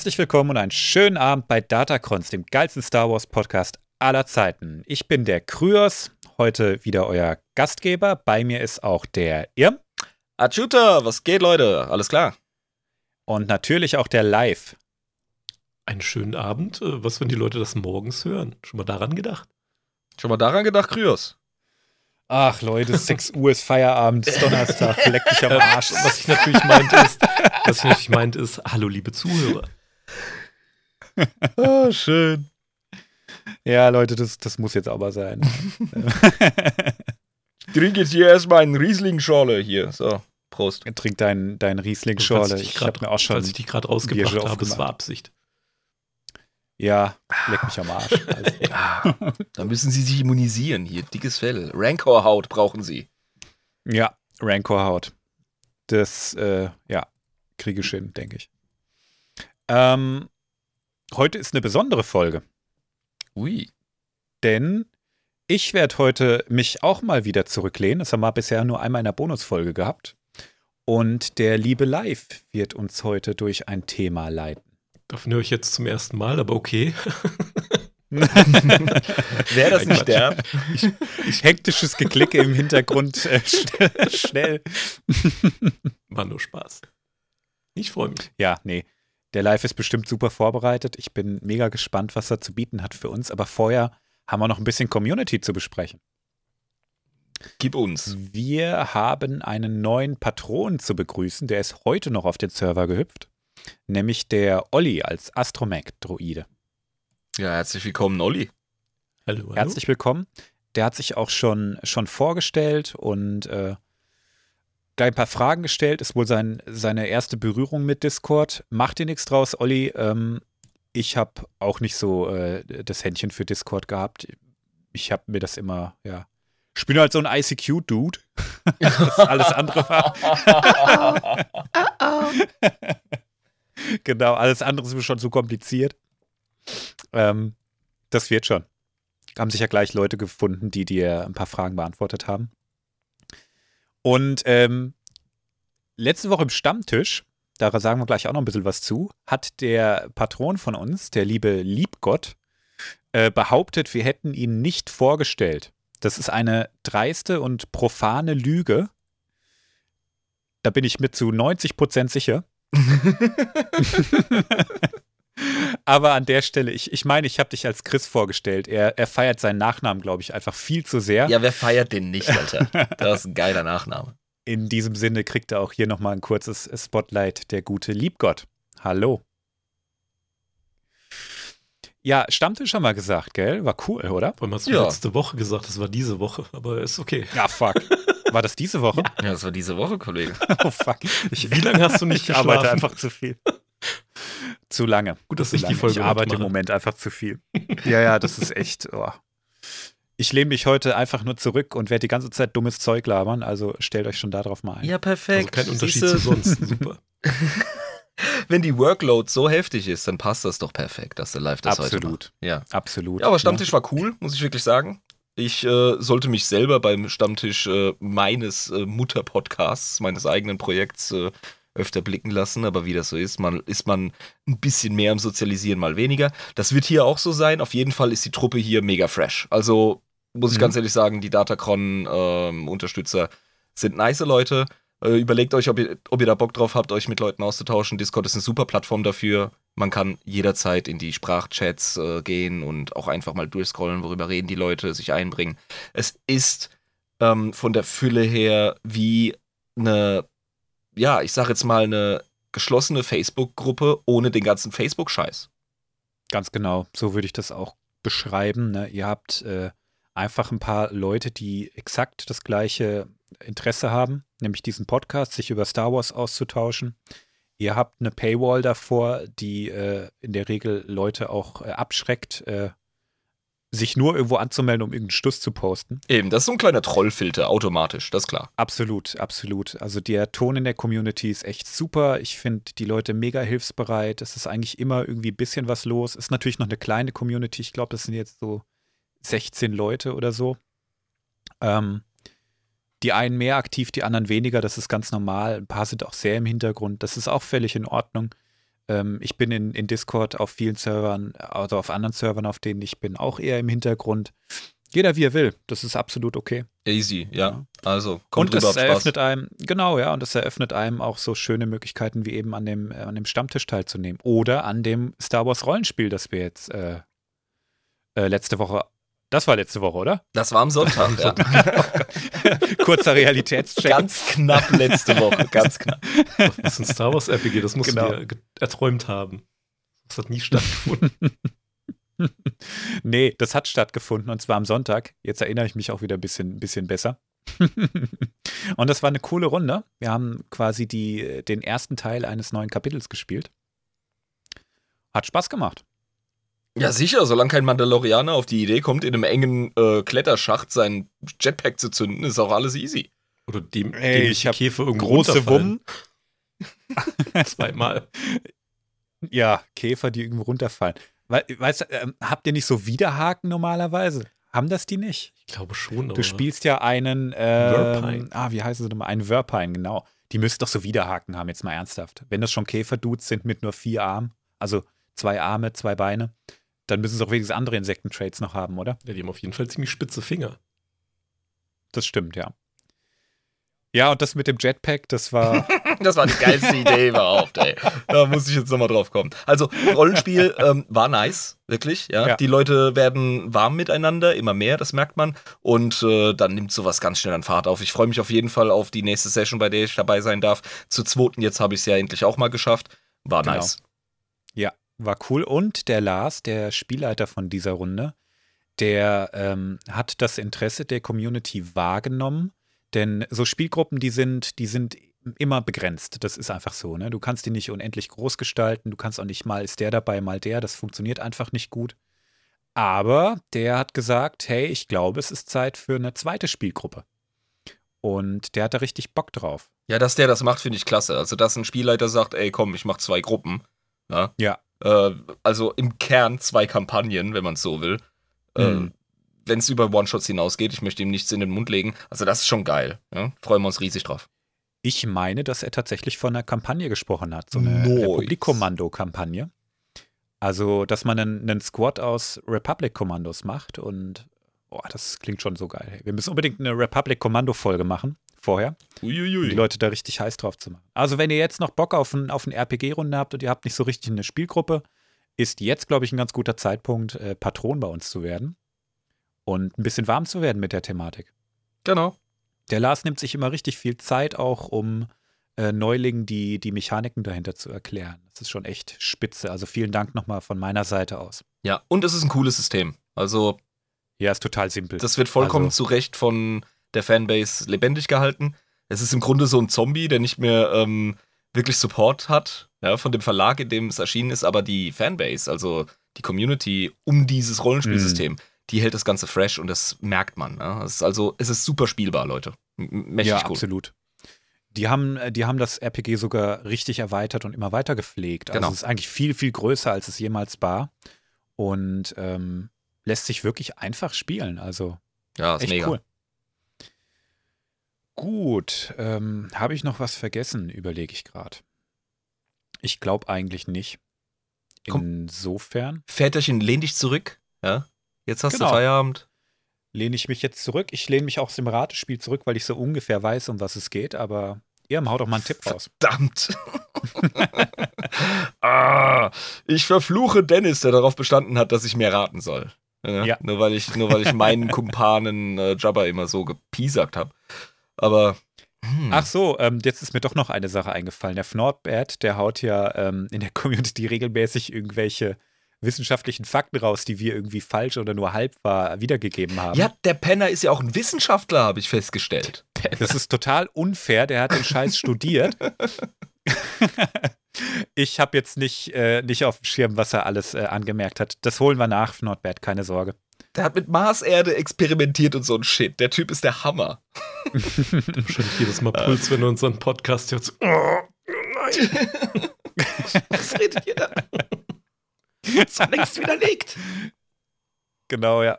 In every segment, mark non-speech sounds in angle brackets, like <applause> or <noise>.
Herzlich willkommen und einen schönen Abend bei Datacrons, dem geilsten Star Wars Podcast aller Zeiten. Ich bin der Kryos, heute wieder euer Gastgeber. Bei mir ist auch der Irm. Achuta, was geht, Leute? Alles klar? Und natürlich auch der Live. Einen schönen Abend. Äh, was, wenn die Leute das morgens hören? Schon mal daran gedacht? Schon mal daran gedacht, Kryos? Ach Leute, <laughs> 6 Uhr ist Feierabend, ist Donnerstag, leck dich am Arsch. Was ich natürlich meinte ist, was ich natürlich meinte ist, hallo liebe Zuhörer. <laughs> Ah, schön. Ja, Leute, das, das muss jetzt aber sein. <laughs> Ich trinke jetzt hier erstmal einen Riesling-Schorle hier. So, Prost. Trink dein, dein Riesling-Schorle. ich, Ich habe mir auch schon. falls ich dich gerade rausgebracht habe, es aufgemacht. war Absicht. Ja, leck mich am Arsch. Also, <laughs> Ah, da müssen Sie sich immunisieren hier. Dickes Fell. Rancor-Haut brauchen Sie. ja, Rancor-Haut. Das, äh, ja, kriege ich hin, denke ich. Ähm, heute ist eine besondere Folge, Ui. denn ich werde heute mich auch mal wieder zurücklehnen. Das haben wir bisher nur einmal in der Bonusfolge gehabt. Und der liebe Live wird uns heute durch ein Thema leiten. Davon höre ich jetzt zum ersten Mal, aber okay. <laughs> Wäre das Nein, nicht der? Hektisches Geklicke im Hintergrund. Äh, schnell. schnell. War nur Spaß. Ich freue mich. Ja, nee. Der Live ist bestimmt super vorbereitet. Ich bin mega gespannt, was er zu bieten hat für uns. Aber vorher haben wir noch ein bisschen Community zu besprechen. Gib uns. Wir haben einen neuen Patron zu begrüßen. Der ist heute noch auf den Server gehüpft. Nämlich der Olli als Astromech-Droide. Ja, herzlich willkommen, Olli. Hallo, hallo. Herzlich willkommen. Der hat sich auch schon, schon vorgestellt und äh, gleich ein paar Fragen gestellt. Ist wohl sein, seine erste Berührung mit Discord. Macht dir nichts draus, Olli. Ähm, ich habe auch nicht so äh, das Händchen für Discord gehabt. Ich habe mir das immer, ja. Ich bin halt so ein ICQ-Dude. <laughs> alles andere war. <laughs> genau, alles andere ist mir schon zu kompliziert. Ähm, das wird schon. Haben sich ja gleich Leute gefunden, die dir ein paar Fragen beantwortet haben. Und ähm, letzte Woche im Stammtisch, da sagen wir gleich auch noch ein bisschen was zu, hat der Patron von uns, der liebe Liebgott, äh, behauptet, wir hätten ihn nicht vorgestellt. Das ist eine dreiste und profane Lüge. Da bin ich mir zu 90 Prozent sicher. <laughs> <laughs> Aber an der Stelle, ich, ich meine, ich habe dich als Chris vorgestellt. Er, er feiert seinen Nachnamen, glaube ich, einfach viel zu sehr. Ja, wer feiert den nicht, Alter? <laughs> Das ist ein geiler Nachname. In diesem Sinne kriegt er auch hier nochmal ein kurzes Spotlight, der gute Liebgott. Hallo. Ja, Stammtisch haben wir gesagt, gell? War cool, oder? Vor allem hast du Ja. letzte Woche gesagt, das war diese Woche, aber ist okay. Ja, fuck. <laughs> War das diese Woche? Ja, das war diese Woche, Kollege. <laughs> Oh, fuck. Ich, Wie lange hast du nicht ich arbeite einfach zu viel. Zu lange. Gut, dass zu ich die. Folge Ich heute arbeite im. Moment einfach zu viel. <laughs> Ja, ja, das ist echt. Oh. Ich lehne mich heute einfach nur zurück und werde die ganze Zeit dummes Zeug labern. Also stellt euch schon darauf mal ein. Ja, Also perfekt. kein Unterschied Siehste, zu sonst. Super. <laughs> Wenn die Workload so heftig ist, dann passt das doch perfekt, dass der Live das heute macht. Absolut. Ja. Absolut. Ja, aber Stammtisch war cool, muss ich wirklich sagen. Ich äh, sollte mich selber beim Stammtisch äh, meines äh, Mutterpodcasts, meines eigenen Projekts äh, öfter blicken lassen, aber wie das so ist, man ist man ein bisschen mehr am Sozialisieren, mal weniger. Das wird hier auch so sein. Auf jeden Fall ist die Truppe hier mega fresh. Also muss ich Mhm. ganz ehrlich sagen, die Datacron-Unterstützer sind nice Leute. Äh, überlegt euch, ob ihr, ob ihr da Bock drauf habt, euch mit Leuten auszutauschen. Discord ist eine super Plattform dafür. Man kann jederzeit in die Sprachchats äh, gehen und auch einfach mal durchscrollen, worüber reden die Leute, sich einbringen. Es ist ähm, von der Fülle her wie eine, ja, ich sag jetzt mal eine geschlossene Facebook-Gruppe ohne den ganzen Facebook-Scheiß. Ganz genau, so würde ich das auch beschreiben. Ne? Ihr habt äh, einfach ein paar Leute, die exakt das gleiche Interesse haben, nämlich diesen Podcast, sich über Star Wars auszutauschen. Ihr habt eine Paywall davor, die äh, in der Regel Leute auch äh, abschreckt, äh, sich nur irgendwo anzumelden, um irgendeinen Stuss zu posten. Eben, das ist so ein kleiner Trollfilter, automatisch, das ist klar. Absolut, absolut. Also der Ton in der Community ist echt super. Ich finde die Leute mega hilfsbereit. Es ist eigentlich immer irgendwie ein bisschen was los. Ist natürlich noch eine kleine Community. Ich glaube, das sind jetzt so 16 Leute oder so. Ähm, die einen mehr aktiv, die anderen weniger. Das ist ganz normal. Ein paar sind auch sehr im Hintergrund. Das ist auch völlig in Ordnung. Ähm, ich bin in, in Discord auf vielen Servern, also auf anderen Servern, auf denen ich bin, auch eher im Hintergrund. Jeder wie er will. Das ist absolut okay. Easy, ja. Also, kommt und rüber, Spaß. eröffnet einem, genau, ja, und es eröffnet einem auch so schöne Möglichkeiten, wie eben an dem, äh, an dem Stammtisch teilzunehmen. Oder an dem Star Wars Rollenspiel, das wir jetzt äh, äh, letzte Woche, das war letzte Woche, oder? Das war am Sonntag, ja. <laughs> Kurzer Realitätscheck. Ganz knapp letzte Woche, ganz knapp. Das ist ein Star Wars RPG, das musst Genau. du dir erträumt haben. Das hat nie stattgefunden. <laughs> nee, das hat stattgefunden und zwar am Sonntag. Jetzt erinnere ich mich auch wieder ein bisschen, ein bisschen besser. <laughs> und das war eine coole Runde. Wir haben quasi die, den ersten Teil eines neuen Kapitels gespielt. Hat Spaß gemacht. Ja, sicher, solange kein Mandalorianer auf die Idee kommt, in einem engen äh, Kletterschacht seinen Jetpack zu zünden, ist auch alles easy. Oder dem, Ey, dem ich die Käfer irgendwo Große. Wummen. <laughs> Zweimal. Ja, Käfer, die irgendwo runterfallen. We weißt du, ähm, habt ihr nicht so Widerhaken normalerweise? Haben das die nicht? Ich glaube schon. Du spielst ja einen, Verpine. ah, wie heißen sie nochmal? Einen Verpine, genau. Die müssten doch so Widerhaken haben, jetzt mal ernsthaft. Wenn das schon Käferdudes sind mit nur vier Armen, also zwei Arme, zwei Beine, dann müssen sie auch wenigstens andere Insektentraits noch haben, oder? Ja, die haben auf jeden Fall ziemlich spitze Finger. Das stimmt, ja. Ja, und das mit dem Jetpack, das war, <laughs> Das war die geilste Idee überhaupt, ey. Da muss ich jetzt nochmal drauf kommen. Also, Rollenspiel <laughs> ähm, war nice, wirklich, ja. Ja. Die Leute werden warm miteinander, immer mehr, das merkt man. Und äh, dann nimmt sowas ganz schnell an Fahrt auf. Ich freue mich auf jeden Fall auf die nächste Session, bei der ich dabei sein darf. Zur zweiten, jetzt habe ich es ja endlich auch mal geschafft. War Genau. nice. War cool. Und der Lars, der Spielleiter von dieser Runde, der ähm, hat das Interesse der Community wahrgenommen. Denn so Spielgruppen, die sind, die sind immer begrenzt. Das ist einfach so. Ne? Du kannst die nicht unendlich groß gestalten. Du kannst auch nicht mal ist der dabei, mal der. Das funktioniert einfach nicht gut. Aber der hat gesagt, hey, ich glaube, es ist Zeit für eine zweite Spielgruppe. Und der hat da richtig Bock drauf. Ja, dass der das macht, finde ich klasse. Also, dass ein Spielleiter sagt, ey, komm, ich mache zwei Gruppen. Ja. Ja. Äh, also im Kern zwei Kampagnen, wenn man es so will. Mhm. Äh, wenn es über One-Shots hinausgeht, ich möchte ihm nichts in den Mund legen. Also, das ist schon geil. Ja? Freuen wir uns riesig drauf. Ich meine, dass er tatsächlich von einer Kampagne gesprochen hat, so eine Nice. Republik-Kommando-Kampagne. Also, dass man einen, einen Squad aus Republic-Kommandos macht und boah, das klingt schon so geil. Wir müssen unbedingt eine Republic-Kommando-Folge machen, vorher, um die Uiuiui. Leute da richtig heiß drauf zu machen. Also, wenn ihr jetzt noch Bock auf ein, auf eine RPG-Runde habt und ihr habt nicht so richtig eine Spielgruppe, ist jetzt, glaube ich, ein ganz guter Zeitpunkt, äh, Patron bei uns zu werden und ein bisschen warm zu werden mit der Thematik. Genau. Der Lars nimmt sich immer richtig viel Zeit auch, um äh, Neulingen die, die Mechaniken dahinter zu erklären. Das ist schon echt spitze. Also vielen Dank nochmal von meiner Seite aus. Ja, und es ist ein cooles System. Also, Ja, ist total simpel. das wird vollkommen Also- zu Recht von der Fanbase lebendig gehalten. Es ist im Grunde so ein Zombie, der nicht mehr ähm, wirklich Support hat, ja, von dem Verlag, in dem es erschienen ist, aber die Fanbase, also die Community um dieses Rollenspielsystem, die hält das Ganze fresh und das merkt man. Ja. Es ist also, es ist super spielbar, Leute. Mächtig ja, cool. absolut. Die haben, äh, die haben das RPG sogar richtig erweitert und immer weiter gepflegt. Also Genau. es ist eigentlich viel, viel größer, als es jemals war. Und ähm, lässt sich wirklich einfach spielen. Also Ja, ist echt mega. cool. Gut, ähm, habe ich noch was vergessen, überlege ich gerade. Ich glaube eigentlich nicht. Komm. Insofern Väterchen, lehn dich zurück. Ja. Jetzt hast Genau. du Feierabend. lehne ich mich jetzt zurück. Ich lehne mich auch aus dem Ratespiel zurück, weil ich so ungefähr weiß, um was es geht. Aber ihr haut doch mal einen Tipp raus. Verdammt. <laughs> ah, ich verfluche Dennis, der darauf bestanden hat, dass ich mehr raten soll. Ja. Nur, weil ich, nur weil ich meinen Kumpanen äh, Jabba immer so gepiesackt habe. Aber. hm, Ach so, ähm, jetzt ist mir doch noch eine Sache eingefallen. Der Fnordbert, der haut ja ähm, in der Community <laughs> regelmäßig irgendwelche wissenschaftlichen Fakten raus, die wir irgendwie falsch oder nur halb wahr wiedergegeben haben. ja, der Penner ist ja auch ein Wissenschaftler, habe ich festgestellt. Das ist total unfair. Der hat den Scheiß studiert. <laughs> ich habe jetzt nicht, äh, nicht auf dem Schirm, was er alles äh, angemerkt hat. Das holen wir nach, Nordbert, keine Sorge. Der hat mit Marserde experimentiert und so ein Shit. Der Typ ist der Hammer. <laughs> Wahrscheinlich jedes Mal Puls, wenn du unseren Podcast hörst. Oh, nein. <laughs> Was redet ihr da? Ist längst widerlegt. Genau, ja.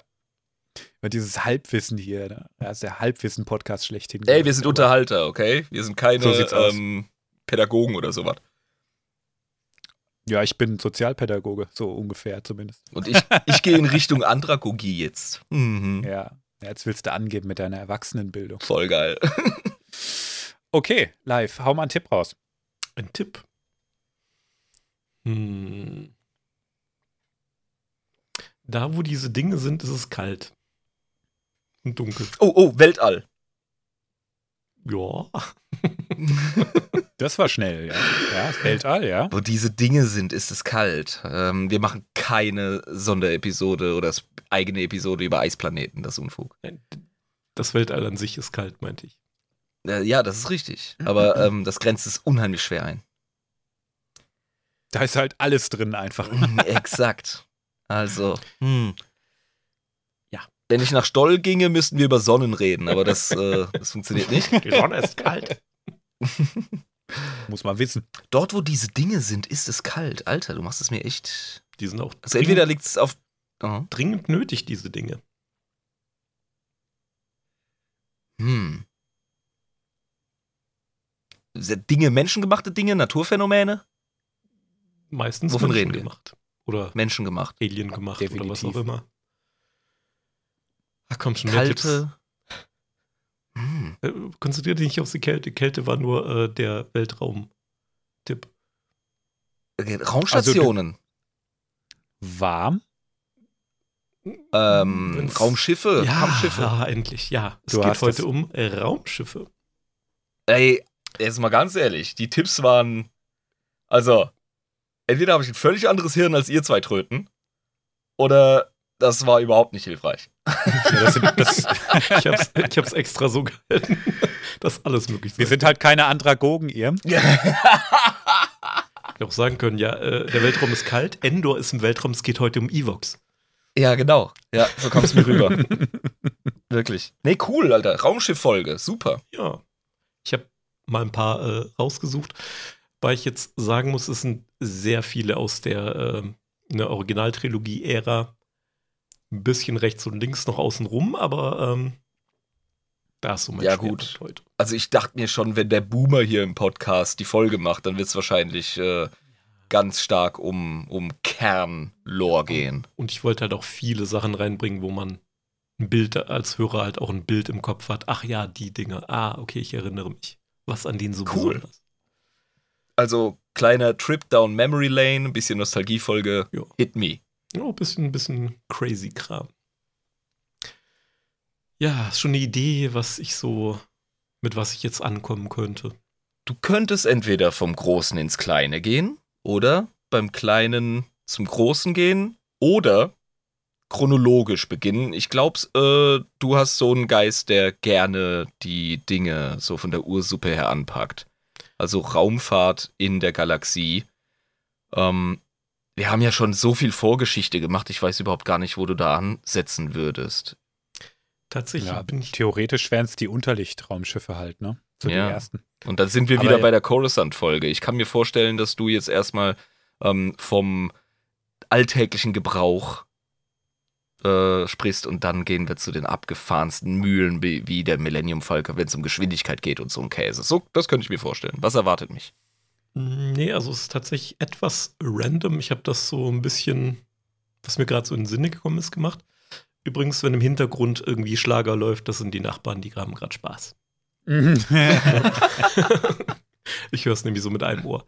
Und dieses Halbwissen hier, ne? Das ist der Halbwissen-Podcast schlechthin. Ey, wir sind Unterhalter, okay? Wir sind keine So ähm, Pädagogen oder sowas. Ja, ich bin Sozialpädagoge, so ungefähr zumindest. Und ich, ich gehe in Richtung Andragogie jetzt. Mhm. Ja. Jetzt willst du angeben mit deiner Erwachsenenbildung. Voll geil. <laughs> Okay, live, hau mal einen Tipp raus. Ein Tipp. Hm. Da, wo diese Dinge sind, ist es kalt. Und dunkel. Oh, oh, Weltall. Ja. <laughs> Das war schnell, ja. Ja, das Weltall, ja. Wo diese Dinge sind, ist es kalt. Ähm, wir machen keine Sonderepisode oder eigene Episode über Eisplaneten, das Unfug. Das Weltall an sich ist kalt, meinte ich. Äh, ja, das ist richtig. Aber ähm, das grenzt es unheimlich schwer ein. Da ist halt alles drin einfach. Mm, Exakt. Also, hm. Wenn ich nach Stoll ginge, müssten wir über Sonnen reden, aber das, äh, das funktioniert nicht. Die Sonne ist kalt. Muss man wissen. Dort, wo diese Dinge sind, ist es kalt. Alter, du machst es mir echt. Die sind auch Also entweder liegt es auf. Oh. dringend nötig, diese Dinge. Hm. Sind Dinge, menschengemachte Dinge, Naturphänomene? Meistens Wovon Menschen reden wir? gemacht. Oder Menschengemacht. Alien gemacht oder was Definitiv. auch immer. Ach komm schon. Kalte. Hm. Äh, Konzentriere dich nicht auf die Kälte. Kälte war nur äh, der Weltraum-Tipp. Okay, Raumstationen. Warm? ähm, Wenn's- Raumschiffe. ja, Kampfschiffe. <laughs> endlich, ja. Es Du geht heute das- um äh, Raumschiffe. Ey, jetzt mal ganz ehrlich, die Tipps waren. Also, entweder habe ich ein völlig anderes Hirn als ihr zwei Tröten, oder das war überhaupt nicht hilfreich. Ja, das sind, das, <laughs> Ich hab's, ich hab's extra so gehalten, <laughs> dass alles möglich wir sein sind halt keine Andragogen, ihr. <laughs> Hätte auch sagen können, ja, äh, der Weltraum ist kalt, Endor ist im Weltraum, es geht heute um Evox. ja, genau. Ja, so kam es mir rüber. Wirklich. Nee, cool, Alter. Raumschiff-Folge. Super. Ja. Ich habe mal ein paar äh, rausgesucht, weil ich jetzt sagen muss, es sind sehr viele aus der äh, Originaltrilogie-Ära. Ein bisschen rechts und links noch außen rum, aber ähm, da ist so mein Ja, gut. heute. Also ich dachte mir schon, wenn der Boomer hier im Podcast die Folge macht, dann wird es wahrscheinlich äh, ganz stark um, um Kernlore gehen. Und ich wollte halt auch viele Sachen reinbringen, wo man ein Bild als Hörer halt auch ein Bild im Kopf hat. Ach ja, die Dinge. Ah, okay, ich erinnere mich. Was an denen so Cool. besonders. Also kleiner Trip down Memory Lane, ein bisschen Nostalgiefolge. Hit me. Ein bisschen, ein bisschen crazy Kram. Ja, ist schon eine Idee, was ich so, mit was ich jetzt ankommen könnte. Du könntest entweder vom Großen ins Kleine gehen oder beim Kleinen zum Großen gehen oder chronologisch beginnen. Ich glaube, äh, du hast so einen Geist, der gerne die Dinge so von der Ursuppe her anpackt. Also Raumfahrt in der Galaxie. Ähm, wir haben ja schon so viel Vorgeschichte gemacht, ich weiß überhaupt gar nicht, wo du da ansetzen würdest. Tatsächlich Ja, bin ich. theoretisch wären es die Unterlichtraumschiffe halt, ne? So Ja. die ersten. Und dann sind wir Aber wieder ja. bei der Coruscant-Folge. Ich kann mir vorstellen, dass du jetzt erstmal ähm, vom alltäglichen Gebrauch äh, sprichst und dann gehen wir zu den abgefahrensten Mühlen wie, wie der Millennium Falcon, wenn es um Geschwindigkeit geht und so ein Käse. So, das könnte ich mir vorstellen. Was erwartet mich? Nee, also es ist tatsächlich etwas random. Ich habe das so ein bisschen, was mir gerade so in den Sinne gekommen ist, gemacht. Übrigens, wenn im Hintergrund irgendwie Schlager läuft, das sind die Nachbarn, die haben gerade Spaß. <laughs> <laughs> ich höre es nämlich so mit einem Ohr.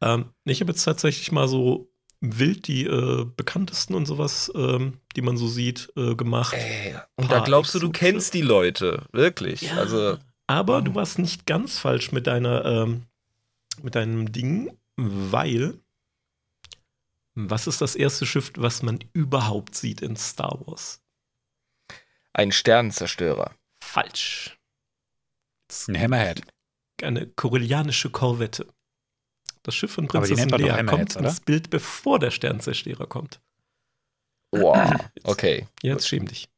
Ähm, ich habe jetzt tatsächlich mal so wild die äh, bekanntesten und sowas, ähm, die man so sieht, äh, gemacht. Ey, und da Paar glaubst du, du kennst die Leute. Wirklich. Ja. Also, Aber Mhm. du warst nicht ganz falsch mit deiner, ähm, mit deinem Ding, weil was ist das erste Schiff, was man überhaupt sieht in Star Wars? ein Sternenzerstörer. Falsch. Ein Hammerhead. Eine korellianische Korvette. Das Schiff von Prinzessin Leia kommt ins Bild, bevor der Sternzerstörer kommt. Wow. Okay. Jetzt schäm dich.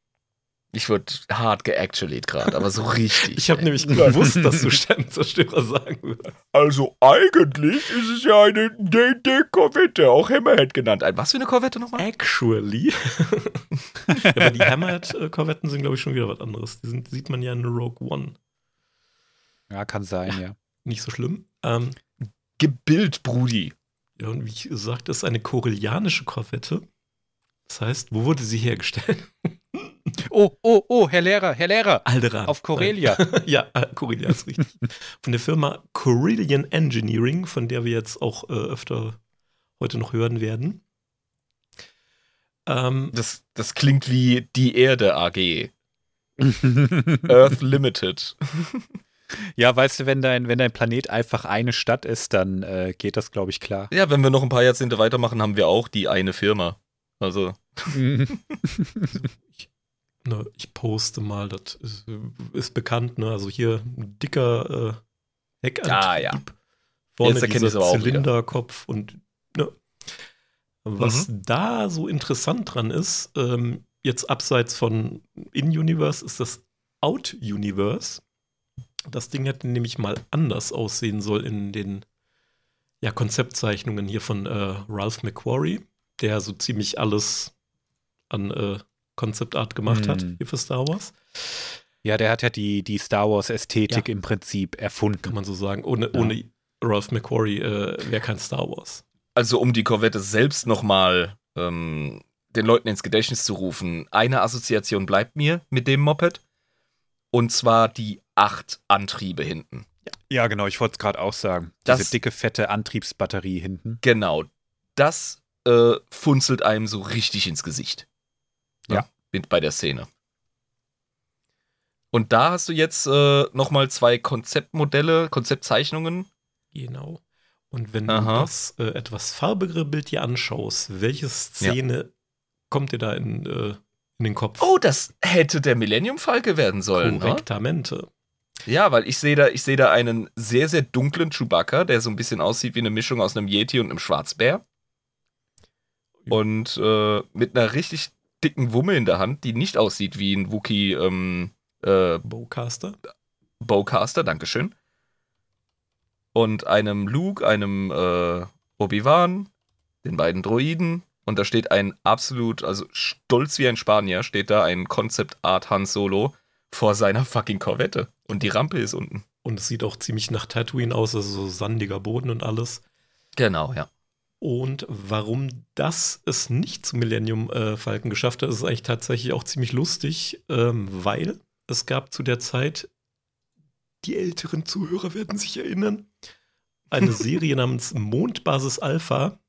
Ich wurde hart geactualiert gerade, aber so richtig. Ich habe nämlich gewusst, dass du Sternzerstörer sagen würdest. Also eigentlich ist es ja eine DD-Korvette, auch Hammerhead genannt. Ein, was für eine Korvette nochmal? Actually. <laughs> ja, aber die Hammerhead-Korvetten sind, glaube ich, schon wieder was anderes. Die sind, sieht man ja in Rogue One. Ja, kann sein, ja. Nicht so schlimm. Ähm, Gebild, Brudi. Ja, und wie ich sagte, ist eine korellianische Korvette. Das heißt, wo wurde sie hergestellt? Oh, oh, oh, Herr Lehrer, Herr Lehrer. Alderan. Auf Corelia. <laughs> ja, Corelia ist richtig. Von der Firma Corellian Engineering, von der wir jetzt auch äh, öfter heute noch hören werden. Ähm, Das, das klingt wie die Erde AG. Earth <laughs> Limited. ja, weißt du, wenn dein, wenn dein Planet einfach eine Stadt ist, dann äh, geht das, glaube ich, klar. Ja, wenn wir noch ein paar Jahrzehnte weitermachen, haben wir auch die eine Firma. Also, <laughs> ne, ich poste mal, das ist, ist bekannt, ne? Also hier ein dicker äh, Heckantrieb. Ah, ja. Vorne Jetzt dieser aber auch. Zylinderkopf und ne. Was Mhm. da so interessant dran ist, ähm, jetzt abseits von In-Universe, ist das Out-Universe. Das Ding hätte nämlich mal anders aussehen soll in den ja, Konzeptzeichnungen hier von äh, Ralph McQuarrie, der so ziemlich alles an äh, Konzeptart gemacht hat Hm. hier für Star Wars. ja, der hat ja die, die Star Wars-Ästhetik Ja. im Prinzip erfunden. Kann man so sagen. Ohne, Ja. ohne Ralph McQuarrie äh, wäre kein Star Wars. also um die Korvette selbst nochmal ähm, den Leuten ins Gedächtnis zu rufen, eine Assoziation bleibt mir mit dem Moped. Und zwar die acht Antriebe hinten. Ja, genau, ich wollte es gerade auch sagen. Das- Diese dicke, fette Antriebsbatterie hinten. Genau. Das äh, funzelt einem so richtig ins Gesicht. Ja. Bin bei der Szene. Und da hast du jetzt äh, nochmal zwei Konzeptmodelle, Konzeptzeichnungen. Genau. Und wenn Aha. du das äh, etwas farbigere Bild dir anschaust, welche Szene kommt dir da in, äh, in den Kopf? Oh, das hätte der Millennium Falke werden sollen. Ne? Korrektamente. Ja, weil ich sehe da, ich sehe da einen sehr, sehr dunklen Chewbacca, der so ein bisschen aussieht wie eine Mischung aus einem Yeti und einem Schwarzbär. Und äh, mit einer richtig dicken Wumme in der Hand, die nicht aussieht wie ein Wookie ähm, äh, Bowcaster. Bowcaster, Dankeschön. Und einem Luke, einem äh, Obi-Wan, den beiden Droiden. Und da steht ein absolut, also stolz wie ein Spanier, steht da ein Concept Art Han Solo vor seiner fucking Korvette. Und die Rampe ist unten. Und es sieht auch ziemlich nach Tatooine aus, also so sandiger Boden und alles. Genau, ja. Und warum das es nicht zu Millennium äh, Falcon geschafft hat, ist eigentlich tatsächlich auch ziemlich lustig, ähm, weil es gab zu der Zeit, die älteren Zuhörer werden sich erinnern, eine <laughs> Serie namens Mondbasis Alpha,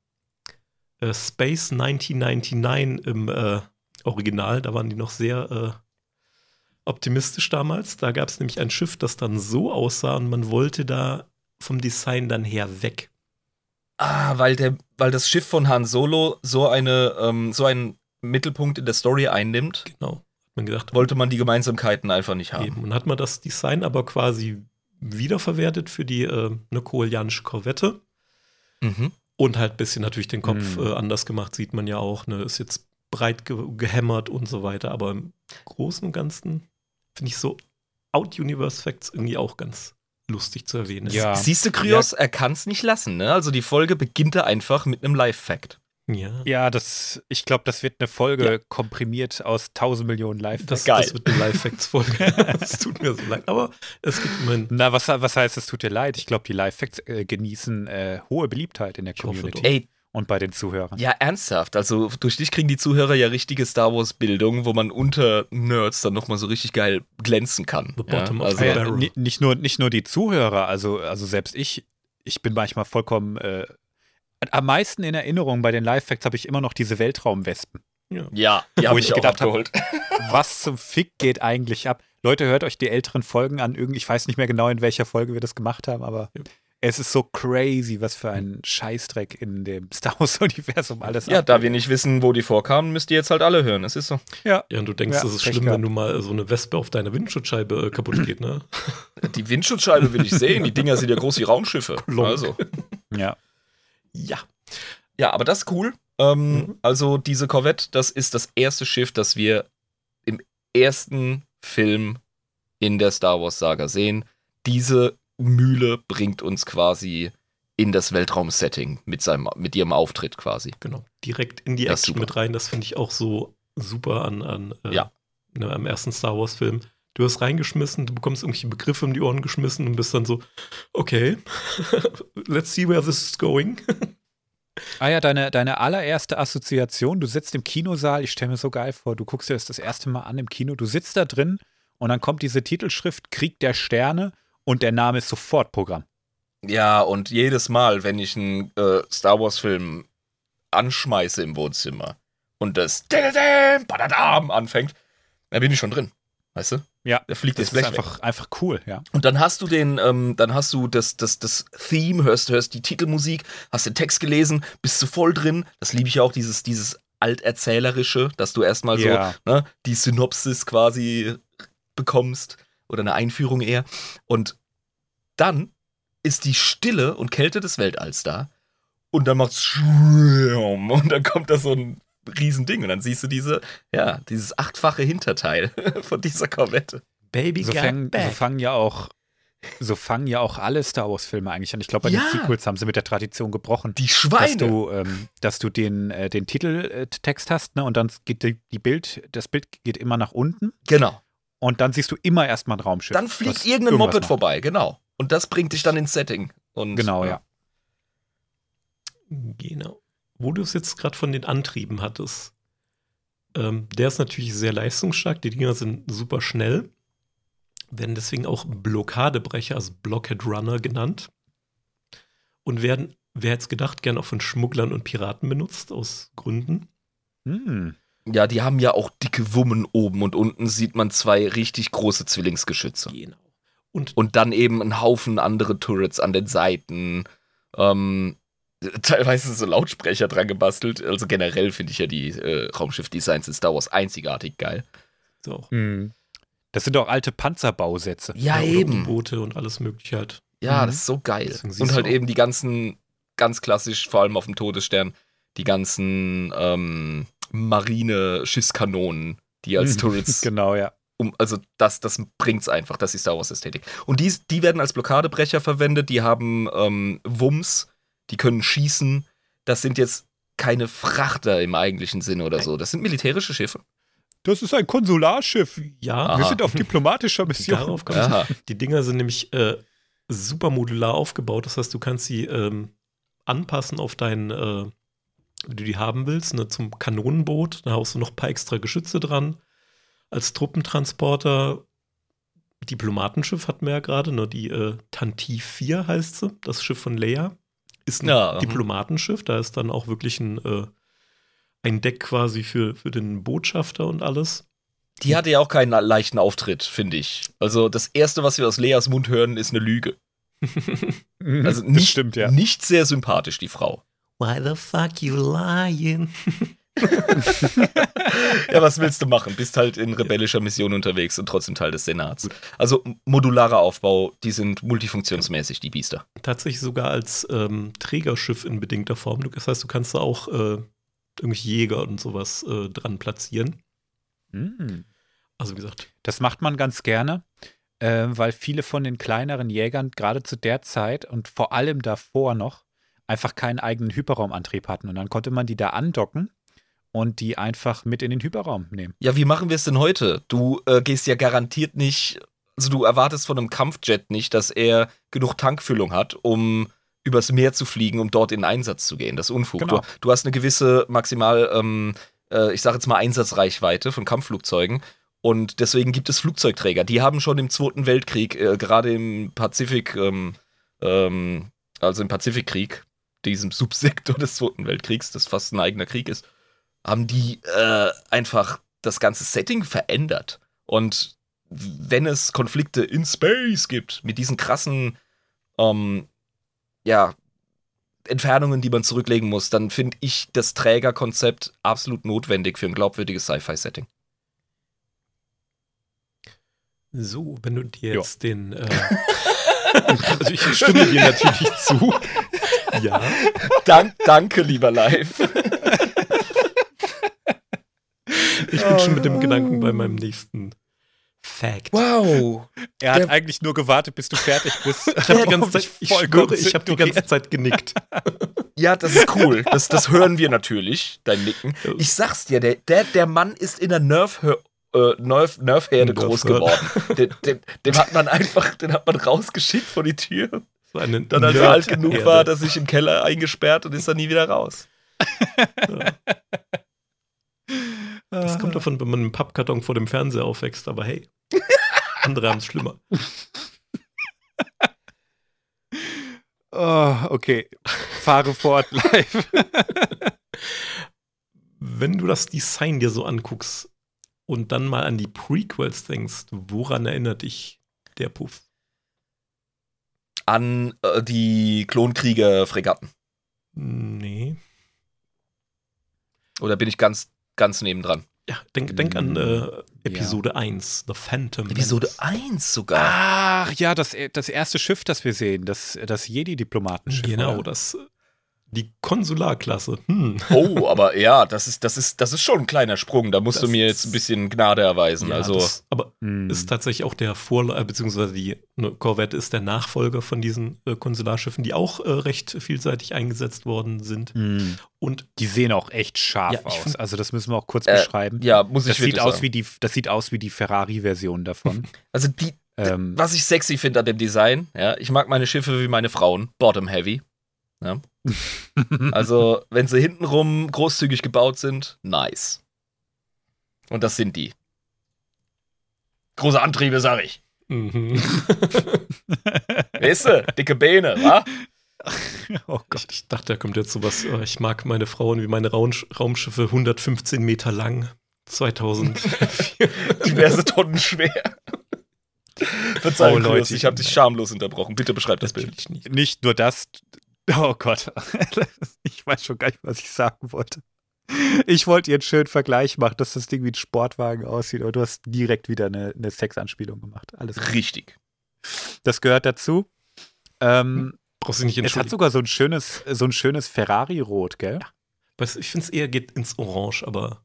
äh, Space 1999 im äh, Original. Da waren die noch sehr äh, optimistisch damals. Da gab es nämlich ein Schiff, das dann so aussah und man wollte da vom Design dann her weg. Ah, weil, der, weil das Schiff von Han Solo so, eine, ähm, so einen Mittelpunkt in der Story einnimmt, Genau. Hat man gedacht, wollte man die Gemeinsamkeiten einfach nicht haben. Eben. Und hat man das Design aber quasi wiederverwertet für die äh, eine koreanische Korvette Mhm. und halt ein bisschen natürlich den Kopf Mhm. äh, anders gemacht, sieht man ja auch. Ne? Ist jetzt breit ge gehämmert und so weiter, aber im Großen und Ganzen finde ich so Out-Universe-Facts irgendwie auch ganz lustig zu erwähnen. Ja. Siehst du, Kryos, er kann es nicht lassen, ne? Also die Folge beginnt da einfach mit einem Live-Fact. Ja. Ja, das, ich glaube, das wird eine Folge Ja. komprimiert aus 1000 Millionen live Das, Geil. das wird eine Live-Facts-Folge. <laughs> Es tut mir so leid. Aber es gibt immerhin. Na, was, was heißt, es tut dir leid? Ich glaube, die Live-Facts äh, genießen äh, hohe Beliebtheit in der Community. Ey, und bei den Zuhörern. ja, ernsthaft. Also durch dich kriegen die Zuhörer ja richtige Star Wars-Bildung, wo man unter Nerds dann nochmal so richtig geil glänzen kann. The Ja, bottom of also, the Äh, barrel. ni- nicht, nur, nicht nur die Zuhörer, also, also selbst ich, ich bin manchmal vollkommen. Äh, am meisten in Erinnerung bei den Live-Facts habe ich immer noch diese Weltraumwespen. ja, die Wo habe ich ich gedacht hab- abgeholt. <laughs> Was zum Fick geht eigentlich ab? Leute, hört euch die älteren Folgen an. Ich weiß nicht mehr genau, in welcher Folge wir das gemacht haben, aber Ja. Es ist so crazy, was für ein Scheißdreck in dem <laughs> Star Wars-Universum alles Ja, abgeht. da wir nicht wissen, wo die vorkamen, müsst ihr jetzt halt alle hören. Es ist so. Ja, Ja, und du denkst, Ja, es ist schlimm, gehabt. wenn du mal so eine Wespe auf deiner Windschutzscheibe äh, kaputt geht, ne? <laughs> Die Windschutzscheibe will ich sehen. Die Dinger sind ja groß wie Raumschiffe. Klonk. Also. ja. Ja. Ja, aber das ist cool. Ähm, Mhm. Also diese Corvette, das ist das erste Schiff, das wir im ersten Film in der Star Wars Saga sehen. Diese Mühle bringt uns quasi in das Weltraum-Setting mit, seinem, mit ihrem Auftritt quasi. Genau, direkt in die Das Action mit rein. Das finde ich auch so super an, an äh, Ja. ne, am ersten Star Wars-Film. Du hast reingeschmissen, du bekommst irgendwelche Begriffe um die Ohren geschmissen und bist dann so, okay, <laughs> let's see where this is going. Ah ja, deine, deine allererste Assoziation, du sitzt im Kinosaal, ich stelle mir so geil vor, du guckst dir das das erste Mal an im Kino, du sitzt da drin und dann kommt diese Titelschrift Krieg der Sterne und der Name ist sofort Programm. Ja, und jedes Mal, wenn ich einen äh, Star Wars-Film anschmeiße im Wohnzimmer und das Badadam anfängt, da bin ich schon drin. Weißt du? Ja, Da fliegt das das ist Blech weg. einfach, einfach cool, ja. Und dann hast du den, ähm, dann hast du das, das, das Theme, hörst, hörst die Titelmusik, hast den Text gelesen, bist du voll drin. Das liebe ich ja auch, dieses, dieses Alterzählerische, dass du erstmal Ja. so ne, die Synopsis quasi bekommst oder eine Einführung eher. Und dann ist die Stille und Kälte des Weltalls da. Und dann macht's und dann kommt da so ein Riesending und dann siehst du diese, ja, dieses achtfache Hinterteil <laughs> von dieser Korvette. Baby So, fangen, so fangen ja auch. So fangen ja auch alle Star Wars-Filme eigentlich an. Ich glaube, bei Ja. den Sequels haben sie mit der Tradition gebrochen. Die dass Schweine. du, ähm, dass du den, äh, den Titeltext hast, ne? Und dann geht die, die Bild, das Bild geht immer nach unten genau. Und dann siehst du immer erstmal ein Raumschiff. Dann fliegt irgendein Moped macht. vorbei, genau. Und das bringt dich dann ins Setting. Und, Genau, ja. Genau. Wo du es jetzt gerade von den Antrieben hattest. Ähm, der ist natürlich sehr leistungsstark. Die Dinger sind super schnell. Werden deswegen auch Blockadebrecher, also Blockhead Runner genannt. Und werden, wer hätte es gedacht, gern auch von Schmugglern und Piraten benutzt, aus Gründen. Hm. Ja, die haben ja auch dicke Wummen oben und unten sieht man zwei richtig große Zwillingsgeschütze. Genau. Und Und dann eben ein Haufen andere Turrets an den Seiten. Ähm, teilweise so Lautsprecher dran gebastelt. Also generell finde ich ja die äh, Raumschiff-Designs in Star Wars einzigartig geil. so auch Hm. Das sind doch alte Panzerbausätze. Ja, oder eben. U-Boote und alles mögliche halt. Ja, Mhm. das ist so geil. Und halt auch- eben die ganzen, ganz klassisch, vor allem auf dem Todesstern, die ganzen ähm, Marine-Schiffskanonen, die als <laughs> Turrets Genau, ja. um, also das, das bringt's einfach, das ist Star Wars-Ästhetik. Und die, die werden als Blockadebrecher verwendet, die haben ähm, Wumms, die können schießen. Das sind jetzt keine Frachter im eigentlichen Sinne oder so. Das sind militärische Schiffe. Das ist ein Konsularschiff. Ja, Aha. Wir sind auf diplomatischer <laughs> Mission. darauf kommt es. Aha. Die Dinger sind nämlich äh, super modular aufgebaut. Das heißt, du kannst sie ähm, anpassen auf dein, äh, wie du die haben willst, ne, zum Kanonenboot. Da haust du noch ein paar extra Geschütze dran. Als Truppentransporter, Diplomatenschiff hatten wir ja gerade, ne, die äh, Tantive 4 heißt sie, das Schiff von Leia. Ist ein Ja, mhm. Diplomatenschiff, da ist dann auch wirklich ein, äh, ein Deck quasi für, für den Botschafter und alles. Die hatte ja auch keinen leichten Auftritt, finde ich. Also das Erste, was wir aus Leas Mund hören, ist eine Lüge. <laughs> Also das nicht, stimmt, ja. nicht sehr sympathisch, die Frau. Why the fuck you lying? <laughs> Ja, was willst du machen? Bist halt in rebellischer Mission unterwegs und trotzdem Teil des Senats. Also modularer Aufbau, die sind multifunktionsmäßig, die Biester. tatsächlich sogar als ähm, Trägerschiff in bedingter Form. Du- Das heißt, du kannst da auch äh, irgendwelche Jäger und sowas äh, dran platzieren. Hm. Also wie gesagt, Das macht man ganz gerne, äh, weil viele von den kleineren Jägern gerade zu der Zeit und vor allem davor noch einfach keinen eigenen Hyperraumantrieb hatten. Und dann konnte man die da andocken und die einfach mit in den Hyperraum nehmen. Ja, wie machen wir es denn heute? Du äh, gehst ja garantiert nicht, also du erwartest von einem Kampfjet nicht, dass er genug Tankfüllung hat, um übers Meer zu fliegen, um dort in Einsatz zu gehen. Das ist Unfug. Genau. Du, du hast eine gewisse maximal, ähm, äh, ich sage jetzt mal Einsatzreichweite von Kampfflugzeugen. Und deswegen gibt es Flugzeugträger. Die haben schon im Zweiten Weltkrieg, äh, gerade im Pazifik, ähm, ähm, also im Pazifikkrieg, diesem Subsektor des Zweiten Weltkriegs, das fast ein eigener Krieg ist, haben die äh, einfach das ganze Setting verändert. Und wenn es Konflikte in Space gibt, mit diesen krassen, ähm, ja, Entfernungen, die man zurücklegen muss, dann finde ich das Trägerkonzept absolut notwendig für ein glaubwürdiges Sci-Fi-Setting. so, wenn du dir jetzt den. Äh, <laughs> <laughs> also ich stimme dir natürlich zu. Ja. Dank, danke, lieber Live. Ich bin schon mit dem Gedanken bei meinem nächsten Fact. Wow. Er hat Der- eigentlich nur gewartet, bis du fertig bist. Ich habe <laughs> die ganze Zeit, ich schwöre, ich habe die ganze Zeit genickt. <laughs> Ja, das ist cool. Das, das hören wir natürlich, dein Nicken. Ich sag's dir, der, der, der Mann ist in der Nerf, äh, Nerf, Nerf-Herde Nerf groß geworden. Den, den, den hat man einfach, den hat man rausgeschickt vor die Tür. So eine Dann, als er alt genug Erde. war, hat er sich im Keller eingesperrt und ist dann nie wieder raus. Das kommt davon, wenn man einen Pappkarton vor dem Fernseher aufwächst, aber hey, <laughs> andere haben es schlimmer. Oh, okay. Fahre fort <laughs> live. Wenn du das Design dir so anguckst und dann mal an die Prequels denkst, woran erinnert dich der Puff? An äh, die Klonkrieger-Fregatten. Nee. Oder bin ich ganz, ganz nebendran? Ja, denk, denk an äh, Episode 1, The Phantom. Episode Menace. 1 sogar. Ach ja, das, das erste Schiff, das wir sehen, das, das Jedi-Diplomatenschiff. Genau, oder? das die Konsularklasse. Hm. Oh, aber ja, das ist, das ist, das ist schon ein kleiner Sprung. Da musst Das du mir jetzt ein bisschen Gnade erweisen. Ja, also, das, aber Hm. ist tatsächlich auch der Vorläufer, beziehungsweise die ne, Corvette ist der Nachfolger von diesen äh, Konsularschiffen, die auch äh, recht vielseitig eingesetzt worden sind. Hm. Und Die sehen auch echt scharf Ja, aus. find- Also das müssen wir auch kurz Äh, beschreiben. ja, muss ich das wirklich sieht aus sagen. wie die, das sieht aus wie die Ferrari-Version davon. <laughs> also die, ähm, was ich sexy finde an dem Design, ja, ich mag meine Schiffe wie meine Frauen, bottom heavy. Ja. Also, wenn sie hintenrum großzügig gebaut sind, nice. Und das sind die. Große Antriebe, sag ich. mhm. Weißt du, dicke Beine, wa? oh Gott. ich, ich dachte, da kommt jetzt sowas. äh, Ich mag meine Frauen wie meine Raumsch Raumschiffe 115 Meter lang. 2004. Diverse Tonnen schwer. Verzeihung, Oh, Leute. Ich habe dich schamlos unterbrochen. Bitte beschreib das Bild. Natürlich nicht. Nicht nur das. Oh Gott. <laughs> Ich weiß schon gar nicht, was ich sagen wollte. Ich wollte einen schönen Vergleich machen, dass das Ding wie ein Sportwagen aussieht, aber du hast direkt wieder eine, eine Sexanspielung gemacht. Alles gut. Richtig. Das gehört dazu. Ähm, Brauchst du nicht es hat sogar so ein schönes, so ein schönes Ferrari-Rot, gell? Du, Ich finde es eher geht ins Orange, aber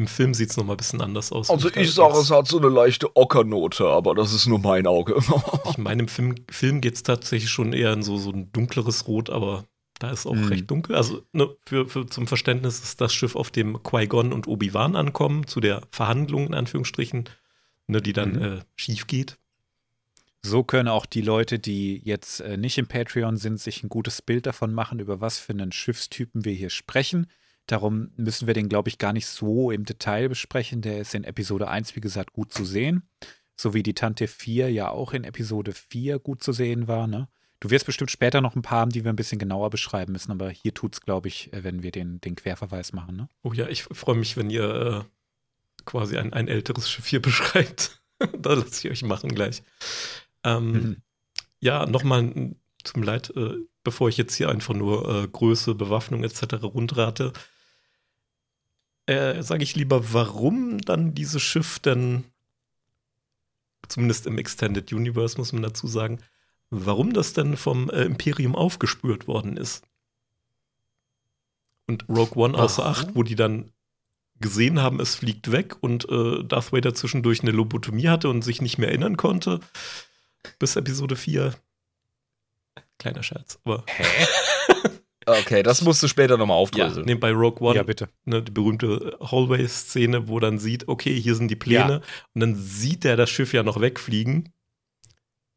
im Film sieht es nochmal ein bisschen anders aus. Also ich sage, es hat so eine leichte Ockernote, aber das ist nur mein Auge. <laughs> Ich meine, im Film, Film geht es tatsächlich schon eher in so, so ein dunkleres Rot, aber da ist auch Mhm. recht dunkel. Also ne, für, für, zum Verständnis ist das Schiff, auf dem Qui-Gon und Obi-Wan ankommen, zu der Verhandlung in Anführungsstrichen, ne, die dann Mhm. äh, schief geht. So können auch die Leute, die jetzt äh, nicht im Patreon sind, sich ein gutes Bild davon machen, über was für einen Schiffstypen wir hier sprechen. Darum müssen wir den, glaube ich, gar nicht so im Detail besprechen. Der ist in Episode 1, wie gesagt, gut zu sehen. So wie die Tante 4 ja auch in Episode 4 gut zu sehen war. Ne? Du wirst bestimmt später noch ein paar haben, die wir ein bisschen genauer beschreiben müssen, aber hier tut es, glaube ich, äh, wenn wir den, den Querverweis machen. Ne? Oh ja, ich freue mich, wenn ihr äh, quasi ein, ein älteres Schiff hier <laughs> beschreibt. <laughs> da lasse ich euch machen gleich. Ähm, Mhm. Ja, nochmal zum Leid, äh, bevor ich jetzt hier einfach nur äh, Größe, Bewaffnung etc. rundrate, äh, sage ich lieber, warum dann dieses Schiff denn, zumindest im Extended Universe muss man dazu sagen, warum das denn vom äh, Imperium aufgespürt worden ist. Und Rogue One außer Warum? Acht, wo die dann gesehen haben, es fliegt weg und äh, Darth Vader zwischendurch eine Lobotomie hatte und sich nicht mehr erinnern konnte. Bis Episode 4. Kleiner Scherz. Aber Hä? <laughs> Okay, das musst du später nochmal ja, aufdröseln. nee, bei Rogue One, Ja, bitte. ne, die berühmte Hallway-Szene, wo dann sieht, okay, hier sind die Pläne. Und dann sieht er das Schiff ja noch wegfliegen.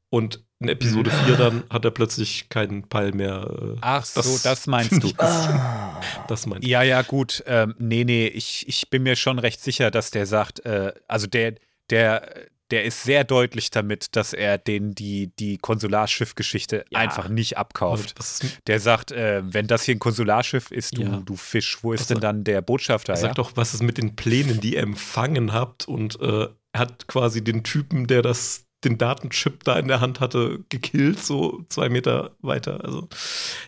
Und in Episode 4 dann hat er plötzlich keinen Peil mehr. äh, Ach so, Das das, meinst du. Ah. Das meint Ja, ja, gut. Ähm, nee, nee, ich, ich bin mir schon recht sicher, dass der sagt, äh, also der, der, der ist sehr deutlich damit, dass er den die, die Konsularschiffgeschichte Ja. einfach nicht abkauft. Ist, Der sagt, äh, wenn das hier ein Konsularschiff ist, du, Ja. du Fisch, wo ist Das denn sagt- dann der Botschafter? er sagt ja? doch, was ist mit den Plänen, die ihr empfangen habt? Und äh, er hat quasi den Typen, der das, den Datenchip da in der Hand hatte, gekillt, so zwei Meter weiter. Also,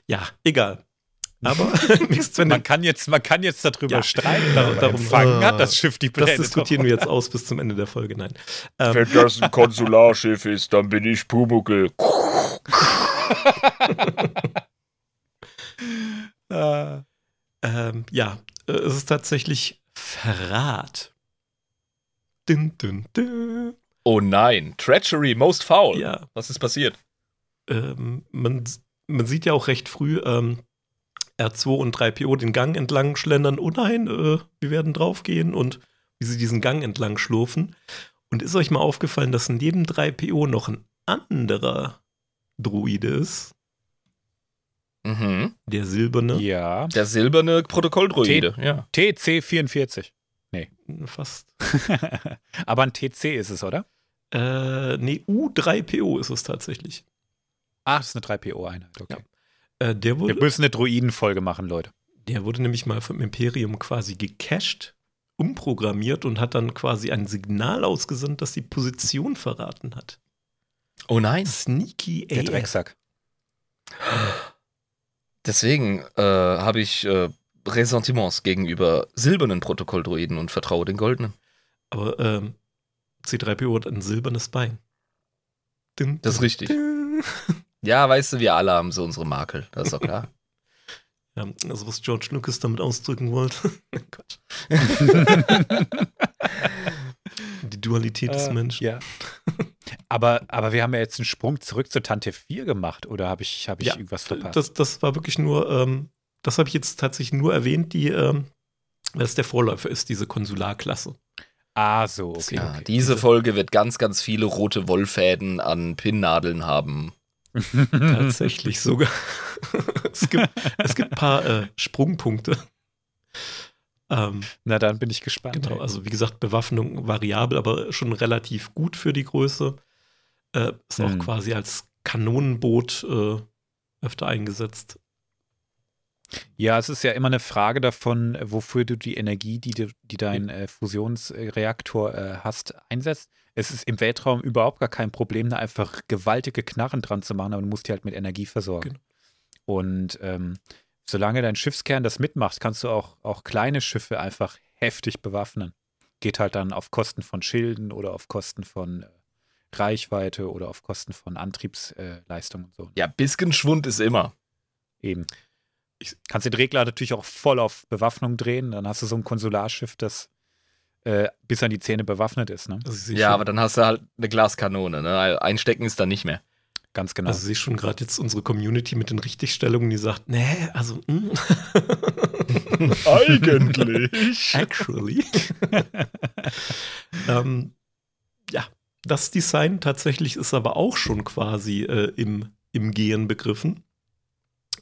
ja, egal. Aber <laughs> <laughs> man, kann jetzt, man kann jetzt darüber Ja. streiten, Dar- aber darum- empfangen äh, hat das Schiff die Pläne. Das diskutieren doch. wir jetzt <laughs> aus bis zum Ende der Folge. Nein. Ähm, Wenn das ein Konsularschiff ist, dann bin ich Pumuckel. Äh, ähm, ja, es ist tatsächlich Verrat. Dun, dun, dun. Oh nein, Treachery, most foul. Ja, Was ist passiert? ähm, man, man sieht ja auch recht früh ähm, R2 und 3PO den Gang entlang schlendern. Oh nein, äh, wir werden draufgehen und wie sie diesen Gang entlang schlurfen. Und ist euch mal aufgefallen, dass neben 3PO noch ein anderer Druide ist? Mhm. Der silberne. Ja. Der silberne Protokolldroide, ja. TC44. Fast. <laughs> Aber ein TC ist es, oder? Äh, nee, U3PO ist es tatsächlich. Ach, das ist eine 3PO-Einheit. Okay. Äh, der, Wir wurde, müssen eine Druiden-Folge machen, Leute. der wurde nämlich mal vom Imperium quasi gecached, umprogrammiert und hat dann quasi ein Signal ausgesendet, das die Position verraten hat. Oh nein. Sneaky Der AF. Drecksack. Deswegen äh, habe ich äh, Ressentiments gegenüber silbernen Protokolldroiden und vertraue den goldenen. Aber ähm, C3PO hat ein silbernes Bein. Dun, Das ist richtig. Ja, weißt du, wir alle haben so unsere Makel. Das ist doch klar. <laughs> Ja, also was George Lucas damit ausdrücken wollte. <laughs> <laughs> Die Dualität des Äh, Menschen. Ja. aber, aber wir haben ja jetzt einen Sprung zurück zur Tante 4 gemacht, oder habe ich, hab ich Ja, irgendwas verpasst? Das, das war wirklich nur, ähm, das habe ich jetzt tatsächlich nur erwähnt, die, ähm, das der Vorläufer ist, diese Konsularklasse. ah, so, okay. ja, okay. diese Folge wird ganz, ganz viele rote Wollfäden an Pinnnadeln haben. Tatsächlich sogar. <laughs> es, gibt, es gibt ein paar äh, Sprungpunkte. Ähm, Na, dann bin ich gespannt. genau, also wie gesagt, Bewaffnung variabel, aber schon relativ gut für die Größe. Äh, ist auch Hm. quasi als Kanonenboot äh, öfter eingesetzt. Ja, es ist ja immer eine Frage davon, äh, wofür du die Energie, die, du, die dein äh, Fusionsreaktor äh, hast, einsetzt. Es ist im Weltraum überhaupt gar kein Problem, da einfach gewaltige Knarren dran zu machen, aber du musst die halt mit Energie versorgen. Genau. Und ähm, solange dein Schiffskern das mitmacht, kannst du auch, auch kleine Schiffe einfach heftig bewaffnen. Geht halt dann auf Kosten von Schilden oder auf Kosten von äh, Reichweite oder auf Kosten von Antriebsleistung und so. Ja, bisschen Schwund ist immer. Eben. Ich, kannst den Regler natürlich auch voll auf Bewaffnung drehen, dann hast du so ein Konsularschiff, das äh, bis an die Zähne bewaffnet ist, ne? Also Ja, aber dann hast du halt eine Glaskanone. Ne? Einstecken ist dann nicht mehr. Ganz genau. Also ich sehe schon gerade jetzt unsere Community mit den Richtigstellungen, die sagt, nee, also mm, <laughs> Eigentlich. <laughs> actually. <laughs> ähm, ja, das Design tatsächlich ist aber auch schon quasi äh, im, im Gehen begriffen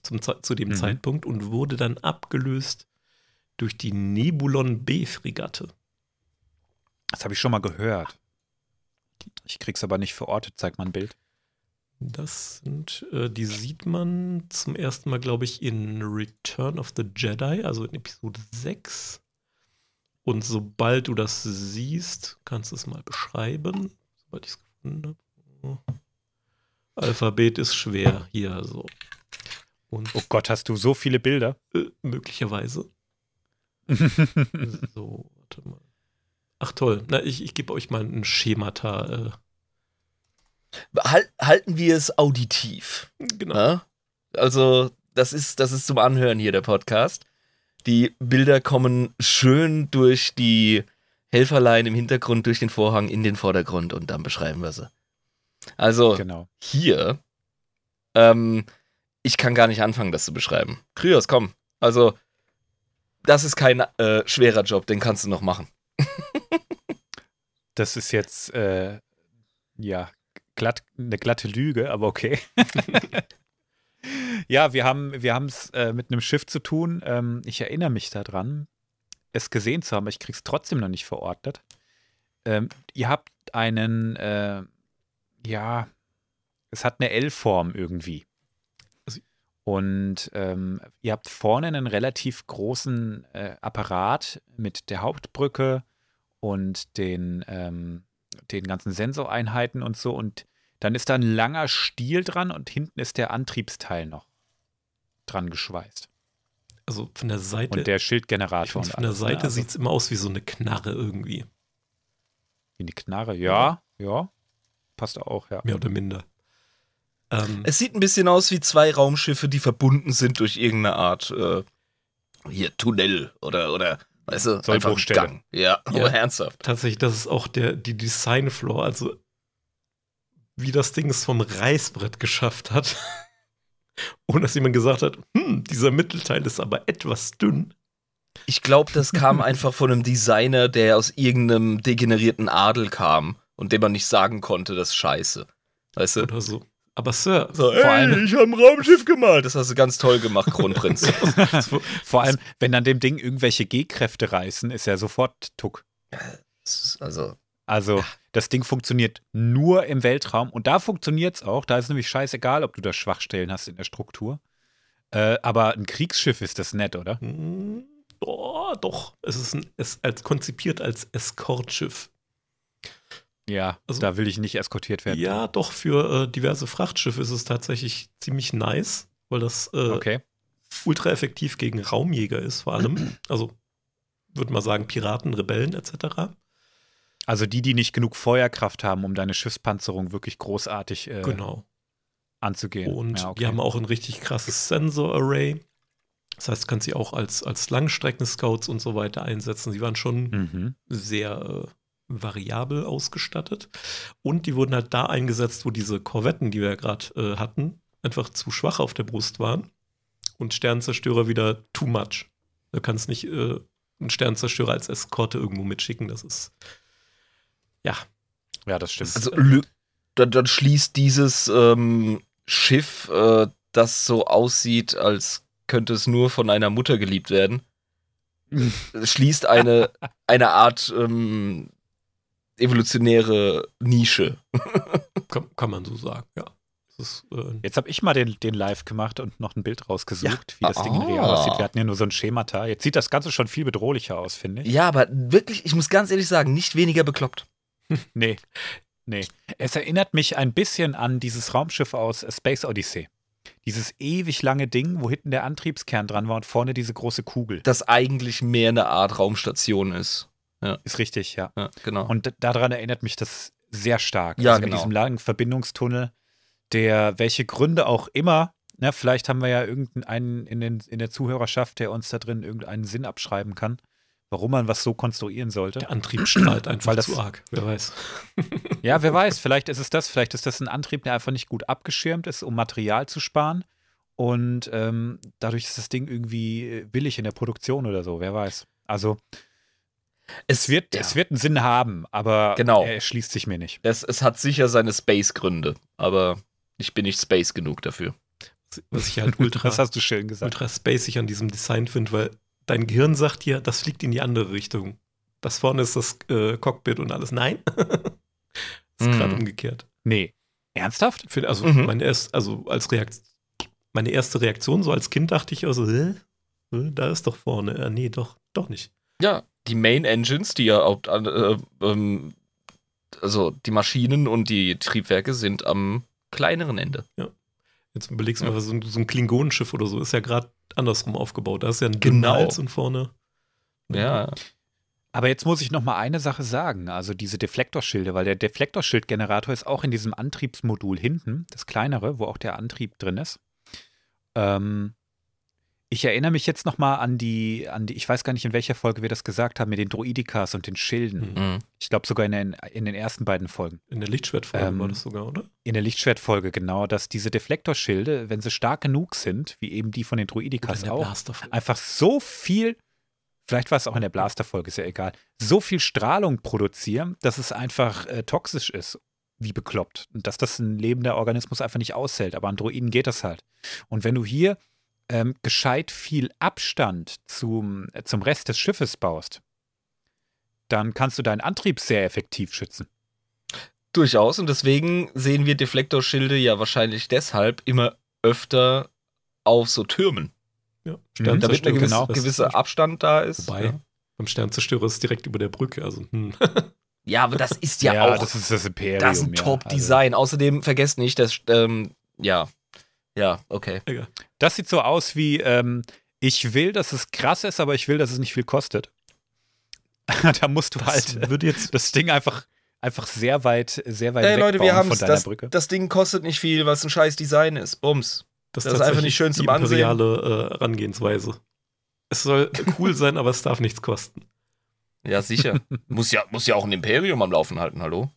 zum, zu dem Mhm. Zeitpunkt und wurde dann abgelöst durch die Nebulon B-Fregatte. das habe ich schon mal gehört. Ich krieg's aber nicht verortet, zeig mal ein Bild. Das sind, äh, die sieht man zum ersten Mal, glaube ich, in Return of the Jedi, also in Episode 6. Und sobald du das siehst, kannst du es mal beschreiben. Sobald ich es gefunden habe. Alphabet ist schwer hier so. Und Oh Gott, hast du so viele Bilder? äh, möglicherweise. <laughs> So, warte mal. Ach toll, na, ich, ich gebe euch mal ein Schemata. Hal halten wir es auditiv. Äh, genau. Ne? Also, das ist, das ist zum Anhören hier der Podcast. Die Bilder kommen schön durch die Helferlein im Hintergrund, durch den Vorhang in den Vordergrund und dann beschreiben wir sie. Also, genau. hier, ähm, ich kann gar nicht anfangen, das zu beschreiben. Kryos, komm. Also, das ist kein äh, schwerer Job, den kannst du noch machen. Das ist jetzt, äh, ja, glatt, eine glatte Lüge, aber okay. <laughs> ja, wir haben wir es äh, mit einem Schiff zu tun. Ähm, ich erinnere mich daran, es gesehen zu haben, aber ich krieg's trotzdem noch nicht verordnet. Ähm, ihr habt einen, äh, ja, es hat eine L-Form irgendwie. Und ähm, ihr habt vorne einen relativ großen äh, Apparat mit der Hauptbrücke und den, ähm, den ganzen Sensoreinheiten und so. Und dann ist da ein langer Stiel dran und hinten ist der Antriebsteil noch dran geschweißt. Also von der Seite. Und der Schildgenerator. und von der ne? Seite Also sieht es immer aus wie so eine Knarre irgendwie. Wie eine Knarre. Ja, ja. Passt auch, ja. Mehr oder minder. Ähm, Es sieht ein bisschen aus wie zwei Raumschiffe, die verbunden sind durch irgendeine Art, äh, hier, Tunnel oder, oder, weißt du, einfach ein. Gang. Ja, Ja. aber ernsthaft. tatsächlich, das ist auch der, die Designflaw, also wie das Ding es vom Reißbrett geschafft hat. <laughs> Ohne dass jemand gesagt hat, hm, dieser Mittelteil ist aber etwas dünn. Ich glaube, das kam <laughs> einfach von einem Designer, der aus irgendeinem degenerierten Adel kam und dem man nicht sagen konnte, das ist scheiße. Weißt du? Oder so. Aber Sir, So, Vor allem- ich habe ein Raumschiff <laughs> gemalt. Das hast du ganz toll gemacht, Kronprinz. <laughs> Vor allem, wenn an dem Ding irgendwelche G-Kräfte reißen, ist er sofort Tuck. Also, Also, das Ding funktioniert nur im Weltraum und da funktioniert es auch. Da ist nämlich scheißegal, ob du da Schwachstellen hast in der Struktur. Äh, aber ein Kriegsschiff ist das nett, oder? Oh, doch. Es ist, ein, es als konzipiert als Eskortschiff. Ja, Also- da will ich nicht eskortiert werden. Ja, doch, für äh, diverse Frachtschiffe ist es tatsächlich ziemlich nice, weil das äh, Okay. ultra effektiv gegen Raumjäger ist, vor allem. <clears throat> Also, würde mal sagen, Piraten, Rebellen etc. Also die, die nicht genug Feuerkraft haben, um deine Schiffspanzerung wirklich großartig äh, Genau. anzugehen. Und ja, okay. die haben auch ein richtig krasses Sensor-Array. Das heißt, du kannst sie auch als, als Langstrecken-Scouts und so weiter einsetzen. Sie waren schon Mhm. sehr äh, variabel ausgestattet. Und die wurden halt da eingesetzt, wo diese Korvetten, die wir ja gerade äh, hatten, einfach zu schwach auf der Brust waren. Und Sternzerstörer wieder too much. Du kannst nicht äh, einen Sternzerstörer als Eskorte irgendwo mitschicken. Das ist. Ja, Ja, das stimmt. also dann, dann schließt dieses ähm, Schiff, äh, das so aussieht, als könnte es nur von einer Mutter geliebt werden, <laughs> schließt eine, eine Art ähm, evolutionäre Nische. <laughs> kann, kann man so sagen, ja. Ist, äh, Jetzt habe ich mal den, den Live gemacht und noch ein Bild rausgesucht, wie das Ding in Ah. real aussieht. Wir hatten ja nur so ein Schemata. Jetzt sieht das Ganze schon viel bedrohlicher aus, finde ich. Ja, aber wirklich, ich muss ganz ehrlich sagen, nicht weniger bekloppt. <laughs> Nee. Nee. Es erinnert mich ein bisschen an dieses Raumschiff aus Space Odyssey. Dieses ewig lange Ding, wo hinten der Antriebskern dran war und vorne diese große Kugel. Das eigentlich mehr eine Art Raumstation ist. Ist richtig, ja. Ja, genau. Und daran erinnert mich das sehr stark. Ja, also mit genau. diesem langen Verbindungstunnel, der welche Gründe auch immer, ne, vielleicht haben wir ja irgendeinen in, den, in der Zuhörerschaft, der uns da drin irgendeinen Sinn abschreiben kann, warum man was so konstruieren sollte. der Antrieb strahlt einfach Weil das- zu arg, wer weiß. <laughs> Ja, wer weiß, vielleicht ist es das, vielleicht ist das ein Antrieb, der einfach nicht gut abgeschirmt ist, um Material zu sparen. Und ähm, dadurch ist das Ding irgendwie äh, billig in der Produktion oder so, wer weiß. Also es wird, ja. es wird einen Sinn haben, aber Genau. er schließt sich mir nicht. es, es hat sicher seine Space-Gründe, aber ich bin nicht Space genug dafür. Was ich halt ultra, <laughs> Das hast du schön gesagt. ultra spacig an diesem Design finde, weil dein Gehirn sagt dir, das fliegt in die andere Richtung. Das vorne ist das äh, Cockpit und alles. Nein. <laughs> ist Mhm. gerade umgekehrt. Nee. Ernsthaft? Also, Mhm. meine, erst, also als meine erste Reaktion, so als Kind dachte ich also, hä? Hä? Da ist doch vorne. Äh, nee, doch, doch nicht. Ja, die Main Engines, die ja auch, äh, ähm, also die Maschinen und die Triebwerke sind am kleineren Ende. Jetzt überlegst du Ja. mal, so ein, so ein Klingonenschiff oder so ist ja gerade andersrum aufgebaut. Da ist ja ein Genau. Hals und vorne. Ja, Aber jetzt muss ich noch mal eine Sache sagen, also diese Deflektorschilde, weil der Deflektorschildgenerator ist auch in diesem Antriebsmodul hinten, das kleinere, wo auch der Antrieb drin ist. Ähm, ich erinnere mich jetzt noch mal an die, an die, ich weiß gar nicht, in welcher Folge wir das gesagt haben, mit den Droidikas und den Schilden. Mhm. Ich glaube sogar in den, in den ersten beiden Folgen. In der Lichtschwertfolge Ähm, war das sogar, oder? In der Lichtschwertfolge, genau, dass diese Deflektorschilde, wenn sie stark genug sind, wie eben die von den Droidikas auch, einfach so viel, vielleicht war es auch in der Blasterfolge, ist ja egal, so viel Strahlung produzieren, dass es einfach äh, toxisch ist, wie bekloppt. Und dass das ein lebender Organismus einfach nicht aushält. Aber an Droiden geht das halt. Und wenn du hier ähm, gescheit viel Abstand zum, äh, zum Rest des Schiffes baust, dann kannst du deinen Antrieb sehr effektiv schützen. Durchaus. Und deswegen sehen wir Deflektorschilde ja wahrscheinlich deshalb immer öfter auf so Türmen. Ja, Mhm, Damit Sternzerstörer, ein gewisser, genau. gewisser Abstand da ist. Wobei, Ja. beim Sternzerstörer ist es direkt über der Brücke. Also, hm. <laughs> ja, aber das ist ja, auch das ist das Imperium. das ist ein ja. Top-Design. Außerdem vergesst nicht, dass, ähm, ja, ja, okay. Das sieht so aus wie, ähm, ich will, dass es krass ist, aber ich will, dass es nicht viel kostet. <laughs> da musst du Das halt würde jetzt das Ding einfach, einfach sehr weit, sehr weit Hey Leute, wir haben von deiner das, Brücke. das Ding kostet nicht viel, was ein scheiß Design ist. Bums. Das, Das ist einfach nicht schön die zum Ansehen. imperiale äh, Herangehensweise. Es soll cool <laughs> sein, aber es darf nichts kosten. Ja, sicher. muss, ja, muss ja auch ein Imperium am Laufen halten, hallo?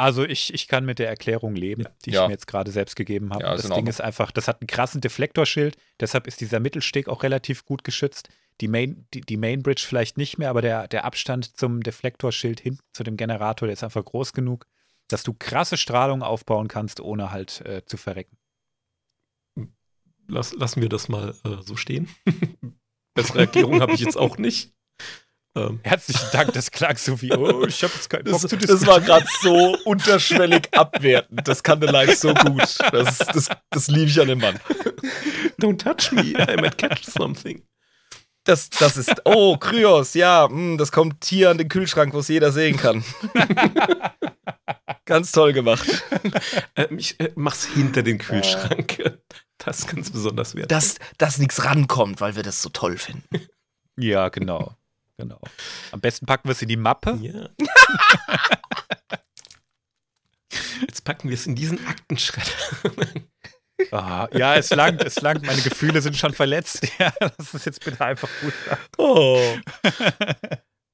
Also ich, ich kann mit der Erklärung leben, die ich Ja. mir jetzt gerade selbst gegeben habe. Ja, das in Ding ist einfach, das hat einen krassen Deflektorschild, deshalb ist dieser Mittelsteg auch relativ gut geschützt. Die Main, die, die Mainbridge vielleicht nicht mehr, aber der, der Abstand zum Deflektorschild hinten zu dem Generator, der ist einfach groß genug. dass du krasse Strahlung aufbauen kannst, ohne halt äh, zu verrecken. Lass, lassen wir das mal äh, so stehen. <laughs> Bessere Erklärung habe ich jetzt auch nicht. Ähm. Herzlichen Dank, das klang so wie, oh, ich habe jetzt keinen Bock das, zu Das war gerade so unterschwellig abwertend. Das kann der Live so gut. Das, das, das liebe ich an dem Mann. Don't touch me, I might catch something. Das, das ist, oh, Kryos, ja, mh, hm, das kommt hier an den Kühlschrank, wo es jeder sehen kann. ganz toll gemacht. Äh, ich äh, mach's hinter den Kühlschrank. Das ist ganz besonders wert. Dass, dass nichts rankommt, weil wir das so toll finden. Ja, genau. Genau. Am besten packen wir es in die Mappe. Ja. <laughs> Jetzt packen wir es in diesen Aktenschredder. <laughs> Ah, ja, es langt, es langt. Meine Gefühle sind schon verletzt. <laughs> Ja, das ist jetzt bitte einfach gut. Oh.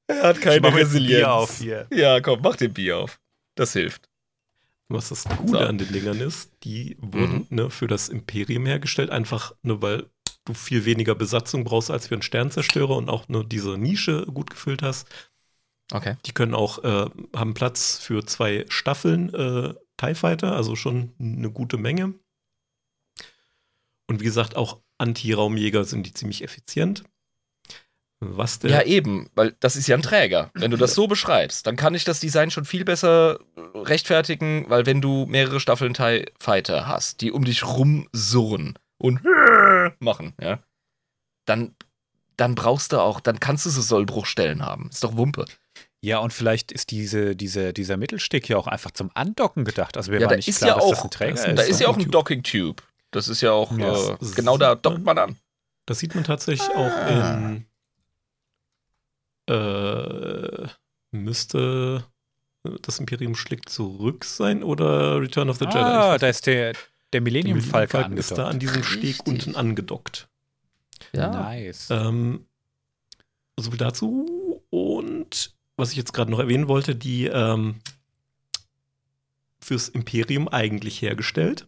Er hat keine Resilienz. Bier auf hier. Ja, komm, mach den Bier auf. Das hilft. Was das Coole so. an den Dingern ist, die wurden mhm. ne, für das Imperium hergestellt, einfach nur weil du viel weniger Besatzung brauchst als für einen Sternzerstörer und auch nur diese Nische gut gefüllt hast. Okay. Die können auch, äh, haben Platz für zwei Staffeln äh, TIE Fighter, also schon eine gute Menge. Und wie gesagt, auch Anti-Raumjäger sind die ziemlich effizient. Was der ja, eben, weil das ist ja ein Träger. Wenn du das so beschreibst, dann kann ich das Design schon viel besser rechtfertigen, weil wenn du mehrere Staffeln TIE Fighter hast, die um dich rumsurren und <laughs> machen, ja, dann, dann brauchst du auch, dann kannst du so Sollbruchstellen haben. Ist doch Wumpe. Ja, und vielleicht ist diese, diese, dieser Mittelsteg ja auch einfach zum Andocken gedacht. Also wir ja, waren nicht ist klar, ja auch, ein Träger ist. Da ist ja auch ein Docking Tube. Das ist ja auch, ja, äh, genau da dockt man an. Das sieht man tatsächlich ah. auch in äh, müsste das Imperium schlägt zurück sein oder Return of the Jedi? Ah, da ist der, der Millennium Falcon Millennium ist da an diesem Steg Richtig. unten angedockt. Ja. Nice. Ähm, so viel dazu. Und was ich jetzt gerade noch erwähnen wollte, die ähm, fürs Imperium eigentlich hergestellt.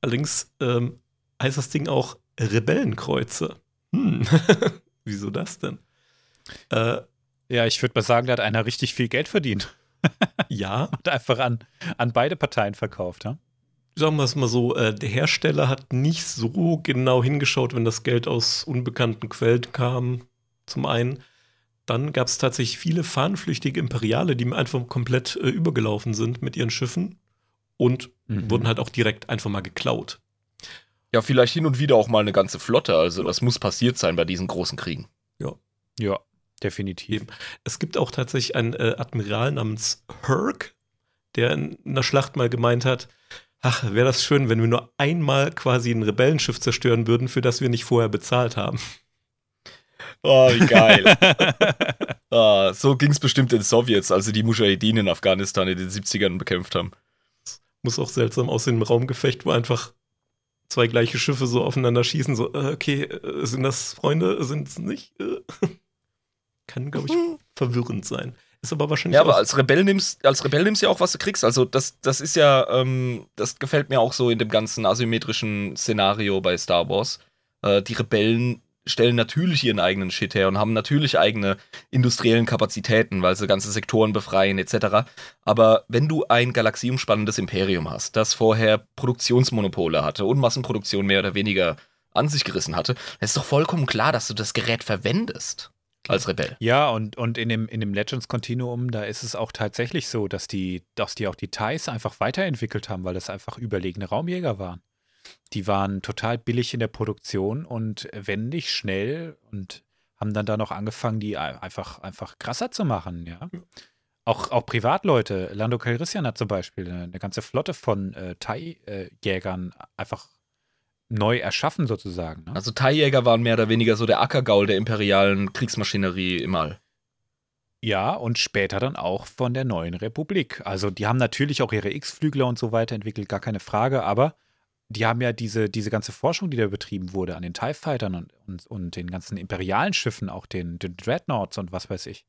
Allerdings ähm, heißt das Ding auch Rebellenkreuze. Hm. <laughs> Wieso das denn? Äh, ja, ich würde mal sagen, da hat einer richtig viel Geld verdient. ja. <laughs> Und einfach an, an beide Parteien verkauft, ja? Sagen wir es mal so, äh, der Hersteller hat nicht so genau hingeschaut, wenn das Geld aus unbekannten Quellen kam, zum einen. Dann gab es tatsächlich viele fahnenflüchtige Imperiale, die einfach komplett äh, übergelaufen sind mit ihren Schiffen und mhm. wurden halt auch direkt einfach mal geklaut. Ja, vielleicht hin und wieder auch mal eine ganze Flotte. Also, das muss passiert sein bei diesen großen Kriegen. Ja. Ja, definitiv. Es gibt auch tatsächlich einen äh, Admiral namens Herc, der in einer Schlacht mal gemeint hat, ach, wäre das schön, wenn wir nur einmal quasi ein Rebellenschiff zerstören würden, für das wir nicht vorher bezahlt haben. Oh, wie geil. <laughs> ah, so ging es bestimmt den Sowjets, als sie die Mujahedin in Afghanistan in den 70ern bekämpft haben. Muss auch seltsam aussehen im Raumgefecht, wo einfach zwei gleiche Schiffe so aufeinander schießen, so, äh, okay, äh, sind das Freunde, sind es nicht? Äh. <laughs> Kann, glaube ich, mhm. verwirrend sein. Ist aber wahrscheinlich. Ja, aber als Rebell nimmst, als Rebell nimmst du ja auch, was du kriegst. Also, das, das ist ja, ähm, das gefällt mir auch so in dem ganzen asymmetrischen Szenario bei Star Wars. Äh, die Rebellen stellen natürlich ihren eigenen Shit her und haben natürlich eigene industriellen Kapazitäten, weil sie ganze Sektoren befreien etc. Aber wenn du ein galaxieumspannendes Imperium hast, das vorher Produktionsmonopole hatte und Massenproduktion mehr oder weniger an sich gerissen hatte, dann ist doch vollkommen klar, dass du das Gerät verwendest als Rebell. Ja, und, und in dem, in dem Legends Continuum, da ist es auch tatsächlich so, dass die, dass die auch die TIEs einfach weiterentwickelt haben, weil das einfach überlegene Raumjäger waren. Die waren total billig in der Produktion und wendig, schnell und haben dann da noch angefangen, die einfach, einfach krasser zu machen, ja. Auch, auch Privatleute, Lando Calrissian hat zum Beispiel eine, eine ganze Flotte von äh, TIE-Jägern einfach neu erschaffen sozusagen. Ne? Also TIE-Jäger waren mehr oder weniger so der Ackergaul der imperialen Kriegsmaschinerie im All. Ja, und später dann auch von der neuen Republik. Also die haben natürlich auch ihre X-Flügler und so weiter entwickelt, gar keine Frage, aber die haben ja diese, diese ganze Forschung, die da betrieben wurde an den TIE Fightern und, und, und den ganzen imperialen Schiffen, auch den, den Dreadnoughts und was weiß ich.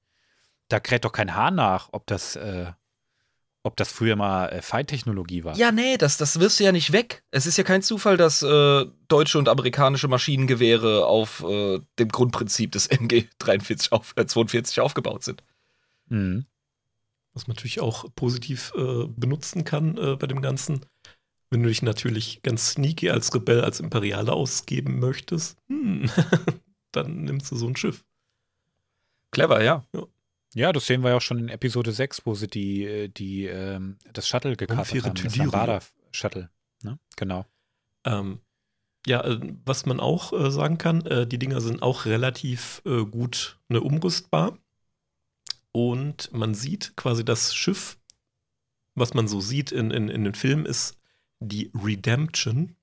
Da kräht doch kein Haar nach, ob das, äh, ob das früher mal äh, Feinttechnologie war. Ja, nee, das, das wirst du ja nicht weg. Es ist ja kein Zufall, dass äh, deutsche und amerikanische Maschinengewehre auf äh, dem Grundprinzip des MG 43 auf, 42 äh, aufgebaut sind. Mhm. Was man natürlich auch positiv äh, benutzen kann äh, bei dem Ganzen. Wenn du dich natürlich ganz sneaky als Rebell, als Imperialer ausgeben möchtest, hm, <laughs> dann nimmst du so ein Schiff. Clever, ja. Ja, das sehen wir ja auch schon in Episode 6, wo sie die, äh, die, ähm, das Shuttle gekapert Unfaire haben. Das Tüdierung. Lambada-Shuttle. Ne? Genau. Ähm, ja, äh, was man auch äh, sagen kann, äh, die Dinger sind auch relativ äh, gut ne, umrüstbar. Und man sieht quasi das Schiff, was man so sieht in, in, in den Filmen, ist die Redemption.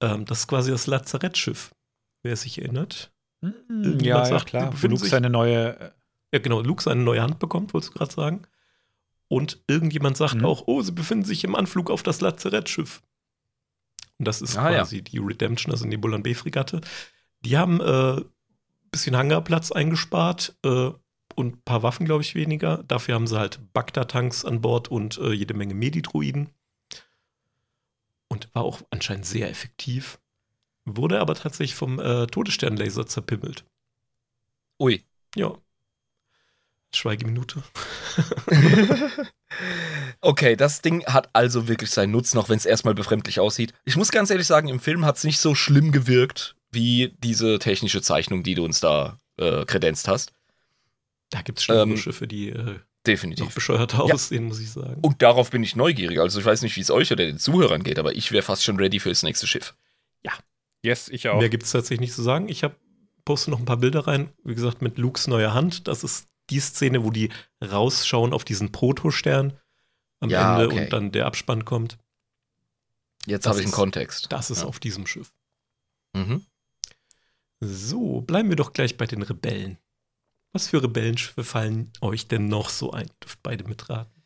Ähm, das ist quasi das Lazarettschiff, wer sich erinnert. Irgendjemand Ja, ja, klar. Wo Luke seine neue. Ja, genau, Luke seine neue Hand bekommt, wolltest du gerade sagen. Und irgendjemand sagt Mhm. auch, oh, sie befinden sich im Anflug auf das Lazarettschiff. Und das ist Ah, ja. quasi die Redemption, also Nebulan B-Fregatte. Die haben äh, bisschen Hangarplatz eingespart äh, und ein paar Waffen, glaube ich, weniger. Dafür haben sie halt Bagdad-Tanks an Bord und äh, jede Menge Medidruiden. Und war auch anscheinend sehr effektiv. Wurde aber tatsächlich vom äh, Todessternlaser zerpimmelt. Ui. Ja. Schweigeminute. <laughs> okay, das Ding hat also wirklich seinen Nutzen, auch wenn es erstmal befremdlich aussieht. Ich muss ganz ehrlich sagen, im Film hat es nicht so schlimm gewirkt, wie diese technische Zeichnung, die du uns da äh, kredenzt hast. Da gibt es schlimmere Ähm, Schiffe, die äh, noch Definitiv. bescheuerter Ja. aussehen, muss ich sagen. Und darauf bin ich neugierig. Also ich weiß nicht, wie es euch oder den Zuhörern geht, aber ich wäre fast schon ready fürs nächste Schiff. Yes, ich auch. Mehr gibt es tatsächlich nicht zu sagen. Ich hab, poste noch ein paar Bilder rein. Wie gesagt, mit Lukes neuer Hand. Das ist die Szene, wo die rausschauen auf diesen Protostern am Ja, Ende okay. und dann der Abspann kommt. Jetzt habe ich einen ist- Kontext. Das ist Ja. auf diesem Schiff. Mhm. So, bleiben wir doch gleich bei den Rebellen. Was für Rebellenschiffe fallen euch denn noch so ein? Dürft beide mitraten.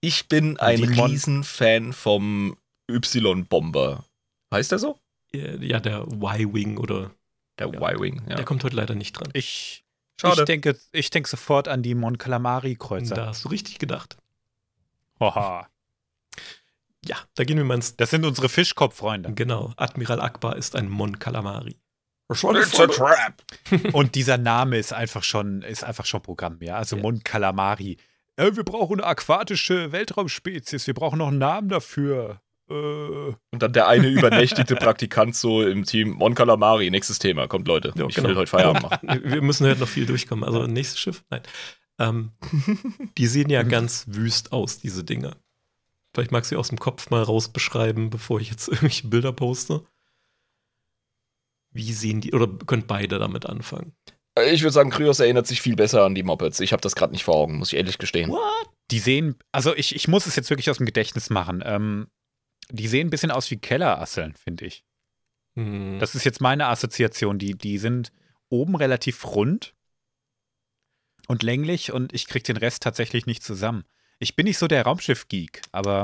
Ich bin ein Riesenfan vom Y-Bomber. Heißt der so? Äh, Ja, der Y-Wing oder. Der Ja. Y-Wing, ja. Der kommt heute leider nicht dran. Ich, Schade. ich denke, ich denke sofort an die Mon Calamari-Kreuzer. Da hast du richtig gedacht. Haha. Ja, da gehen wir mal ins. Das sind unsere Fischkopffreunde. Genau, Admiral Akbar ist ein Mon Calamari. It's a trap. <laughs> <laughs> Und dieser Name ist einfach schon, ist einfach schon Programm, ja. Also Ja. Mon Calamari. Äh, wir brauchen eine aquatische Weltraumspezies. Wir brauchen noch einen Namen dafür. Äh, Und dann der eine übernächtigte Praktikant so im Team. Mon Calamari, nächstes Thema. Kommt, Leute. Ja, ich genau. will heute Feierabend machen. Wir müssen heute noch viel durchkommen. Also, nächstes Schiff? Nein. Ähm, die sehen ja <laughs> ganz wüst aus, diese Dinge. Vielleicht magst du sie aus dem Kopf mal raus beschreiben, bevor ich jetzt <laughs> irgendwelche Bilder poste. Wie sehen die, oder könnt beide damit anfangen? Ich würde sagen, Kryos erinnert sich viel besser an die Mopeds. Ich habe das gerade nicht vor Augen, muss ich ehrlich gestehen. What? die sehen, also ich, ich muss es jetzt wirklich aus dem Gedächtnis machen. Ähm, die sehen ein bisschen aus wie Kellerasseln, finde ich. Hm. Das ist jetzt meine Assoziation. Die, die sind oben relativ rund und länglich und ich kriege den Rest tatsächlich nicht zusammen. Ich bin nicht so der Raumschiff-Geek, aber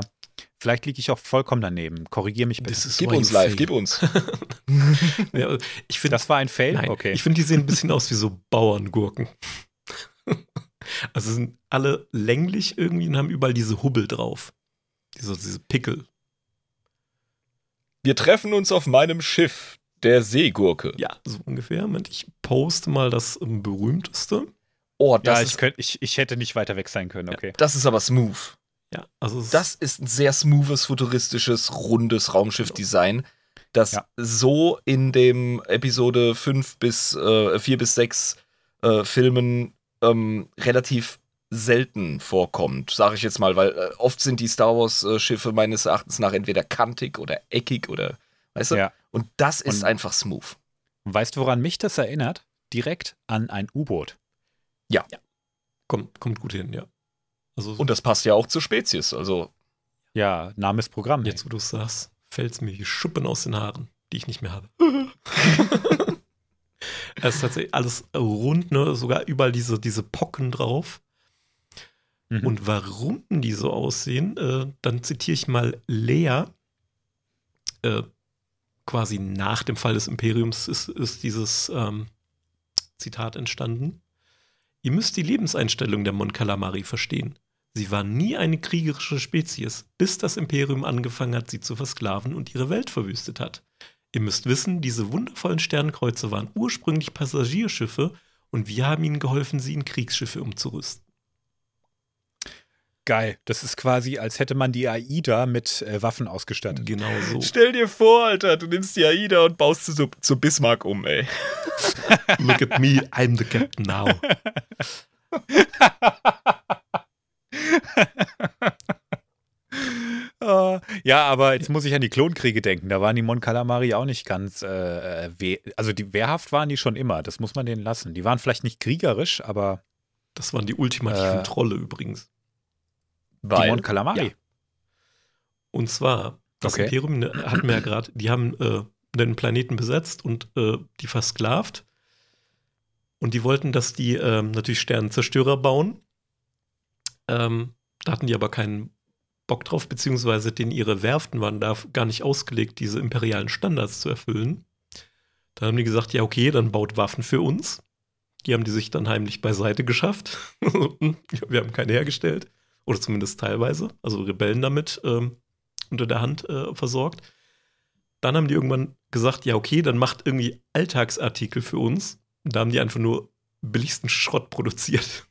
vielleicht liege ich auch vollkommen daneben. Korrigier mich bitte. Is Gib uns live, gib uns. <laughs> ja, ich finde Das war ein Fail? Nein, okay. ich finde, die sehen ein bisschen aus wie so Bauerngurken. <laughs> also sind alle länglich irgendwie und haben überall diese Hubbel drauf. Diese, diese Pickel. Wir treffen uns auf meinem Schiff, der Seegurke. Ja, so ungefähr. Moment, ich poste mal das berühmteste. Oh, das, ja, ich, ist, könnt, ich, ich hätte nicht weiter weg sein können, okay. das ist aber smooth. Ja, also es Das ist ein sehr smoothes, futuristisches, rundes Raumschiff-Design, das Ja. so in dem Episode 5 bis äh, 4 bis 6 äh, Filmen ähm, relativ selten vorkommt, sage ich jetzt mal, weil äh, oft sind die Star Wars-Schiffe meines Erachtens nach entweder kantig oder eckig oder, weißt du? Ja. Und das ist Und- einfach smooth. Weißt du, woran mich das erinnert? Direkt an ein U-Boot. kommt, kommt gut hin, ja. Also Und das passt ja auch zur Spezies, also Ja, Name ist Programm. jetzt, wo du es sagst, fällt es mir wie Schuppen aus den Haaren, die ich nicht mehr habe. <laughs> <laughs> es ist tatsächlich alles rund, ne? sogar überall diese, diese Pocken drauf. Mhm. Und warum die so aussehen, äh, dann zitiere ich mal Lea. Äh, quasi nach dem Fall des Imperiums ist, ist dieses ähm, Zitat entstanden. Ihr müsst die Lebenseinstellung der Mon Calamari verstehen. Sie war nie eine kriegerische Spezies, bis das Imperium angefangen hat, sie zu versklaven und ihre Welt verwüstet hat. Ihr müsst wissen, diese wundervollen Sternkreuze waren ursprünglich Passagierschiffe und wir haben ihnen geholfen, sie in Kriegsschiffe umzurüsten. Geil. Das ist quasi, als hätte man die AIDA mit äh, Waffen ausgestattet. Genau so. Stell dir vor, Alter, du nimmst die AIDA und baust sie so zu Bismarck um, ey. <laughs> Look at me, I'm the captain now. Äh, <laughs> ja, aber jetzt muss ich an die Klonkriege denken. Da waren die Mon Calamari auch nicht ganz, äh, äh, weh- also die wehrhaft waren die schon immer. Das muss man denen lassen. Die waren vielleicht nicht kriegerisch, aber Das waren die ultimativen Äh. Trolle übrigens. Weil, Mon Calamari. Ja. Und zwar, das Okay. Imperium ne, hatten wir ja gerade, die haben äh, den Planeten besetzt und äh, die versklavt. Und die wollten, dass die ähm, natürlich Sternenzerstörer bauen. Ähm, da hatten die aber keinen Bock drauf, beziehungsweise denn ihre Werften waren da gar nicht ausgelegt, diese imperialen Standards zu erfüllen. Dann haben die gesagt, ja, okay, dann baut Waffen für uns. Die haben die sich dann heimlich beiseite geschafft. <laughs> wir haben keine hergestellt. Oder zumindest teilweise. Also Rebellen damit ähm, unter der Hand äh, versorgt. Dann haben die irgendwann gesagt, ja, okay, dann macht irgendwie Alltagsartikel für uns. Und da haben die einfach nur billigsten Schrott <laughs> produziert.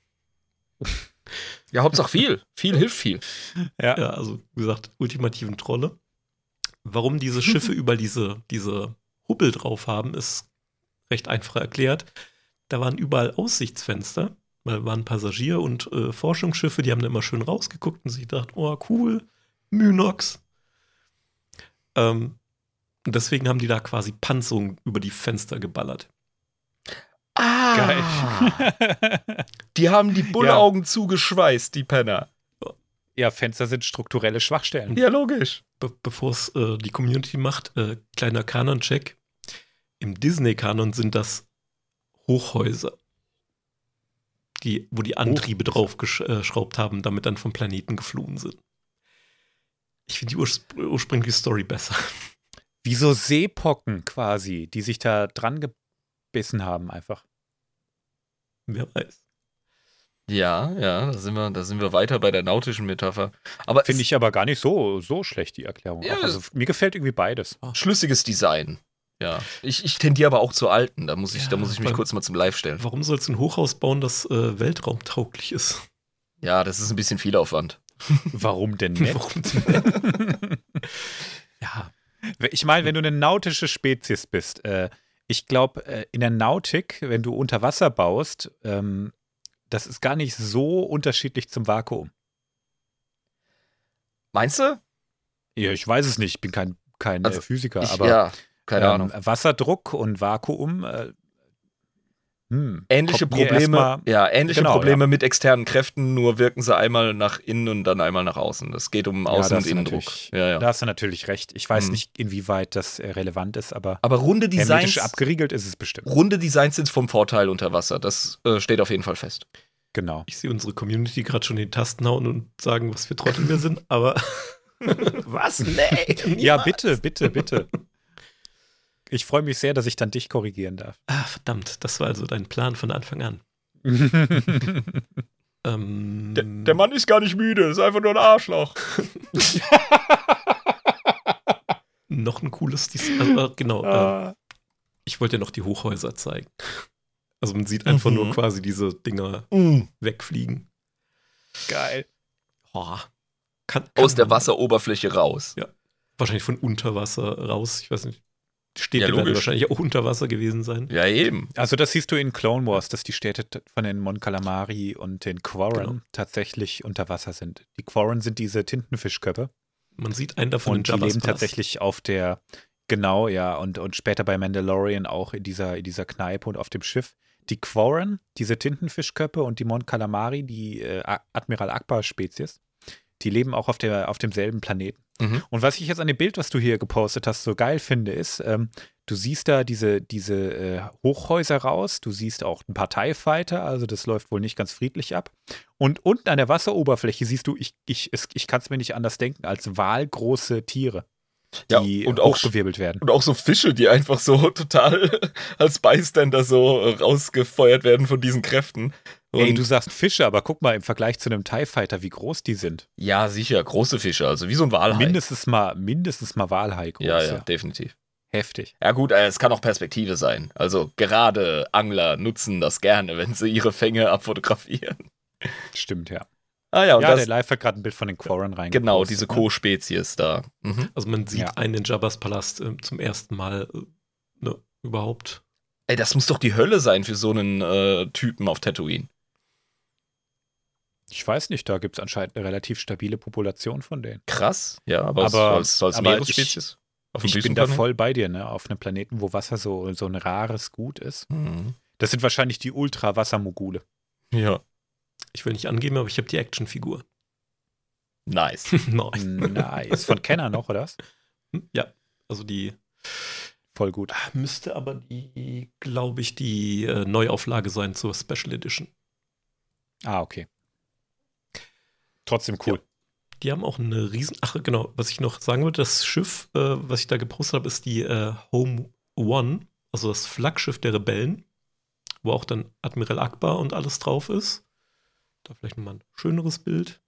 ja, Hauptsache viel. Viel hilft viel. Ja. Ja, also wie gesagt, ultimativen Trolle. Warum diese Schiffe <laughs> überall diese, diese Hubbel drauf haben, ist recht einfach erklärt. Da waren überall Aussichtsfenster, weil waren Passagier- und äh, Forschungsschiffe, die haben da immer schön rausgeguckt und sich gedacht, oh cool, Mynox. Ähm, und deswegen haben die da quasi Panzerungen über die Fenster geballert. Ah, Geil. <laughs> Die haben die Bullaugen zugeschweißt, die Penner. ja, Fenster sind strukturelle Schwachstellen. Ja, logisch. Be Bevor es äh, die Community macht, äh, kleiner Kanon-Check. Im Disney-Kanon sind das Hochhäuser, die, wo die Antriebe drauf geschraubt haben, damit dann vom Planeten geflogen sind. Ich finde die urs ursprüngliche Story besser. Wie so Seepocken quasi, die sich da dran gebissen haben einfach. Wer weiß. Ja, ja, da sind wir, da sind wir weiter bei der nautischen Metapher. Aber Finde ich aber gar nicht so, so schlecht, die Erklärung. Ja, also, mir gefällt irgendwie beides. schlüssiges Design. Ja. Ich, ich tendiere aber auch zu alten. Da muss ich, Ja, da muss ich mich kurz mal zum Live stellen. Warum sollst du ein Hochhaus bauen, das äh, weltraumtauglich ist? Ja, das ist ein bisschen viel Aufwand. <laughs> <laughs> Warum denn nicht? Warum <laughs> denn? ja, Ich meine, wenn du eine nautische Spezies bist, äh, ich glaube, äh, in der Nautik, wenn du unter Wasser baust, ähm, das ist gar nicht so unterschiedlich zum Vakuum. Meinst du? Ja, ich weiß es nicht, ich bin kein, kein Also, äh, Physiker, Ich, aber ja, keine ähm, Ahnung. Wasserdruck und Vakuum, äh, hm, Ähnliche Probleme, ja, ähnliche Genau, Probleme mit externen Kräften, nur wirken sie einmal nach innen und dann einmal nach außen. Das geht um Ja, Außen- da und hast du Innendruck. natürlich- Ja, ja. Da hast du natürlich recht. Ich weiß Hm. nicht, inwieweit das äh, relevant ist, aber Aber runde Designs, abgeriegelt ist es bestimmt. runde Designs sind vom Vorteil unter Wasser. Das äh, steht auf jeden Fall fest. Genau. ich sehe unsere Community gerade schon in die Tasten hauen und sagen, was für Trottel wir sind, aber <laughs> <laughs> was? Nee. Ja, bitte, bitte, bitte. Ich freue mich sehr, dass ich dann dich korrigieren darf. Ah, verdammt, das war also dein Plan von Anfang an. <laughs> Ähm, Mann ist gar nicht müde, ist einfach nur ein Arschloch. <laughs> noch ein cooles Design. Also, äh, genau, äh, Ah. ich wollte ja noch die Hochhäuser zeigen. Also man sieht einfach Mhm. nur quasi diese Dinger Mm. wegfliegen. Geil. Oh, kann, kann Aus der man- Wasseroberfläche raus. Wahrscheinlich von unter Wasser raus. Ich weiß nicht. Die Städte Ja, werden wahrscheinlich auch unter Wasser gewesen sein. Ja, eben. Also das siehst du in Clone Wars, dass die Städte von den Mon Calamari und den Quarren Genau. tatsächlich unter Wasser sind. Die Quarren sind diese Tintenfischköpfe Man sieht einen davon und die in Jabba's leben Pass. tatsächlich auf der, genau, ja, und, und später bei Mandalorian auch in dieser, in dieser Kneipe und auf dem Schiff. Die Quarren, diese Tintenfischköpfe und die Mon Calamari, die äh, Admiral Akbar-Spezies, die leben auch auf, der, auf demselben Planeten. Mhm. Und was ich jetzt an dem Bild, was du hier gepostet hast, so geil finde, ist, ähm, du siehst da diese, diese äh, Hochhäuser raus, du siehst auch ein paar TIE Fighter, also das läuft wohl nicht ganz friedlich ab. Und unten an der Wasseroberfläche siehst du, ich, ich, es- ich kann es mir nicht anders denken, als wahlgroße Tiere, Ja, die und auch, hochgewirbelt werden. und auch so Fische, die einfach so <laughs> total als Bystander so rausgefeuert werden von diesen Kräften. Und Ey, du sagst Fische, aber guck mal im Vergleich zu einem TIE Fighter, wie groß die sind. ja, sicher, große Fische, also wie so ein Walhai. Mindestens mal, mindestens mal Walhai groß. ja, ja, definitiv. Heftig. Ja gut, äh, es kann auch Perspektive sein. Also gerade Angler nutzen das gerne, wenn sie ihre Fänge abfotografieren. Stimmt, ja. Ah ja, und ja, das, der Live hat gerade ein Bild von den Quarren rein. genau, diese Co-Spezies da. Mhm. Also man sieht Ja. einen in Jabba's Palast äh, zum ersten Mal äh, ne, überhaupt. Ey, das muss doch die Hölle sein für so einen äh, Typen auf Tatooine. Ich weiß nicht, da gibt es anscheinend eine relativ stabile Population von denen. Krass, ja, aber, Aber- als, als Meeresspezies. Auf dem Ich bin da voll bei dir, ne? Auf einem Planeten, wo Wasser so, so ein rares Gut ist. Mhm. Das sind wahrscheinlich die Ultra-Wassermogule. Ja, Ich will nicht angeben, aber ich habe die Actionfigur. nice. <laughs> <laughs> nice. Nice. Von Kenner noch, oder was? Ja, also die Voll gut. müsste aber die, glaube ich, die äh, Neuauflage sein zur Special Edition. Ah, okay. Trotzdem cool. Die haben auch eine riesen. Ach, genau, was ich noch sagen wollte, das Schiff, äh, was ich da gepostet habe, ist die äh, Home One, also das Flaggschiff der Rebellen, wo auch dann Admiral Akbar und alles drauf ist. Da vielleicht nochmal ein schöneres Bild.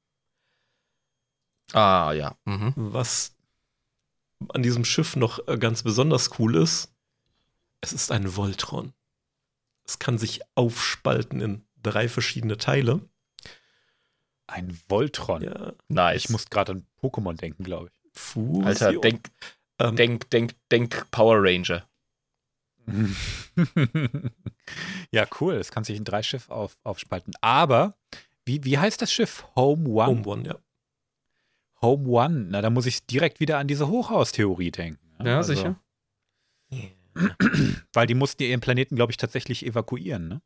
Ah, ja. Mhm. Was an diesem Schiff noch äh, ganz besonders cool ist, es ist ein Voltron. Es kann sich aufspalten in drei verschiedene Teile. Ein Voltron. Ja, Nice. Ich muss gerade an Pokémon denken, glaube Fusion. Alter, denk, ähm, denk, denk, denk Power Ranger. ich. <laughs> ja, cool. Es kann sich in drei Schiff auf, aufspalten. Aber, wie, wie heißt das Schiff? Home One? Home One, ja. Home One. Na, da muss ich direkt wieder an diese Hochhaustheorie denken. Ja, Also, sicher. <clears throat> Weil die mussten ihren Planeten, glaube ich, tatsächlich evakuieren, ne?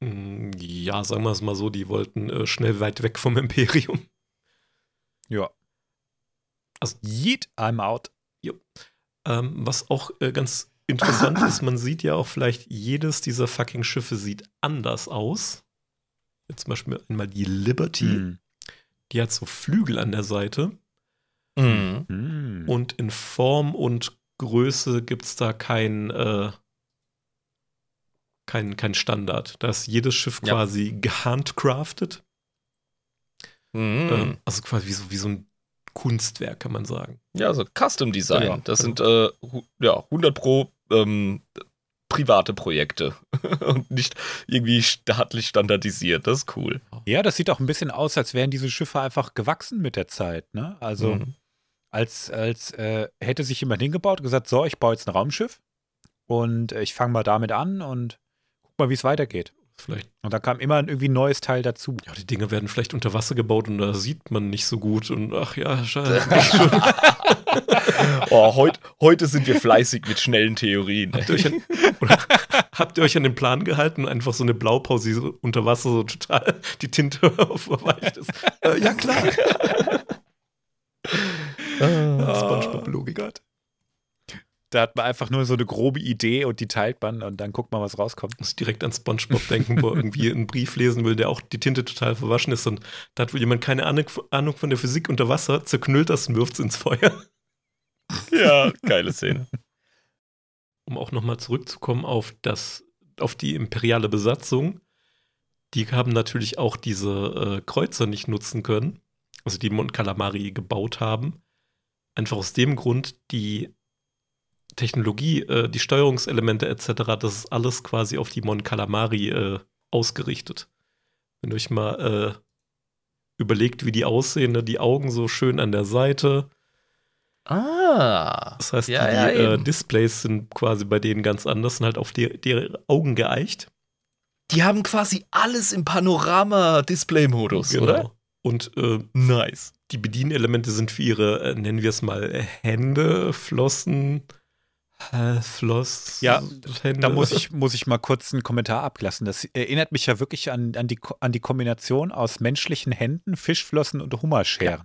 Mm, Ja, sagen wir es mal so, die wollten äh, schnell weit weg vom Imperium. Ja. Also- Yeet, I'm out. Ähm, was auch äh, ganz interessant ist, man sieht ja auch vielleicht, jedes dieser fucking Schiffe sieht anders aus. Jetzt zum Beispiel einmal die Liberty, Hm. die hat so Flügel an der Seite. Mhm. Hm. Und in Form und Größe gibt es da kein, äh, kein, kein Standard. Da ist jedes Schiff Ja. quasi gehandcraftet. Mhm. Ähm, also quasi wie so, wie so ein Kunstwerk, kann man sagen. Ja, so Custom Design. Ja, das genau. sind äh, ja 100 pro ähm, private Projekte <laughs> und nicht irgendwie staatlich standardisiert. Das ist cool. Ja, das sieht auch ein bisschen aus, als wären diese Schiffe einfach gewachsen mit der Zeit, ne? Also, Mhm. als, als äh, hätte sich jemand hingebaut und gesagt, so, ich baue jetzt ein Raumschiff und äh, ich fange mal damit an und guck mal, wie es weitergeht. Vielleicht, Und da kam immer irgendwie ein neues Teil dazu. ja, die Dinge werden vielleicht unter Wasser gebaut und da sieht man nicht so gut. Und ach ja, schade. <laughs> <laughs> oh, heut, heute sind wir fleißig mit schnellen Theorien. habt, ihr euch an, oder, habt ihr euch an den Plan gehalten und einfach so eine Blaupause so unter Wasser so total die Tinte <laughs> verweicht ist? äh, ja, klar. Ah. SpongeBob-Logik. Gott. Da hat man einfach nur so eine grobe Idee und die teilt man und dann guckt man, was rauskommt. muss direkt an SpongeBob denken, wo er irgendwie einen Brief lesen will, der auch die Tinte total verwaschen ist. Und da hat wohl jemand keine Ahnung, von der Physik unter Wasser, zerknüllt das und wirft es ins Feuer. ja, geile Szene. Um auch nochmal zurückzukommen auf, das, auf die imperiale Besatzung. Die haben natürlich auch diese äh, Kreuzer nicht nutzen können, also die Mon Calamari gebaut haben. Einfach aus dem Grund, die Technologie, äh, die Steuerungselemente etc., das ist alles quasi auf die Mon Calamari äh, ausgerichtet. Wenn ihr euch mal äh, überlegt, wie die aussehen, ne? die Augen so schön an der Seite. Ah. Das heißt, Ja, die, ja, äh. Displays sind quasi bei denen ganz anders, sind halt auf die, die Augen geeicht. Die haben quasi alles im Panorama-Display-Modus, Genau. oder? Und äh, Nice. die Bedienelemente sind für ihre, äh, nennen wir es mal, äh, Hände, Flossen, Floss. Ja, Hände. Da muss ich, muss ich mal kurz einen Kommentar ablassen. Das erinnert mich ja wirklich an, an, die, an die Kombination aus menschlichen Händen, Fischflossen und Hummerscheren.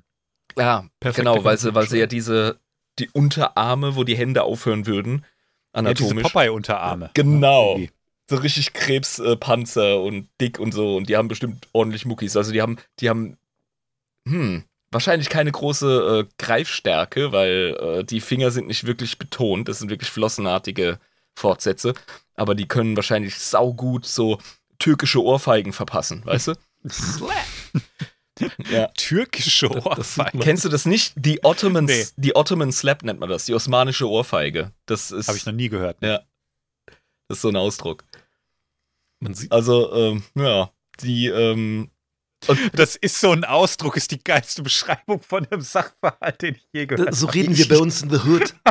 Ja, Perfekte genau, weil sie, weil sie ja diese, die Unterarme, wo die Hände aufhören würden, Ja, diese anatomisch. Popeye-Unterarme. Genau. So richtig Krebspanzer und dick und so und die haben bestimmt ordentlich Muckis. Also die haben, die haben, hm, wahrscheinlich keine große äh, Greifstärke, weil äh, die Finger sind nicht wirklich betont. Das sind wirklich flossenartige Fortsätze. Aber die können wahrscheinlich saugut so türkische Ohrfeigen verpassen, weißt du? ja. Türkische Ohrfeige. Kennst du das nicht? Die Ottoman, Nee. die Ottoman Slap nennt man das, die osmanische Ohrfeige. Das ist, Habe ich noch nie gehört. Ja. das ist so ein Ausdruck. Man sieht, Also, ähm, ja, die, ähm, das ist so ein Ausdruck, ist die geilste Beschreibung von einem Sachverhalt, den ich je gehört habe. So reden wir bei uns in the Hood. <laughs>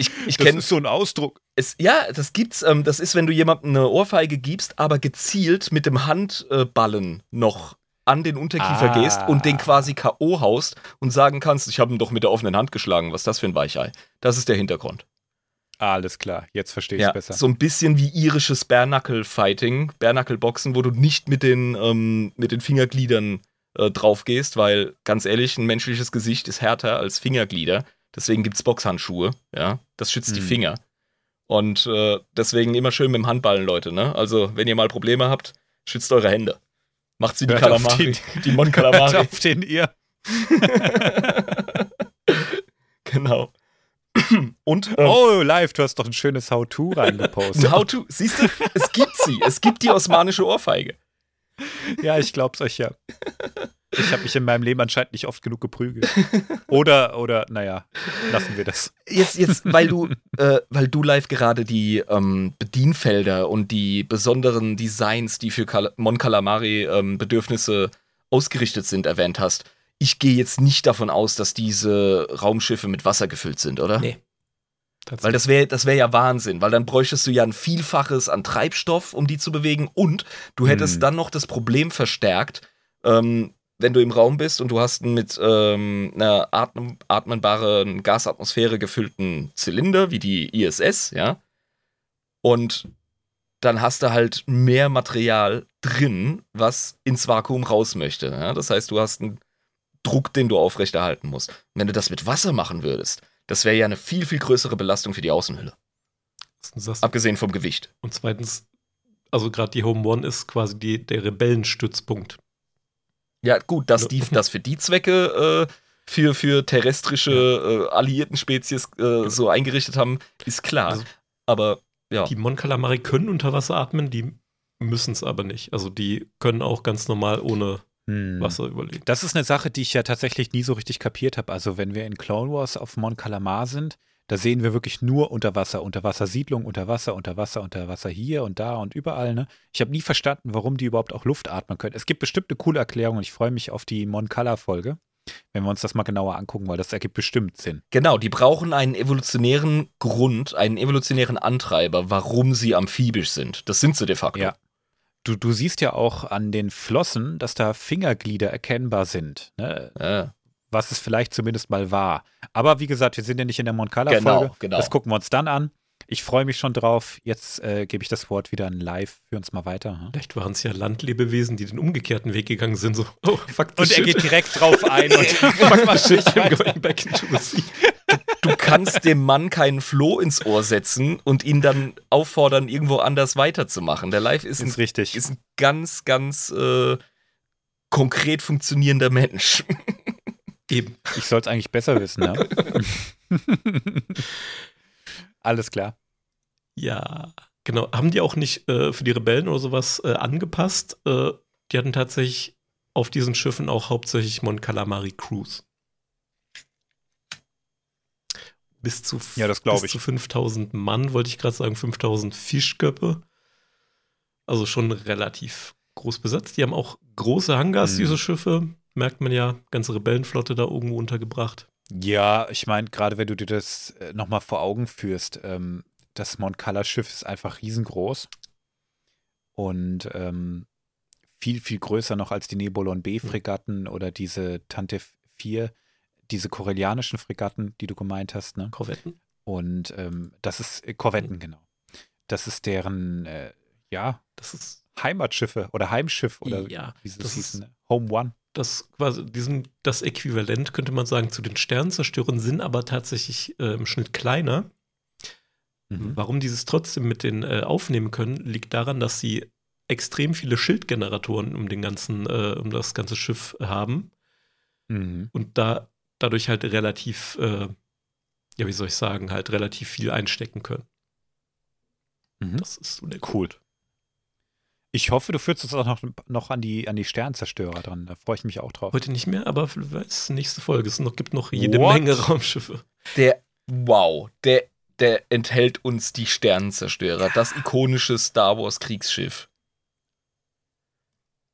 Ich, ich Das kenne ist so ein Ausdruck. es. Ja, das gibt's. Ähm, das ist, wenn du jemandem eine Ohrfeige gibst, aber gezielt mit dem Handballen noch an den Unterkiefer Ah. gehst und den quasi K.O. haust und sagen kannst, ich habe ihn doch mit der offenen Hand geschlagen. Was ist das für ein Weichei? Das ist der Hintergrund. Alles klar, jetzt verstehe ich Ja, besser. so ein bisschen wie irisches Bare-Knuckle-Fighting, Bare-Knuckle-Boxen, wo du nicht mit den, ähm, mit den Fingergliedern äh, drauf gehst, weil ganz ehrlich, ein menschliches Gesicht ist härter als Fingerglieder. Deswegen gibt's Boxhandschuhe, ja. Das schützt die Mhm. Finger. Und äh, deswegen immer schön mit dem Handballen, Leute, ne? Also, wenn ihr mal Probleme habt, schützt eure Hände. Macht's wie die Hört auf Kalamari, den- die Mon <laughs> Hört Calamari. auf den ihr. <laughs> genau. Und ähm, Oh, live, du hast doch ein schönes How-To reingepostet. ein How-To, siehst du, es gibt sie. Es gibt die osmanische Ohrfeige. Ja, ich glaub's euch ja. Ich habe mich in meinem Leben anscheinend nicht oft genug geprügelt. Oder, oder, naja, lassen wir das. Jetzt, jetzt, weil du, äh, weil du live gerade die ähm, Bedienfelder und die besonderen Designs, die für Kal Mon Calamari ähm, Bedürfnisse ausgerichtet sind, erwähnt hast. Ich gehe jetzt nicht davon aus, dass diese Raumschiffe mit Wasser gefüllt sind, oder? Nee. Weil das wäre das wär ja Wahnsinn, weil dann bräuchtest du ja ein Vielfaches an Treibstoff, um die zu bewegen. Und du hättest Hm. dann noch das Problem verstärkt, ähm, wenn du im Raum bist und du hast einen mit ähm, einer atmen, atmenbaren Gasatmosphäre gefüllten Zylinder, wie die ISS, ja. Und dann hast du halt mehr Material drin, was ins Vakuum raus möchte. Ja? Das heißt, du hast einen Druck, den du aufrechterhalten musst. Und wenn du das mit Wasser machen würdest, das wäre ja eine viel, viel größere Belastung für die Außenhülle. Abgesehen vom Gewicht. Und zweitens, also gerade die Home One ist quasi die, der Rebellenstützpunkt. Ja, gut, dass die das für die Zwecke äh, für, für terrestrische äh, alliierten Spezies äh, so eingerichtet haben, ist klar. Also- Aber ja. Die Mon Calamari können unter Wasser atmen, die müssen es aber nicht. Also die können auch ganz normal ohne Hm. Wasser überleben. Das ist eine Sache, die ich ja tatsächlich nie so richtig kapiert habe. Also, wenn wir in Clone Wars auf Mon Calamar sind, da sehen wir wirklich nur Unterwasser, Unterwassersiedlung, Unterwasser, Unterwasser, Unterwasser hier und da und überall. Ne? Ich habe nie verstanden, warum die überhaupt auch Luft atmen können. Es gibt bestimmt eine coole Erklärung und ich freue mich auf die Mon Cala-Folge, wenn wir uns das mal genauer angucken, weil das ergibt bestimmt Sinn. Genau, die brauchen einen evolutionären Grund, einen evolutionären Antreiber, warum sie amphibisch sind. Das sind sie de facto. Ja. Du, du siehst ja auch an den Flossen, dass da Fingerglieder erkennbar sind. Ne? Ja. was es vielleicht zumindest mal war. Aber wie gesagt, wir sind ja nicht in der Moncala-Folge. Genau, genau. Das gucken wir uns dann an. Ich freue mich schon drauf. Jetzt äh, gebe ich das Wort wieder an Live. Für uns mal weiter. hm? Vielleicht waren es ja Landlebewesen, die den umgekehrten Weg gegangen sind. So, <laughs> oh, fuck the Und er shit. geht direkt drauf ein und fuck the shit, I'm going back into the sea. Du kannst dem Mann keinen Floh ins Ohr setzen und ihn dann auffordern, irgendwo anders weiterzumachen. Der Live ist ein, ist richtig. ist ein ganz, ganz äh, konkret funktionierender Mensch. Eben. Ich soll es eigentlich besser wissen, ne? <laughs> Alles klar. Ja, genau. Haben die auch nicht äh, für die Rebellen oder sowas äh, angepasst? Äh, die hatten tatsächlich auf diesen Schiffen auch hauptsächlich Mon Calamari Crews. Bis zu, Ja, das bis ich. zu 5000 Mann, wollte ich gerade sagen, 5000 Fischköpfe. Also schon relativ groß besetzt. Die haben auch große Hangars, Mhm. diese Schiffe. Merkt man ja, ganze Rebellenflotte da irgendwo untergebracht. Ja, ich meine, gerade wenn du dir das äh, nochmal vor Augen führst, ähm, das Moncala-Schiff ist einfach riesengroß und ähm, viel, viel größer noch als die Nebulon B-Fregatten oder diese Tante 4, diese korellianischen Fregatten, die du gemeint hast, ne? Korvetten. Und ähm, das ist äh, Korvetten, genau. Das ist deren, äh, ja, Das ist Heimatschiffe oder Heimschiff oder ja, wie sie das hießen. ne? Home One. das quasi, die sind das Äquivalent, könnte man sagen, zu den Sternzerstörern, sind aber tatsächlich äh, im Schnitt kleiner. Mhm. Warum die es trotzdem mit den äh, aufnehmen können, liegt daran, dass sie extrem viele Schildgeneratoren um den ganzen, äh, um das ganze Schiff haben Mhm. und da dadurch halt relativ, äh, ja, wie soll ich sagen, halt relativ viel einstecken können. Mhm. Das ist so der Cool. Ich hoffe, du führst uns auch noch, noch an, die, an die Sternzerstörer dran. Da freue ich mich auch drauf. Heute nicht mehr, aber weiß, nächste Folge. Es noch, gibt noch jede What? Menge Raumschiffe. Der, wow, der, der enthält uns die Sternenzerstörer, das ikonische Star Wars Kriegsschiff.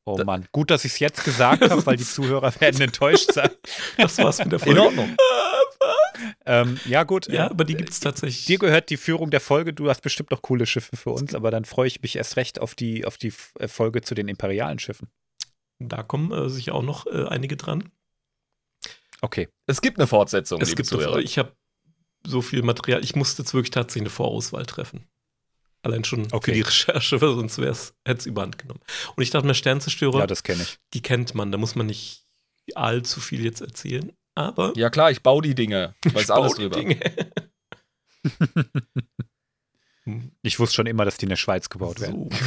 Oh Mann, gut, dass ich es jetzt gesagt habe, weil die Zuhörer <laughs> werden enttäuscht sein. <laughs> Das war's mit der In Folge. Ordnung. Ähm, ja, gut. Ja, äh, aber die gibt's tatsächlich. Dir gehört die Führung der Folge. Du hast bestimmt noch coole Schiffe für uns, aber dann freue ich mich erst recht auf die, auf die äh, Folge zu den imperialen Schiffen. Da kommen äh, sicher auch noch äh, einige dran. Okay. Es gibt eine Fortsetzung, Es liebe gibt Zuhörer. ich habe so viel Material. Ich musste jetzt wirklich tatsächlich eine Vorauswahl treffen. Allein schon Okay. für die Recherche, weil sonst hätte es überhand genommen. Und ich dachte mir, Sternzerstörer, Ja, das kenne ich. die kennt man. Da muss man nicht allzu viel jetzt erzählen. Aber Ja klar, ich baue die Dinge. <laughs> Ich weiß ich alles drüber. Dinge. <laughs> Ich wusste schon immer, dass die in der Schweiz gebaut werden. So.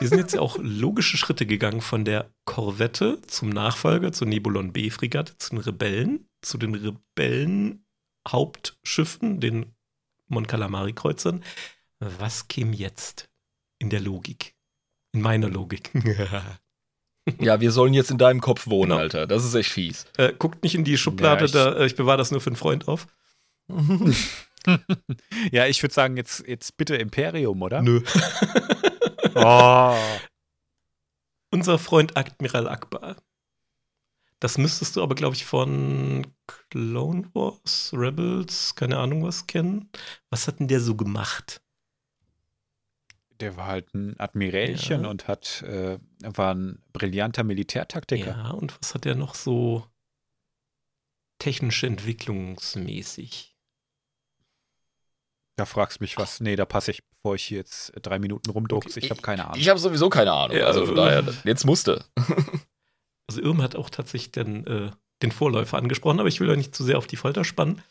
Wir sind jetzt ja auch logische Schritte gegangen von der Korvette zum Nachfolger, zur Nebulon B-Fregatte, zu den Rebellen, zu den Rebellen-Hauptschiffen, den Mon Calamari-Kreuzern. Was käme jetzt in der Logik? In meiner Logik. <laughs> Ja, wir sollen jetzt in deinem Kopf wohnen, Genau. Alter. Das ist echt fies. äh, guckt nicht in die Schublade, Ja, ich- da, äh, ich bewahre das nur für einen Freund auf. <laughs> Ja, ich würde sagen, jetzt, jetzt bitte Imperium, oder? Nö. <laughs> Oh. Unser Freund Admiral Akbar. Das müsstest du aber, glaube ich, von Clone Wars, Rebels, keine Ahnung was kennen. Was hat denn der so gemacht? Der war halt ein Admirälchen Ja. und hat, äh, war ein brillanter Militärtaktiker. Ja, und was hat er noch so technische entwicklungsmäßig? Da fragst mich was. Nee, da passe ich, bevor ich hier jetzt drei Minuten rumdruckse. Ich habe keine Ahnung. Ich habe sowieso keine Ahnung. Ja, also von äh, daher, jetzt musste. <laughs> Also Irm hat auch tatsächlich den, äh, den Vorläufer angesprochen, aber ich will euch nicht zu sehr auf die Folter spannen.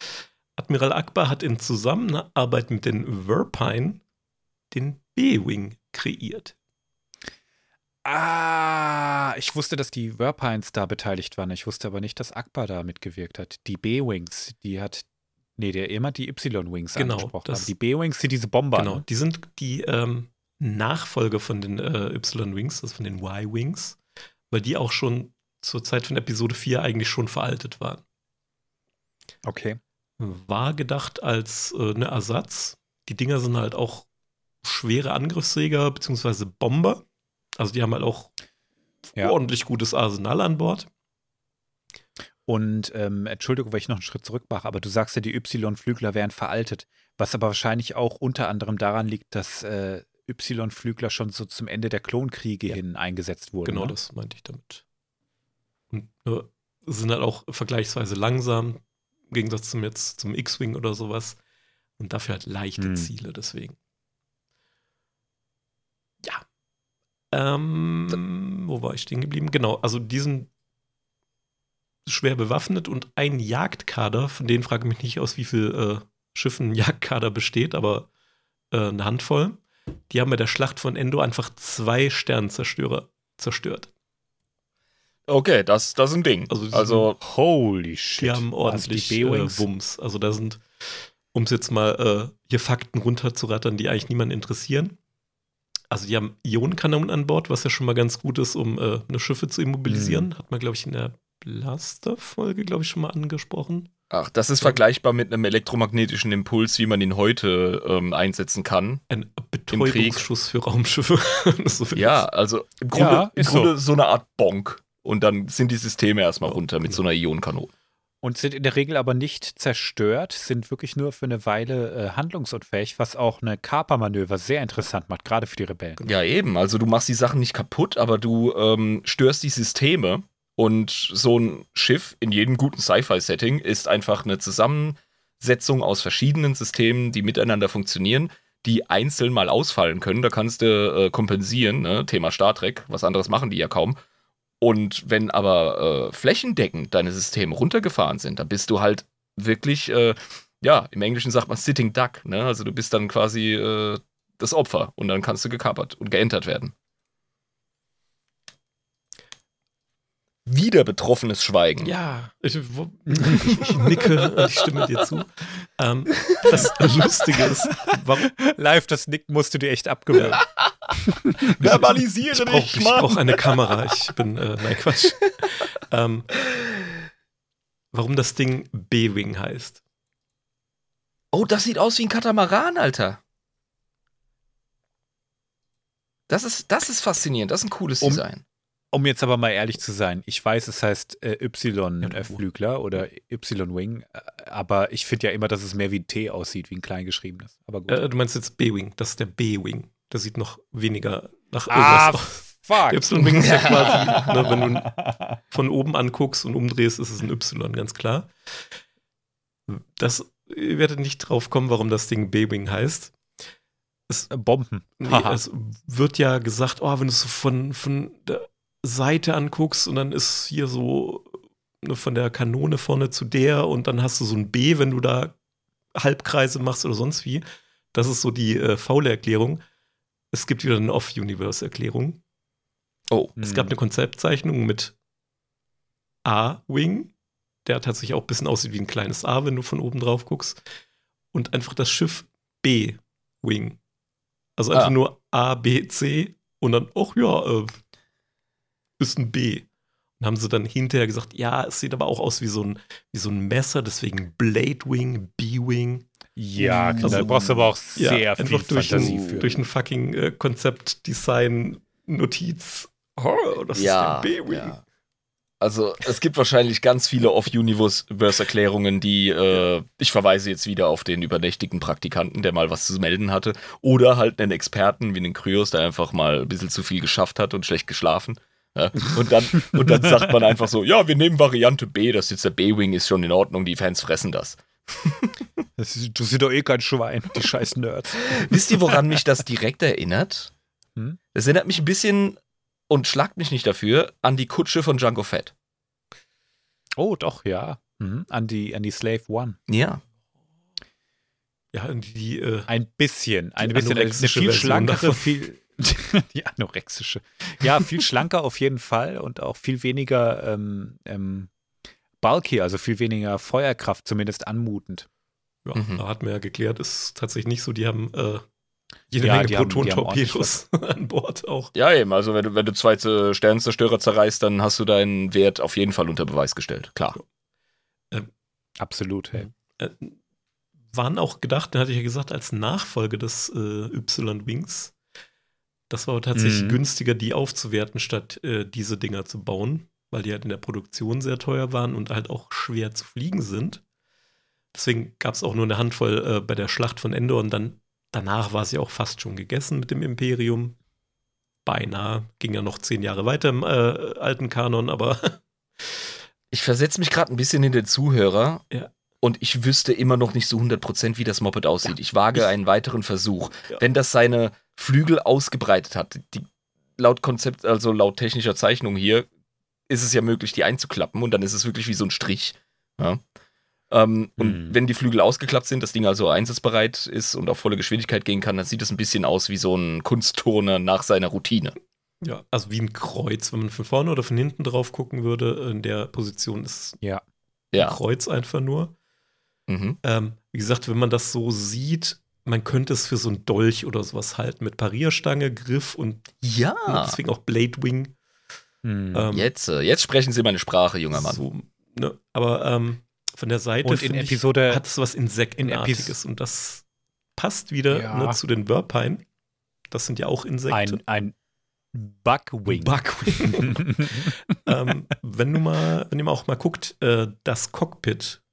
Admiral Akbar hat in Zusammenarbeit mit den Verpine den B-Wing kreiert. Ah, ich wusste, dass die Verpines da beteiligt waren. Ich wusste aber nicht, dass Akbar da mitgewirkt hat. Die B-Wings, die hat. Nee, der immer die Y-Wings Genau, angesprochen. das- die B-Wings sind diese Bomber. Genau, ne? die sind die ähm, Nachfolger von den äh, Y-Wings, also von den Y-Wings, weil die auch schon zur Zeit von Episode 4 eigentlich schon veraltet waren. Okay. War gedacht als äh, ne Ersatz. Die Dinger sind halt auch schwere Angriffsjäger bzw. Bomber. Also die haben halt auch Ja. ordentlich gutes Arsenal an Bord. Und ähm, Entschuldigung, weil ich noch einen Schritt zurück mache, aber du sagst ja, die Y-Flügler wären veraltet. Was aber wahrscheinlich auch unter anderem daran liegt, dass äh, Y-Flügler schon so zum Ende der Klonkriege Ja. hin eingesetzt wurden. Genau, ne? das meinte ich damit. Und äh, sind halt auch vergleichsweise langsam, im Gegensatz zum jetzt zum X-Wing oder sowas. Und dafür halt leichte Hm. Ziele, deswegen. Ähm, wo war ich stehen geblieben? Genau, also die sind schwer bewaffnet und ein Jagdkader, von denen frage ich mich nicht aus, wie viel äh, Schiffen ein Jagdkader besteht, aber äh, eine Handvoll. Die haben bei der Schlacht von Endo einfach zwei Sternzerstörer zerstört. Okay, das, das ist ein Ding. Also Also, die Holy shit. Die haben ordentlich Also die äh, Wumms. Also da sind, um es jetzt mal äh, hier Fakten runterzurattern, die eigentlich niemanden interessieren. Also die haben Ionenkanonen an Bord, was ja schon mal ganz gut ist, um äh, eine Schiffe zu immobilisieren. Hat man, glaube ich, in der Blaster-Folge, glaube ich, schon mal angesprochen. ach, das ist vergleichbar mit einem elektromagnetischen Impuls, wie man ihn heute ähm, einsetzen kann. Ein Betäubungsschuss für Raumschiffe. <laughs> so Ja, also im Grunde, Ja, im Grunde so. eine Art Bonk. Und dann sind die Systeme erstmal Ja, runter mit genau. so einer Ionenkanone. Und sind in der Regel aber nicht zerstört, sind wirklich nur für eine Weile äh, handlungsunfähig, was auch eine Kapermanöver sehr interessant macht, gerade für die Rebellen. Ja, eben. Also du machst die Sachen nicht kaputt, aber du ähm, störst die Systeme. Und so ein Schiff in jedem guten Sci-Fi-Setting ist einfach eine Zusammensetzung aus verschiedenen Systemen, die miteinander funktionieren, die einzeln mal ausfallen können. Da kannst du äh, kompensieren, ne? Thema Star Trek, was anderes machen die ja kaum. Und wenn aber äh, flächendeckend deine Systeme runtergefahren sind, dann bist du halt wirklich, äh, ja, im Englischen sagt man Sitting Duck, ne? Also du bist dann quasi äh, das Opfer und dann kannst du gekapert und geentert werden. Wieder betroffenes Schweigen. Ja, ich, wo, ich, ich nicke und ich stimme dir zu. Ähm, das <laughs> Lustige ist, warum, Live, das Nicken musst du dir echt abgewöhnen. <laughs> <laughs> Verbalisiere ich brauche brauch eine Kamera. Ich bin, äh, nein, Quatsch. <laughs> ähm, warum das Ding B-Wing heißt. Oh, das sieht aus wie ein Katamaran, Alter. Das ist, das ist faszinierend. Das ist ein cooles Um- Design. Um jetzt aber mal ehrlich zu sein, ich weiß, es heißt äh, Y-Flügler oder Y-Wing, äh, aber ich finde ja immer, dass es mehr wie ein T aussieht, wie ein kleingeschriebenes. Aber gut. Äh, du meinst jetzt B-Wing, das ist der B-Wing. Der sieht noch weniger nach ah, irgendwas aus. fuck. Y-Wing ist ja <laughs> quasi, ne, wenn du von oben anguckst und umdrehst, ist es ein Y, ganz klar. Das, ihr werdet nicht drauf kommen, warum das Ding B-Wing heißt. Es, Bomben. nee, es wird ja gesagt, oh, wenn du es so von, von der Seite anguckst und dann ist hier so ne, von der Kanone vorne zu der und dann hast du so ein B, wenn du da Halbkreise machst oder sonst wie. Das ist so die äh, faule Erklärung. Es gibt wieder eine Off-Universe-Erklärung. Oh. Es Hm. gab eine Konzeptzeichnung mit A-Wing, der tatsächlich auch ein bisschen aussieht wie ein kleines A, wenn du von oben drauf guckst. Und einfach das Schiff B-Wing. Also einfach Ah. nur A, B, C und dann, ach ja, äh, ist ein B. Und haben sie dann hinterher gesagt, ja, es sieht aber auch aus wie so ein, wie so ein Messer, deswegen Blade Wing, B-Wing. Ja, klar, Also- da brauchst du aber auch Ja, sehr viel einfach durch Fantasie ein, für. durch ein fucking äh, Konzept-Design-Notiz. Oh, das Ja, ist der B-Wing. ja. Also es gibt wahrscheinlich ganz viele Off-Universe-Erklärungen, die äh, ich verweise jetzt wieder auf den übernächtigen Praktikanten, der mal was zu melden hatte. Oder halt einen Experten wie den Kryos, der einfach mal ein bisschen zu viel geschafft hat und schlecht geschlafen. Ja, und, dann, und dann sagt man einfach so, ja, wir nehmen Variante B, das ist jetzt der B-Wing, ist schon in Ordnung, die Fans fressen das. <laughs> Das ist, du siehst doch eh kein Schwein, die scheiß Nerds. <laughs> Wisst ihr, woran mich das direkt erinnert? Hm? Es erinnert mich ein bisschen, und schlagt mich nicht dafür, an die Kutsche von Django Fett. Oh, doch, ja. Mhm. An, die, an die Slave One. Ja. Ja, die, äh, Ein bisschen. Ein bisschen. Eine anorexische viel Version schlankere, davon. viel. <laughs> die anorexische. Ja, viel schlanker auf jeden Fall und auch viel weniger ähm, ähm, bulky, also viel weniger Feuerkraft, zumindest anmutend. ja, Mhm. da hat man ja geklärt, ist tatsächlich nicht so. Die haben äh, jede Ja, Menge Proton-Torpedos <laughs> an Bord auch. Ja, eben. Also, wenn du, wenn du zwei Sternzerstörer zerreißt, dann hast du deinen Wert auf jeden Fall unter Beweis gestellt. Klar. Absolut, hey. Äh, waren auch gedacht, da hatte ich ja gesagt, als Nachfolge des äh, Y-Wings. Das war aber tatsächlich Mhm. günstiger, die aufzuwerten, statt äh, diese Dinger zu bauen, weil die halt in der Produktion sehr teuer waren und halt auch schwer zu fliegen sind. Deswegen gab es auch nur eine Handvoll äh, bei der Schlacht von Endor und dann danach war es ja auch fast schon gegessen mit dem Imperium. Beinahe. Ging ja noch zehn Jahre weiter im äh, alten Kanon, aber <laughs> Ich versetze mich gerade ein bisschen in den Zuhörer. Ja. Und ich wüsste immer noch nicht so 100%, wie das Moped aussieht. Ich wage einen weiteren Versuch. Ja. Wenn das seine Flügel ausgebreitet hat, die, laut Konzept, also laut technischer Zeichnung hier, ist es ja möglich, die einzuklappen und dann ist es wirklich wie so ein Strich. Ja. Ähm, Und Hm. wenn die Flügel ausgeklappt sind, das Ding also einsatzbereit ist und auf volle Geschwindigkeit gehen kann, dann sieht es ein bisschen aus wie so ein Kunstturner nach seiner Routine. Ja, also wie ein Kreuz, wenn man von vorne oder von hinten drauf gucken würde, in der Position ist Ja. ein Ja. Kreuz einfach nur. Mhm. Ähm, wie gesagt, wenn man das so sieht, man könnte es für so ein Dolch oder sowas halten mit Parierstange, Griff und Ja. deswegen auch Blade Wing. Hm. Ähm, Jetzt, äh, jetzt sprechen Sie meine Sprache, junger Mann. So, ne? Aber ähm, von der Seite Und in finde ich, Episode- hat es was Insektenartiges und das passt wieder Ja. ne, zu den Verpine. Das sind ja auch Insekten. ein, ein Buckwing. Buckwing. <laughs> ähm, wenn du mal, wenn ihr mal auch mal guckt, äh, das Cockpit,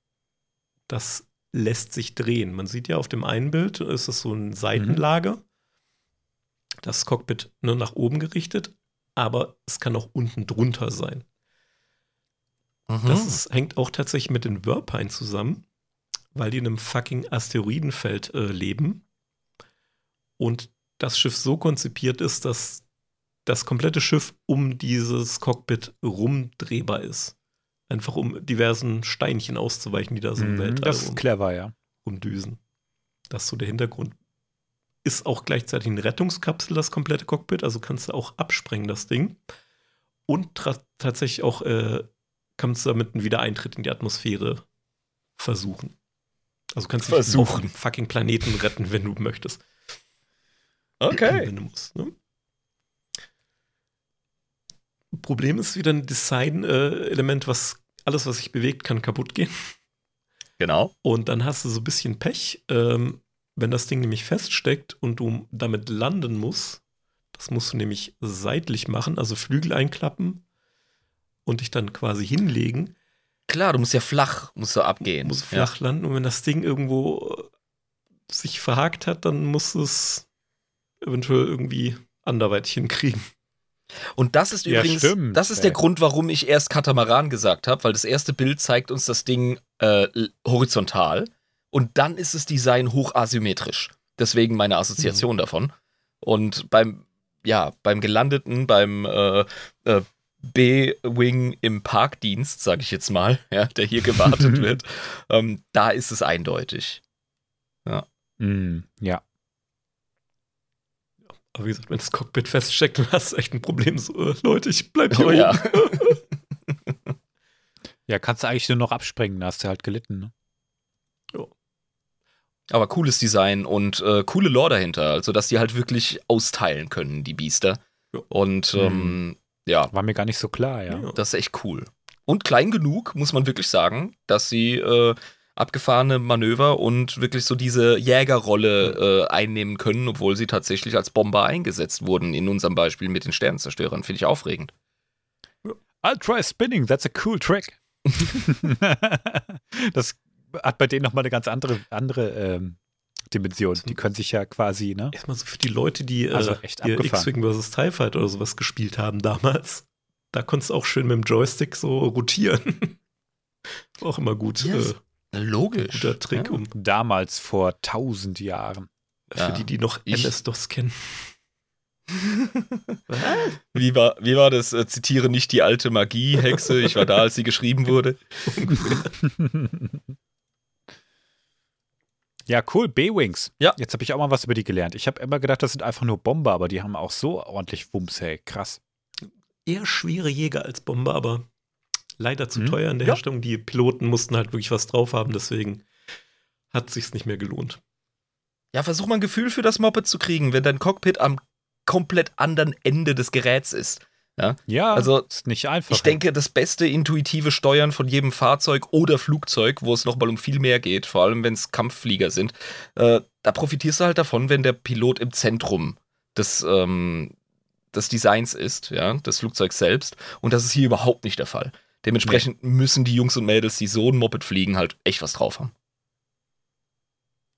das lässt sich drehen. Man sieht ja auf dem einen Bild, ist es so ein Seitenlager. Das Cockpit nur nach oben gerichtet, aber es kann auch unten drunter sein. Mhm. Das ist, hängt auch tatsächlich mit den Verpine zusammen, weil die in einem fucking Asteroidenfeld äh, leben und das Schiff so konzipiert ist, dass das komplette Schiff um dieses Cockpit rumdrehbar ist. Einfach um diversen Steinchen auszuweichen, die da so im Mhm, Weltall das ist clever, ja. rumdüsen. Das ist so der Hintergrund. Ist auch gleichzeitig eine Rettungskapsel, das komplette Cockpit, also kannst du auch absprengen, das Ding. Und tatsächlich auch äh, kannst du damit einen Wiedereintritt in die Atmosphäre versuchen. Also kannst du dich auf fucking Planeten retten, wenn du möchtest. okay. Wenn du musst, ne? Problem ist wieder ein Design-Element, was alles, was sich bewegt, kann kaputt gehen. Genau. Und dann hast du so ein bisschen Pech, ähm, wenn das Ding nämlich feststeckt und du damit landen musst. Das musst du nämlich seitlich machen, also Flügel einklappen und dich dann quasi hinlegen. Klar, du musst ja flach, musst du abgehen. Muss flach ja. landen und wenn das Ding irgendwo sich verhakt hat, dann muss es eventuell irgendwie anderweitig hinkriegen. Und das ist übrigens, ja, das ist der Grund, warum ich erst Katamaran gesagt habe, weil das erste Bild zeigt uns das Ding äh, horizontal und dann ist das Design hochasymmetrisch. Deswegen meine Assoziation mhm. davon. Und beim, ja, beim gelandeten, beim äh, äh, B-Wing im Parkdienst, sage ich jetzt mal, <laughs> ja, der hier gewartet <laughs> wird, ähm, da ist es eindeutig. Ja. Mm, ja. Aber wie gesagt, wenn das Cockpit feststeckt, dann hast du echt ein Problem. So, äh, Leute, ich bleib hier oh, oben. Ja. <laughs> ja, kannst du eigentlich nur noch abspringen, da hast du halt gelitten, ne? Ja. Aber cooles Design und äh, coole Lore dahinter. Also, dass die halt wirklich austeilen können, die Biester. Ja. Und ähm, mhm. ja. War mir gar nicht so klar, ja. Das ist echt cool. Und klein genug, muss man wirklich sagen, dass sie äh, abgefahrene Manöver und wirklich so diese Jägerrolle äh, einnehmen können, obwohl sie tatsächlich als Bomber eingesetzt wurden, in unserem Beispiel mit den Sternenzerstörern. Finde ich aufregend. I'll try spinning, that's a cool trick. <laughs> <laughs> das hat bei denen nochmal eine ganz andere, andere ähm, Dimension. Die können sich ja quasi, ne? Erstmal so für die Leute, die äh, also X-Wing vs. TIE Fighter oder sowas gespielt haben damals. Da konntest du auch schön mit dem Joystick so rotieren. <laughs> auch immer gut. Yes. Äh, Logisch. Guter Trick. Ja. Um Damals vor tausend Jahren. Für ja. die, die noch MS-DOS kennen. <laughs> wie, war, wie war das? Äh, zitiere nicht die alte Magie-Hexe. Ich war da, als sie geschrieben wurde. <laughs> ja, cool. B-Wings. Ja. Jetzt habe ich auch mal was über die gelernt. Ich habe immer gedacht, das sind einfach nur Bomber, aber die haben auch so ordentlich Wumms, hey. Krass. Eher schwere Jäger als Bomber, aber leider zu mhm. teuer in der ja. Herstellung. Die Piloten mussten halt wirklich was drauf haben, deswegen hat sich's nicht mehr gelohnt. Ja, versuch mal ein Gefühl für das Moped zu kriegen, wenn dein Cockpit am komplett anderen Ende des Geräts ist. Ja, ja also ist nicht einfach. Ich denke, das beste intuitive Steuern von jedem Fahrzeug oder Flugzeug, wo es nochmal um viel mehr geht, vor allem wenn es Kampfflieger sind, äh, da profitierst du halt davon, wenn der Pilot im Zentrum des, ähm, des Designs ist, ja, des Flugzeugs selbst. Und das ist hier überhaupt nicht der Fall. Dementsprechend nee. müssen die Jungs und Mädels, die so ein Moped fliegen, halt echt was drauf haben.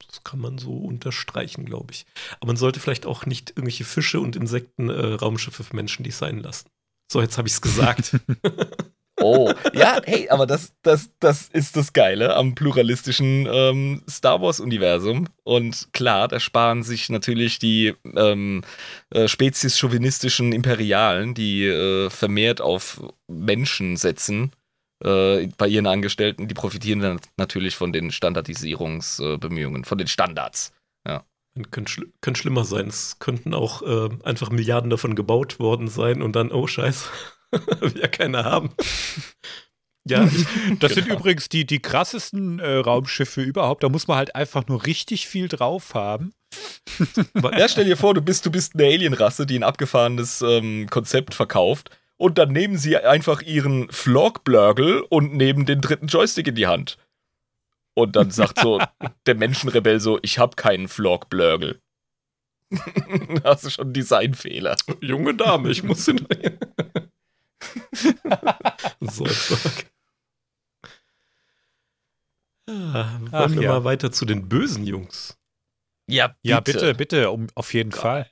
Das kann man so unterstreichen, glaube ich. Aber man sollte vielleicht auch nicht irgendwelche Fische und Insekten äh, Raumschiffe für Menschen designen lassen. So, jetzt habe ich es gesagt. <laughs> Oh, ja, hey, aber das, das, das ist das Geile am pluralistischen ähm, Star Wars-Universum. Und klar, da sparen sich natürlich die ähm, äh, spezies-chauvinistischen Imperialen, die äh, vermehrt auf Menschen setzen, äh, bei ihren Angestellten, die profitieren dann natürlich von den Standardisierungsbemühungen, von den Standards. Könnte, schl könnte schlimmer sein. Es könnten auch äh, einfach Milliarden davon gebaut worden sein und dann, oh Scheiße. <laughs> Will ja keiner haben. <laughs> Ja, das genau. sind übrigens die, die krassesten äh, Raumschiffe überhaupt. Da muss man halt einfach nur richtig viel drauf haben. <laughs> ja, stell dir vor, du bist, du bist eine Alienrasse, die ein abgefahrenes ähm, Konzept verkauft. Und dann nehmen sie einfach ihren Flogblurgle und nehmen den dritten Joystick in die Hand. Und dann sagt so der Menschenrebell so: Ich habe keinen Flogblurgle. <laughs> da hast du schon einen Designfehler. Junge Dame, ich muss ihn. Sollberg. <laughs> Ah, wollen Ach, wir ja. mal weiter zu den bösen Jungs? Ja, bitte, ja, bitte, bitte um, auf jeden Geil. Fall.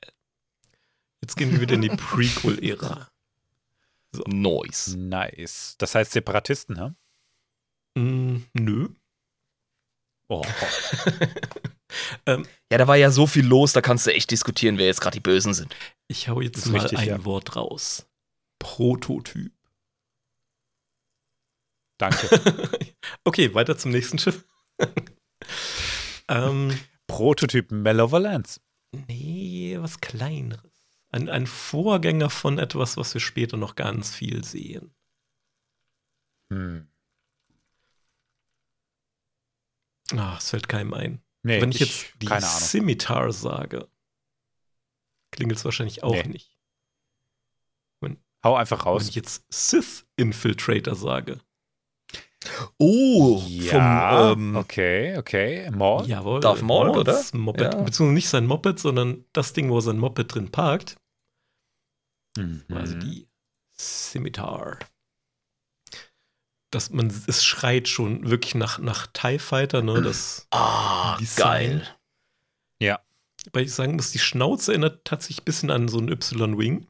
Jetzt gehen wir wieder in die Prequel-Ära. So. Nice. Nice. Das heißt Separatisten, ha? Mm, nö. Oh. <laughs> ähm, ja, da war ja so viel los, da kannst du echt diskutieren, wer jetzt gerade die Bösen sind. Ich hau jetzt mal richtig, ein ja. Wort raus. Prototyp. Danke. <laughs> okay, weiter zum nächsten Schiff. <laughs> ähm, Prototyp Malevolence. Nee, was kleineres. Ein, ein Vorgänger von etwas, was wir später noch ganz viel sehen. Hm. Ah, es fällt keinem ein. Nee, Wenn ich, ich jetzt die Scimitar sage, klingelt es wahrscheinlich auch nee. nicht. Hau einfach raus. Wenn ich jetzt Sith Infiltrator sage. Oh, ja, vom, ähm, okay, okay. Maul? Jawohl. Darf Maul, oder? Moped, ja. Beziehungsweise nicht sein Moped, sondern das Ding, wo er sein Moped drin parkt. Mhm. Also die Scimitar. Das, man, es schreit schon wirklich nach, nach TIE Fighter, ne? Das, Ah, Design. geil. weil ich sagen muss, die Schnauze erinnert tatsächlich ein bisschen an so einen Y-Wing.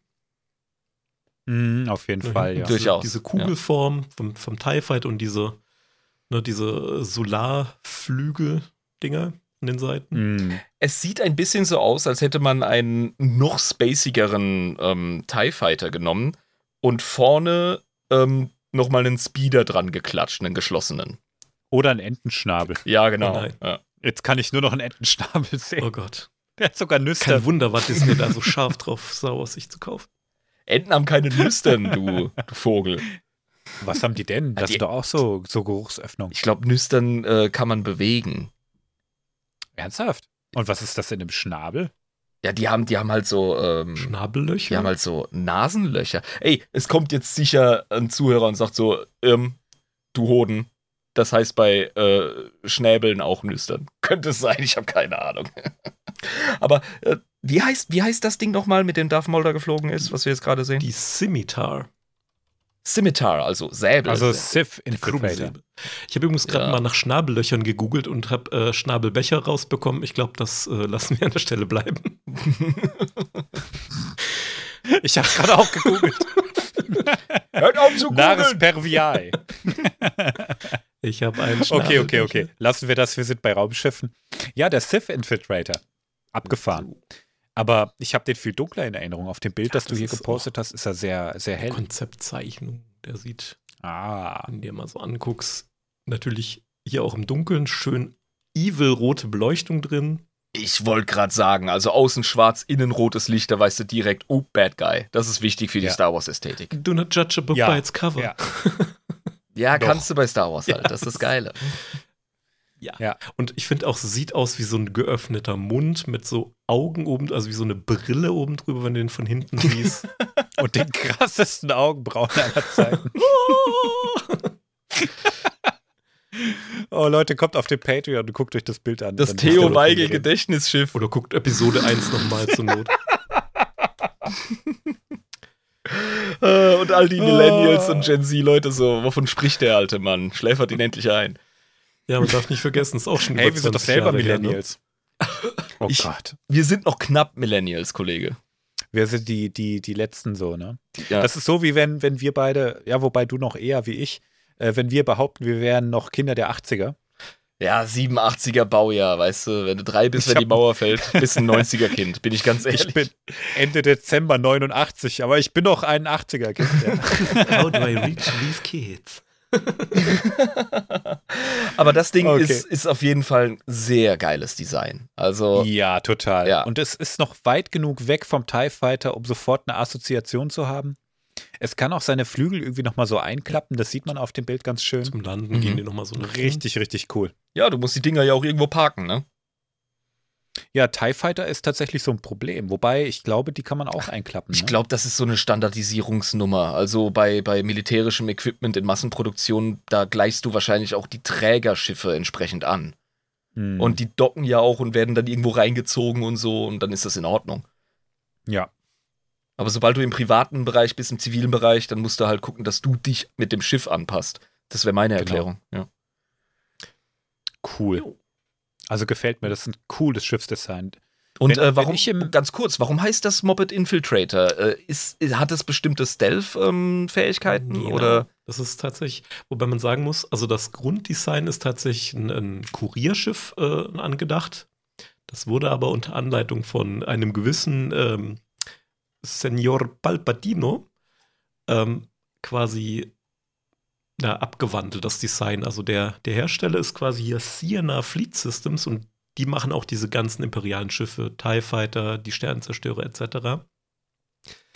Mhm, auf jeden Ne, Fall, ja. Durch- Durchaus, Diese Kugelform vom, vom TIE Fighter und diese, ne, diese Solarflügel-Dinger an den Seiten. Mhm. Es sieht ein bisschen so aus, als hätte man einen noch spacigeren ähm, TIE Fighter genommen und vorne ähm, nochmal einen Speeder dran geklatscht, einen geschlossenen. Oder ein Entenschnabel. Ja, genau. Oh ja. Jetzt kann ich nur noch einen Entenschnabel sehen. Oh Gott. Der hat sogar Nüsse. Kein Wunder, was ist mir da so scharf drauf, Wars sich zu kaufen. Enten haben keine Nüstern, du, du Vogel. Was haben die denn? Das Die- sind doch auch so, so Geruchsöffnungen. Ich glaube, Nüstern äh, kann man bewegen. Ernsthaft? Und was ist das in dem Schnabel? Ja, die haben, die haben halt so, ähm, Schnabellöcher. die haben halt so Nasenlöcher. Ey, es kommt jetzt sicher ein Zuhörer und sagt so, ähm, du Hoden. Das heißt bei äh, Schnäbeln auch Nüstern. <laughs> Könnte es sein, ich habe keine Ahnung. <laughs> Aber äh, wie, heißt, wie heißt das Ding nochmal, mit dem Darth Maul da geflogen ist, was wir jetzt gerade sehen? die Scimitar. Scimitar, also Säbel. Also Sith Der Infiltrator. Krummsäbel. Ich habe übrigens gerade Ja. mal nach Schnabellöchern gegoogelt und habe äh, Schnabelbecher rausbekommen. Ich glaube, das äh, lassen wir an der Stelle bleiben. <laughs> Ich habe gerade auch gegoogelt. <laughs> Hört auf zu Nares googeln! Perviae. <laughs> Ich habe einen Okay, okay, okay. Lassen wir das, wir sind bei Raumschiffen. Ja, der Sith Infiltrator. Abgefahren. Aber ich habe den viel dunkler in Erinnerung. Auf dem Bild, Ja, das du das hier ist gepostet hast, ist er sehr, sehr hell. Konzeptzeichnung, der sieht, Ah. wenn du dir mal so anguckst, natürlich hier auch im Dunkeln schön evil rote Beleuchtung drin. Ich wollte gerade sagen, also außen schwarz, innen rotes Licht, da weißt du direkt, oh, Bad Guy. Das ist wichtig für die Ja. Star Wars-Ästhetik. Do not judge a book Ja, by its cover. ja. <laughs> Ja, kannst du bei Star Wars halt. Ja, das ist das das- Geile. <laughs> Ja. Ja. Und ich finde auch, es sieht aus wie so ein geöffneter Mund mit so Augen oben, also wie so eine Brille oben drüber, wenn du den von hinten siehst. <laughs> Und den krassesten Augenbrauen aller Zeiten. <laughs> Oh, Leute, kommt auf den Patreon und guckt euch das Bild an. Das Theo Weigel. Gedächtnisschiff. Oder guckt Episode 1 nochmal zur Not. <laughs> Äh, und all die Ah. Millennials und Gen Z-Leute so, wovon spricht der alte Mann? Schläfert ihn endlich ein. Ja, man darf nicht vergessen, ist auch schon Hey, über wir sind doch 20 selber Jahre her, ne? Millennials. Oh Ich- Gott. Wir sind noch knapp Millennials, Kollege. Wir sind die, die, die Letzten so, ne? Ja. Das ist so, wie wenn, wenn wir beide, ja, wobei du noch eher wie ich, äh, wenn wir behaupten, wir wären noch Kinder der 80er. Ja, 87er Baujahr, weißt du, wenn du drei bist, Ich wenn die Mauer fällt, bist ein 90er Kind, bin ich ganz ehrlich. Ich bin Ende Dezember 89, aber ich bin noch ein 80er-Kind. Ja. How do I reach these kids? <laughs> Aber das Ding Okay. ist, ist auf jeden Fall ein sehr geiles Design. Also, ja, total. Ja. Und es ist noch weit genug weg vom TIE Fighter, um sofort eine Assoziation zu haben. Es kann auch seine Flügel irgendwie nochmal so einklappen, das sieht man auf dem Bild ganz schön. Zum Landen Mhm. gehen die nochmal so eine Richtig, richtig cool. ja, du musst die Dinger ja auch irgendwo parken, ne? Ja, TIE Fighter ist tatsächlich so ein Problem, wobei ich glaube, die kann man auch einklappen. Ich ne? glaube, das ist so eine Standardisierungsnummer. Also bei, bei militärischem Equipment in Massenproduktion, da gleichst du wahrscheinlich auch die Trägerschiffe entsprechend an. Hm. Und die docken ja auch und werden dann irgendwo reingezogen und so und dann ist das in Ordnung. ja, Aber sobald du im privaten Bereich bist, im zivilen Bereich, dann musst du halt gucken, dass du dich mit dem Schiff anpasst. Das wäre meine Genau. Erklärung. Ja. cool. Also gefällt mir, das ist ein cooles Schiffsdesign. Und Wenn- äh, warum, ich im- ganz kurz, warum heißt das Moped Infiltrator? Äh, ist, hat es bestimmte Stealth-Fähigkeiten? Genau. Oder? Das ist tatsächlich, wobei man sagen muss, also das Grunddesign ist tatsächlich ein, ein Kurierschiff äh, angedacht. Das wurde aber unter Anleitung von einem gewissen ähm, Senor Palpatino ähm, quasi ja, abgewandelt, das Design. Also der, der Hersteller ist quasi hier Siena Fleet Systems und die machen auch diese ganzen imperialen Schiffe, TIE Fighter, die Sternenzerstörer etc.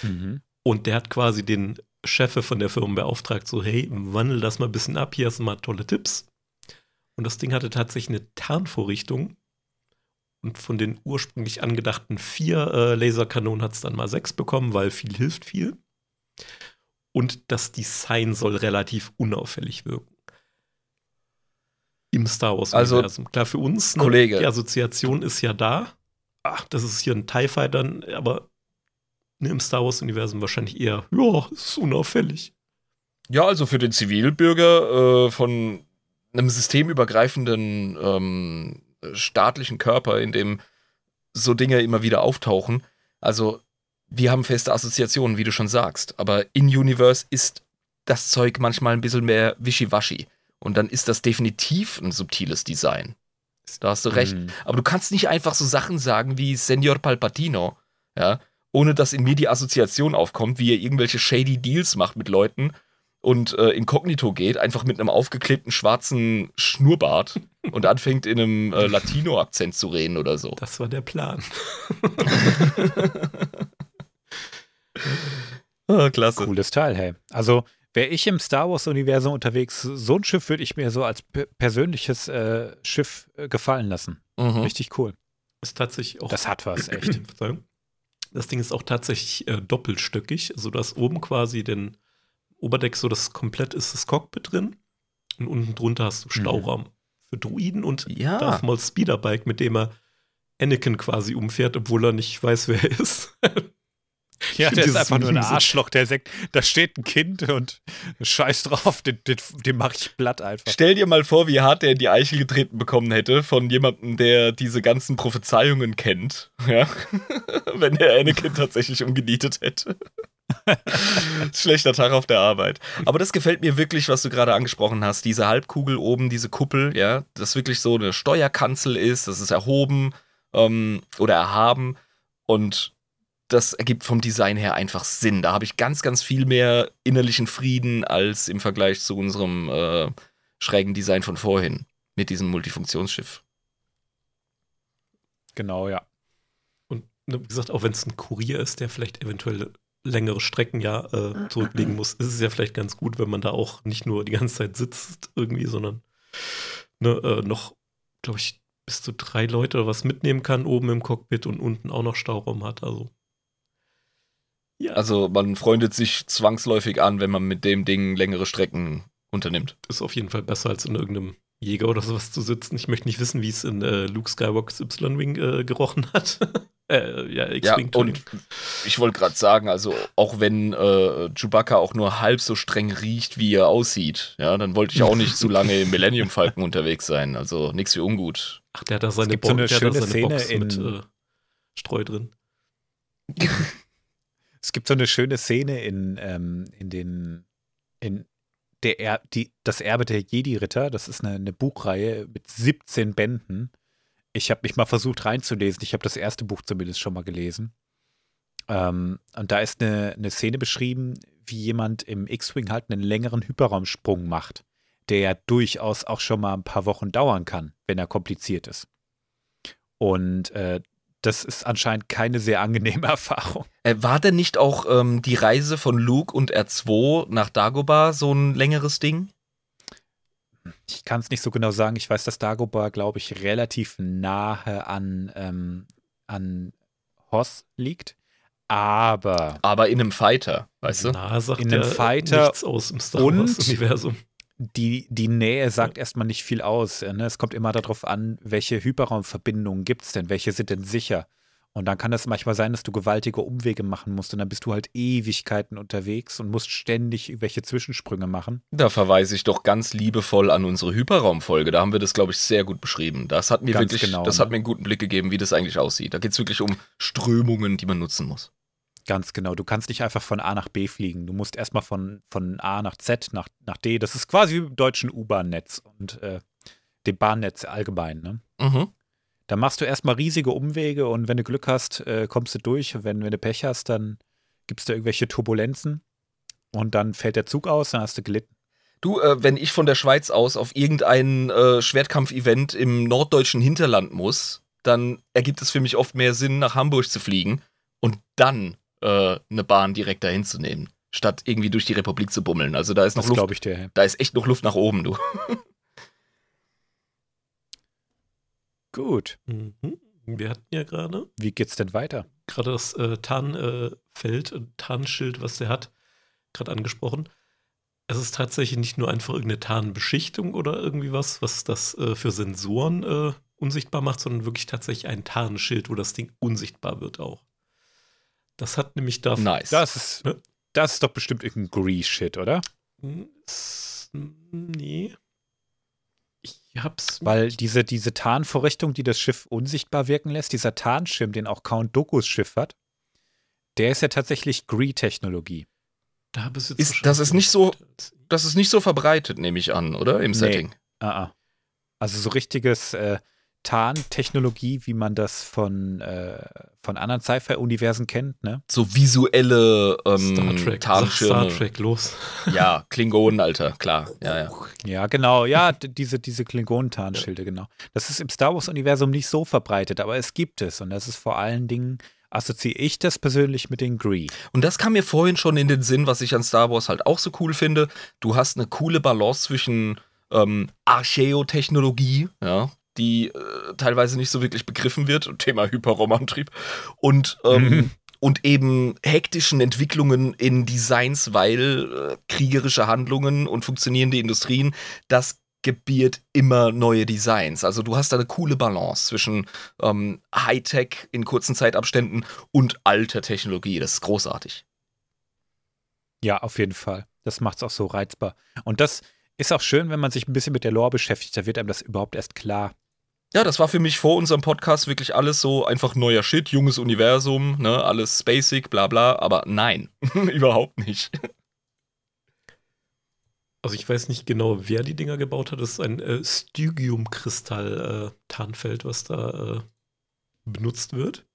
Mhm. Und der hat quasi den Chef von der Firma beauftragt, so, hey, wandel das mal ein bisschen ab, hier hast du mal tolle Tipps. Und das Ding hatte tatsächlich eine Tarnvorrichtung. Und von den ursprünglich angedachten vier äh, Laserkanonen hat es dann mal sechs bekommen, weil viel hilft viel. Und das Design soll relativ unauffällig wirken. Im Star Wars-Universum. Klar, für uns, ne, Kollege. die Assoziation ist ja da. Ach, das ist hier ein TIE Fighter, aber ne, im Star Wars-Universum wahrscheinlich eher, ja, ist unauffällig. Ja, also für den Zivilbürger äh, von einem systemübergreifenden ähm, staatlichen Körper, in dem so Dinge immer wieder auftauchen. Also wir haben feste Assoziationen, wie du schon sagst, aber in Universe ist das Zeug manchmal ein bisschen mehr wischiwaschi. Und dann ist das definitiv ein subtiles Design. Da hast du recht. Mhm. Aber du kannst nicht einfach so Sachen sagen wie Senor Palpatino, ja, ohne dass in mir die Assoziation aufkommt, wie er irgendwelche shady Deals macht mit Leuten und äh, inkognito geht, einfach mit einem aufgeklebten schwarzen Schnurrbart <laughs> und anfängt in einem äh, Latino-Akzent zu reden oder so. Das war der Plan. <laughs> oh, klasse. Cooles Teil, hey. Also Wäre ich im Star Wars-Universum unterwegs, so ein Schiff würde ich mir so als persönliches äh, Schiff äh, gefallen lassen. Mhm. Richtig cool. Ist tatsächlich auch. Das hat was, <clears throat> echt. Das Ding ist auch tatsächlich äh, doppelstöckig. Also du hast oben quasi den Oberdeck, so das komplett ist das Cockpit drin. Und unten drunter hast du mhm. Stauraum mhm. für Druiden und ja. Darth Maul Speederbike, mit dem er Anakin quasi umfährt, obwohl er nicht weiß, <laughs> wer er ist. Ja, der ist einfach nur ein Arschloch, der sagt, da steht ein Kind und scheiß drauf, den, den, den mache ich platt einfach. Stell dir mal vor, wie hart der in die Eichel getreten bekommen hätte von jemandem, der diese ganzen Prophezeiungen kennt, <laughs> ja, <laughs> wenn der Anakin tatsächlich umgenietet hätte. <laughs> Schlechter Tag auf der Arbeit. Aber das gefällt mir wirklich, was du gerade angesprochen hast. Diese Halbkugel oben, diese Kuppel, ja, das wirklich so eine Steuerkanzel ist, das ist erhoben ähm, oder erhaben und das ergibt vom Design her einfach Sinn. Da habe ich ganz, ganz viel mehr innerlichen Frieden als im Vergleich zu unserem äh, schrägen Design von vorhin mit diesem Multifunktionsschiff. Genau, ja. Und ne, wie gesagt, auch wenn es ein Kurier ist, der vielleicht eventuell längere Strecken ja äh, zurücklegen muss, ist es ja vielleicht ganz gut, wenn man da auch nicht nur die ganze Zeit sitzt irgendwie, sondern ne, äh, noch, glaube ich, bis zu drei Leute oder was mitnehmen kann oben im Cockpit und unten auch noch Stauraum hat. Also ja. Also man freundet sich zwangsläufig an, wenn man mit dem Ding längere Strecken unternimmt. Ist auf jeden Fall besser als in irgendeinem Jäger oder sowas zu sitzen. Ich möchte nicht wissen, wie es in äh, Luke Skywalkers Y-Wing äh, gerochen hat. <laughs> äh, ja, X-Wing. Ja, und ich wollte gerade sagen, also auch wenn äh, Chewbacca auch nur halb so streng riecht, wie er aussieht, ja, dann wollte ich auch nicht so lange im Millennium Falcon unterwegs sein. Also nichts wie ungut. Ach, der hat da seine, Bo so eine schöne Szene Box mit äh, Streu drin. <laughs> Es gibt so eine schöne Szene in, ähm, in den, in der er, die, das Erbe der Jedi-Ritter. Das ist eine, eine, Buchreihe mit 17 Bänden. Ich habe mich mal versucht reinzulesen. Ich habe das erste Buch zumindest schon mal gelesen. Ähm, und da ist eine, eine Szene beschrieben, wie jemand im X-Wing halt einen längeren Hyperraumsprung macht, der ja durchaus auch schon mal ein paar Wochen dauern kann, wenn er kompliziert ist. Und äh, das ist anscheinend keine sehr angenehme <laughs> Erfahrung. Äh, war denn nicht auch ähm, die Reise von Luke und R2 nach Dagobah so ein längeres Ding? Ich kann es nicht so genau sagen. Ich weiß, dass Dagobah, glaube ich, relativ nahe an, ähm, an Hoss liegt. Aber. Aber in einem Fighter, weißt du? Na, sagt in einem Fighter nichts aus im Star Wars-Universum die, die Nähe sagt erstmal nicht viel aus. Ne? Es kommt immer darauf an, welche Hyperraumverbindungen gibt es denn, welche sind denn sicher. Und dann kann es manchmal sein, dass du gewaltige Umwege machen musst und dann bist du halt Ewigkeiten unterwegs und musst ständig irgendwelche Zwischensprünge machen. Da verweise ich doch ganz liebevoll an unsere Hyperraumfolge. Da haben wir das, glaube ich, sehr gut beschrieben. Das hat mir ganz wirklich, genau, das ne? hat mir einen guten Blick gegeben, wie das eigentlich aussieht. Da geht es wirklich um Strömungen, die man nutzen muss. Ganz genau. Du kannst nicht einfach von A nach B fliegen. Du musst erstmal von, von A nach Z nach, nach D. Das ist quasi wie im deutschen U-Bahn-Netz und äh, dem Bahnnetz allgemein. Ne? Mhm. Da machst du erstmal riesige Umwege und wenn du Glück hast, äh, kommst du durch. wenn, wenn du Pech hast, dann gibt es da irgendwelche Turbulenzen und dann fällt der Zug aus, dann hast du gelitten. Du, äh, wenn ich von der Schweiz aus auf irgendein äh, Schwertkampf-Event im norddeutschen Hinterland muss, dann ergibt es für mich oft mehr Sinn, nach Hamburg zu fliegen und dann äh, eine Bahn direkt dahin zu nehmen, statt irgendwie durch die Republik zu bummeln. Also da ist noch das Luft. Ich dir. Da ist echt noch Luft nach oben, du. <laughs> Gut. Mhm. Wir hatten ja gerade. Wie geht's denn weiter? Gerade das äh, Tarnfeld, äh, Tarnschild, was der hat, gerade angesprochen. Es ist tatsächlich nicht nur einfach irgendeine Tarnbeschichtung oder irgendwie was, was das äh, für Sensoren äh, unsichtbar macht, sondern wirklich tatsächlich ein Tarnschild, wo das Ding unsichtbar wird auch. Das hat nämlich da. Nice. Das ist, Ne? das ist doch bestimmt irgendein Gree-Shit, oder? Hm, Nee. Ich hab's. Weil diese, diese Tarnvorrichtung, die das Schiff unsichtbar wirken lässt, dieser Tarnschirm, den auch Count Dokus Schiff hat, der ist ja tatsächlich Gree-Technologie. da bist du jetzt Ist- das ist nicht so- Das ist nicht so verbreitet, nehme ich an, oder? Im Nee. Setting. Ah, ah. Also so richtiges äh, Tarntechnologie, wie man das von, äh, von anderen Sci-Fi-Universen kennt, ne? So visuelle ähm, Star Trek. Tarnschirme. Star Trek, los. Ja, Klingonen, Alter, klar. Ja, ja. Ja, genau. Ja, diese, diese Klingonen-Tarnschilde, genau. Das ist im Star Wars-Universum nicht so verbreitet, aber es gibt es. Und das ist vor allen Dingen, assoziiere ich das persönlich mit den Gree. Und das kam mir vorhin schon in den Sinn, was ich an Star Wars halt auch so cool finde. Du hast eine coole Balance zwischen ähm, Archäotechnologie, ja, die äh, teilweise nicht so wirklich begriffen wird, Thema Hyperromantrieb, und, ähm, Mhm. und eben hektischen Entwicklungen in Designs, weil äh, kriegerische Handlungen und funktionierende Industrien, das gebiert immer neue Designs. Also du hast da eine coole Balance zwischen ähm, Hightech in kurzen Zeitabständen und alter Technologie. Das ist großartig. Ja, auf jeden Fall. Das macht es auch so reizbar. Und das ist auch schön, wenn man sich ein bisschen mit der Lore beschäftigt. Da wird einem das überhaupt erst klar. Ja, das war für mich vor unserem Podcast wirklich alles so einfach neuer Shit, junges Universum, ne, alles basic, bla bla, aber nein, <laughs> überhaupt nicht. Also ich weiß nicht genau, wer die Dinger gebaut hat. Das ist ein äh, Stygium-Kristall-Tarnfeld, was da äh, benutzt wird.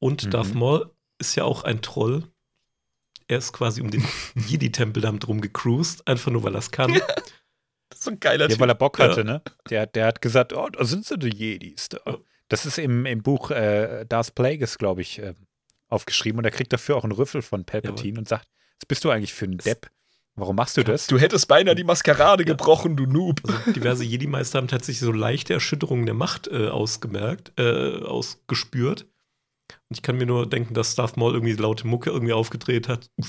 Und Mhm. Darth Maul ist ja auch ein Troll. Er ist quasi um den <laughs> Jedi-Tempel damit rumgecruised, einfach nur weil er es kann. <laughs> Das ist so ein geiler Ja, weil er Bock hatte, Ja. ne? Der, der hat gesagt, oh, da sind sie die Jedis. Da. Das ist im, im Buch äh, Darth Plagueis, glaube ich, äh, aufgeschrieben. Und er kriegt dafür auch einen Rüffel von Palpatine und sagt, was bist du eigentlich für ein Depp? Warum machst du das? Du hättest beinahe die Maskerade gebrochen, du Noob. Also diverse Jedi-Meister haben tatsächlich so leichte Erschütterungen der Macht äh, ausgemerkt, äh, ausgespürt. Und ich kann mir nur denken, dass Darth Maul irgendwie laute Mucke irgendwie aufgedreht hat. <laughs>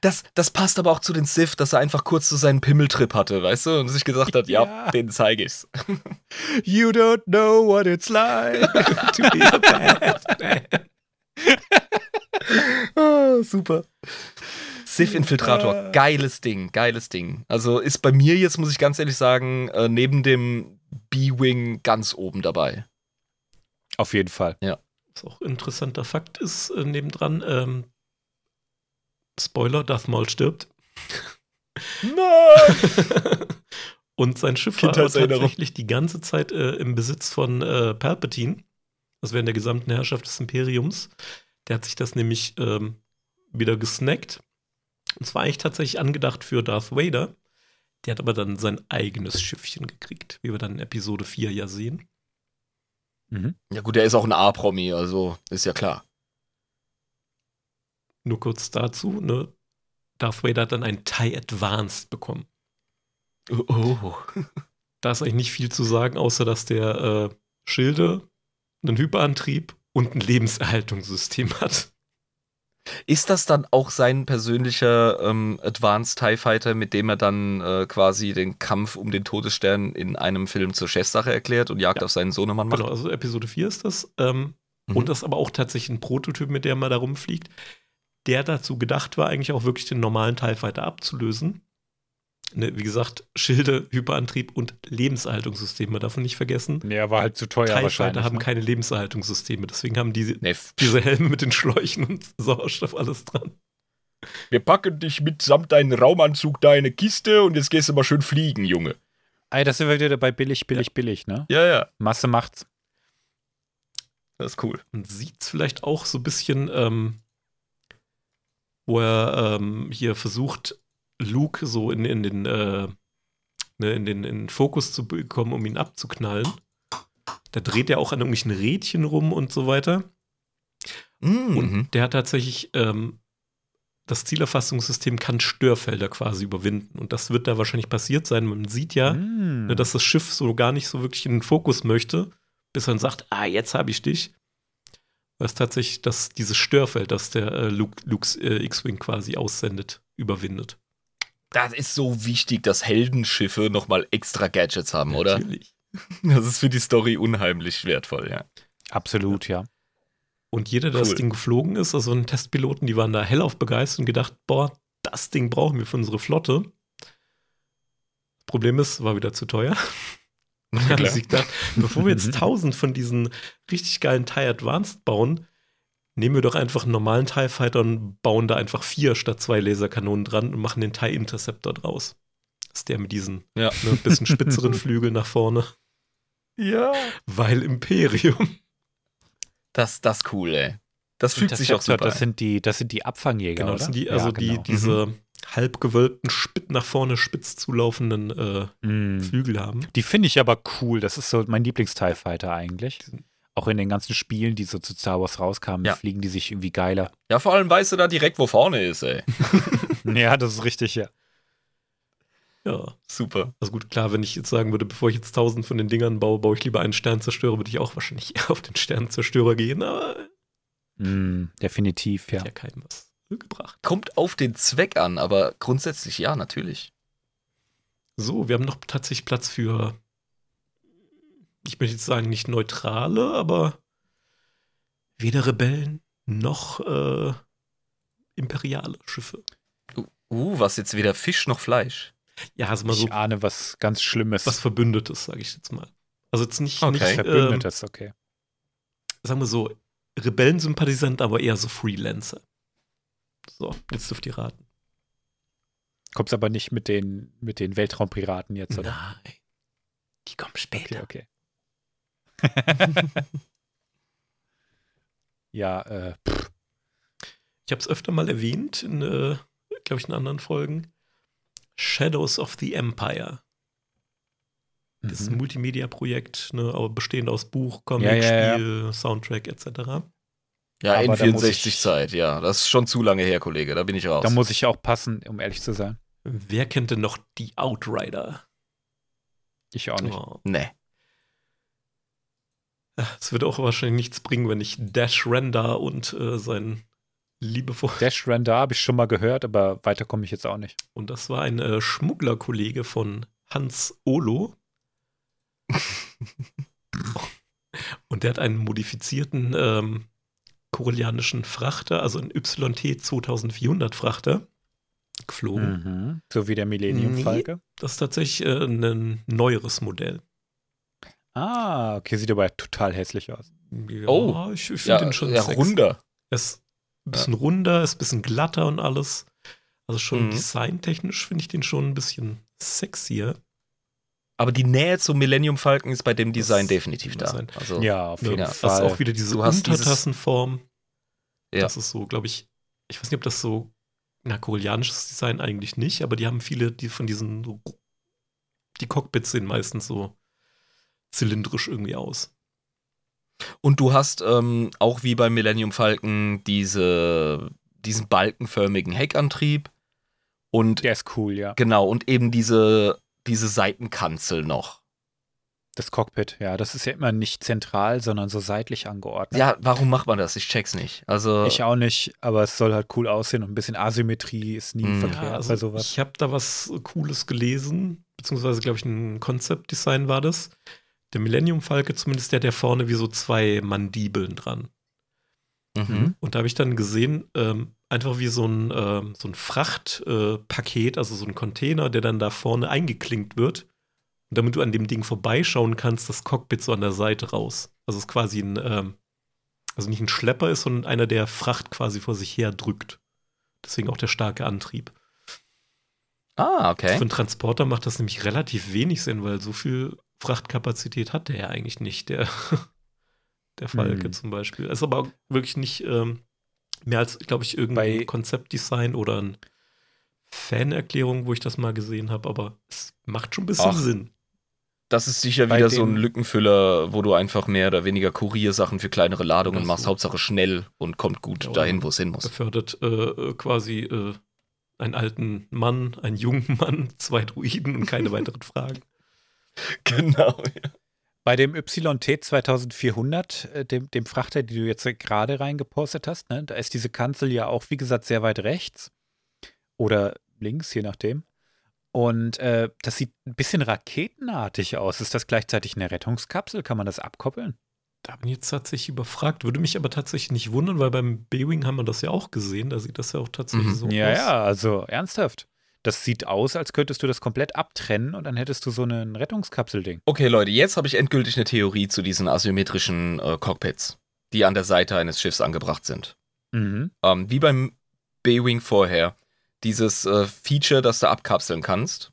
Das, das passt aber auch zu den Sith, dass er einfach kurz so seinen Pimmeltrip hatte, weißt du, und sich gesagt hat, ja, Ja. den zeige ich's. <laughs> You don't know what it's like <laughs> to be a bad man. Ah, super. Sith-Infiltrator, geiles Ding, geiles Ding. Also ist bei mir jetzt, muss ich ganz ehrlich sagen, äh, neben dem B-Wing ganz oben dabei. Auf jeden Fall. Was auch ein interessanter Fakt ist, äh, nebendran, ähm, Spoiler, Darth Maul stirbt. <laughs> Nein! <laughs> Und sein Schiff war tatsächlich die ganze Zeit äh, im Besitz von äh, Palpatine, also während der gesamten Herrschaft des Imperiums. Der hat sich das nämlich ähm, wieder gesnackt. Und zwar eigentlich tatsächlich angedacht für Darth Vader. Der hat aber dann sein eigenes Schiffchen gekriegt, wie wir dann in Episode 4 ja sehen. Mhm. Ja gut, er ist auch ein A-Promi, also ist ja klar. Nur kurz dazu, ne? Darth Vader hat dann ein TIE Advanced bekommen. Oh, oh. <laughs> Da ist eigentlich nicht viel zu sagen, außer dass der äh, Schilde, einen Hyperantrieb und ein Lebenserhaltungssystem hat. Ist das dann auch sein persönlicher ähm, Advanced TIE Fighter, mit dem er dann äh, quasi den Kampf um den Todesstern in einem Film zur Chefsache erklärt und Jagd Ja. auf seinen Sohnemann macht? Genau, also Episode 4 ist das. Ähm, Mhm. Und das ist aber auch tatsächlich ein Prototyp, mit dem er da rumfliegt, der dazu gedacht war, eigentlich auch wirklich den normalen TIE Fighter abzulösen. Ne, wie gesagt, Schilde, Hyperantrieb und Lebenserhaltungssysteme, davon nicht vergessen. Ja, war halt zu teuer TIE wahrscheinlich. Haben ne? keine Lebenserhaltungssysteme, deswegen haben diese, Nee, diese Helme mit den Schläuchen und Sauerstoff alles dran. wir packen dich mitsamt deinem Raumanzug da in eine Kiste und jetzt gehst du mal schön fliegen, Junge. Ey, das sind wir wieder bei billig, billig, billig, ne? Ja, ja, Masse macht's. das ist cool. Man sieht es vielleicht auch so ein bisschen, ähm, wo er ähm, hier versucht, Luke so in, in den, äh, ne, in den in den Fokus zu bekommen, um ihn abzuknallen. Da dreht er auch an irgendwelchen Rädchen rum und so weiter. Mhm. Und der hat tatsächlich, ähm, das Zielerfassungssystem kann Störfelder quasi überwinden. Und das wird da wahrscheinlich passiert sein. Man sieht ja, Mm. ne, dass das Schiff so gar nicht so wirklich in den Fokus möchte, bis er dann sagt, ah, jetzt habe ich dich. Es tatsächlich das, dieses Störfeld, das der äh, Luke, Lukes äh, X-Wing quasi aussendet, überwindet. Das ist so wichtig, dass Heldenschiffe nochmal extra Gadgets haben, oder? Natürlich. <laughs> Das ist für die Story unheimlich wertvoll, ja. Absolut, ja. Und jeder, der Cool. das Ding geflogen ist, also ein Testpiloten, die waren da hellauf begeistert und gedacht, boah, das Ding brauchen wir für unsere Flotte. Problem ist, war wieder zu teuer. Und dann hat Klar. sich gedacht, bevor wir jetzt <laughs> 1000 von diesen richtig geilen TIE Advanced bauen, nehmen wir doch einfach einen normalen TIE Fighter und bauen da einfach vier statt zwei Laserkanonen dran und machen den TIE Interceptor draus. Das ist der mit diesen Ja. ne, bisschen spitzeren <laughs> Flügeln nach vorne. Ja. Weil Imperium. Das, das ist cool, ey. Das fühlt sich auch super. Das sind die, das sind die Abfangjäger, Genau, oder? das sind die, Ja, also genau. die, diese halb gewölbten, spit nach vorne spitz zulaufenden äh, Mm. Flügel haben. Die finde ich aber cool. Das ist so mein Lieblings-TIE Fighter eigentlich. Auch in den ganzen Spielen, die so zu Star Wars rauskamen, Ja. fliegen die sich irgendwie geiler. Ja, vor allem weißt du da direkt, wo vorne ist, ey. <laughs> ja, das ist richtig, ja. Ja, Super. also gut, klar, wenn ich jetzt sagen würde, bevor ich jetzt tausend von den Dingern baue, baue ich lieber einen Sternzerstörer, würde ich auch wahrscheinlich eher auf den Sternzerstörer gehen, aber Mm, definitiv, ja. hat ja keinem was gebracht. Kommt auf den Zweck an, aber grundsätzlich ja, natürlich. So, wir haben noch tatsächlich Platz für, ich möchte jetzt sagen, nicht neutrale, aber weder Rebellen noch äh, imperiale Schiffe. Uh, was jetzt weder Fisch noch Fleisch. Ja, also mal so Ich ahne was ganz Schlimmes. was Verbündetes, sage ich jetzt mal. Also jetzt nicht, Okay. nicht ähm, Verbündetes, okay. sagen wir so, Rebellensympathisant, aber eher so Freelancer. So, jetzt dürft ihr raten. Kommt's aber nicht mit den, mit den Weltraumpiraten jetzt, oder? Nein. Die kommen später. Okay, okay. <laughs> ja, äh, pff, Ich habe es öfter mal erwähnt, in, äh, glaube ich, in anderen Folgen. Shadows of the Empire. Das ist ein mhm. Multimedia-Projekt, ne, aber bestehend aus Buch, Comic, Ja, ja, ja. Spiel, Soundtrack etc. Ja, Aber N64 ich- Zeit, ja. Das ist schon zu lange her, Kollege. Da bin ich raus. da muss ich auch passen, um ehrlich zu sein. Wer kennt denn noch die Outrider? Ich auch nicht. Oh. nee. Es wird auch wahrscheinlich nichts bringen, wenn ich Dash Render und äh, sein liebevoll. <laughs> Dash Render habe ich schon mal gehört, aber weiter komme ich jetzt auch nicht. Und das war ein äh, Schmugglerkollege von Hans Olo. <laughs> und der hat einen modifizierten ähm, korellianischen Frachter, also einen YT 2400 Frachter, geflogen. Mhm. So wie der Millennium Nee. Falke. Das ist tatsächlich äh, ein neueres Modell. Ah, okay, sieht aber total hässlich aus. Ja, Oh, ich, ich finde Ja, den schon ja sexy. runder. Er ist ein bisschen runder, ist ein bisschen glatter und alles. Also schon Mhm. designtechnisch finde ich den schon ein bisschen sexier. Aber die Nähe zum Millennium Falcon ist bei dem Design Das definitiv da. sein. Also, Ja, auf jeden ja. Das Fall. ist auch wieder diese Du Untertassenform. Ja. Das ist so, glaube ich, ich weiß nicht, ob das so, na, koreanisches Design eigentlich nicht, aber die haben viele, die von diesen, die Cockpits sehen meistens so zylindrisch irgendwie aus. Und du hast ähm, auch wie beim Millennium Falcon diese, diesen balkenförmigen Heckantrieb und Der ist cool, ja. genau, und eben diese, diese Seitenkanzel noch. Das Cockpit, ja, das ist ja immer nicht zentral, sondern so seitlich angeordnet. Ja, warum macht man das? Ich check's nicht. Also, Ich auch nicht, aber es soll halt cool aussehen und ein bisschen Asymmetrie ist nie Mhm. verkehrt Ja, also sowas. ich habe da was Cooles gelesen, beziehungsweise, glaube ich, ein Konzeptdesign war das. Der Millennium Falke, zumindest der, der vorne wie so zwei Mandibeln dran. mhm. Und da habe ich dann gesehen, ähm, einfach wie so ein, ähm, so ein Frachtpaket, äh, also so ein Container, der dann da vorne eingeklinkt wird. Und damit du an dem Ding vorbeischauen kannst, das Cockpit so an der Seite raus. Also es ist quasi ein, ähm, also nicht ein Schlepper ist, sondern einer, der Fracht quasi vor sich her drückt. Deswegen auch der starke Antrieb. Ah, Für okay. einen Transporter macht das nämlich relativ wenig Sinn, weil so viel Frachtkapazität hat der ja eigentlich nicht, der, <laughs> der Falke Hm. zum Beispiel. Ist aber auch wirklich nicht ähm, mehr als, glaube ich, irgendein Bei- Konzeptdesign oder eine Fanerklärung, wo ich das mal gesehen habe, aber es macht schon ein bisschen Ach. Sinn. Das ist sicher Bei wieder so ein Lückenfüller, wo du einfach mehr oder weniger Kuriersachen für kleinere Ladungen Ach so. machst. Hauptsache schnell und kommt gut Ja, dahin, wo es hin muss. Befördert äh, äh, quasi äh, einen alten Mann, einen jungen Mann, <laughs> zwei Druiden und keine <laughs> weiteren Fragen. <laughs> Genau. Bei dem YT 2400, äh, dem, dem Frachter, die du jetzt gerade reingepostet hast, ne, da ist diese Kanzel ja auch, wie gesagt, sehr weit rechts oder links, je nachdem. Und äh, das sieht ein bisschen raketenartig aus. Ist das gleichzeitig eine Rettungskapsel? Kann man das abkoppeln? Da bin ich jetzt tatsächlich überfragt. Würde mich aber tatsächlich nicht wundern, weil beim B-Wing haben wir das ja auch gesehen. Da sieht das ja auch tatsächlich Mhm. so Ja, aus. ja, also ernsthaft. Das sieht aus, als könntest du das komplett abtrennen und dann hättest du so ein Rettungskapselding. Okay, Leute, jetzt habe ich endgültig eine Theorie zu diesen asymmetrischen äh, Cockpits, die an der Seite eines Schiffs angebracht sind. Mhm. Ähm, wie beim B-Wing vorher, dieses äh, Feature, das du abkapseln kannst,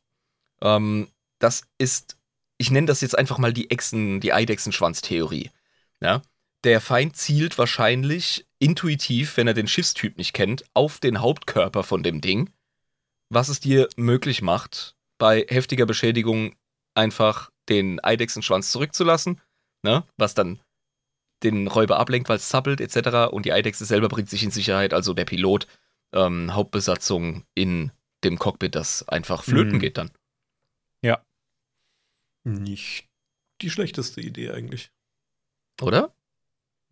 ähm, das ist, ich nenne das jetzt einfach mal die Echsen, die Eidechsenschwanz-Theorie. Ja? Der Feind zielt wahrscheinlich intuitiv, wenn er den Schiffstyp nicht kennt, auf den Hauptkörper von dem Ding, was es dir möglich macht, bei heftiger Beschädigung einfach den Eidechsenschwanz zurückzulassen, ne? was dann den Räuber ablenkt, weil es zappelt etc. Und die Eidechse selber bringt sich in Sicherheit, also der Pilot, ähm, Hauptbesatzung in dem Cockpit, das einfach flöten Mhm. geht dann. Nicht die schlechteste Idee eigentlich. Oder?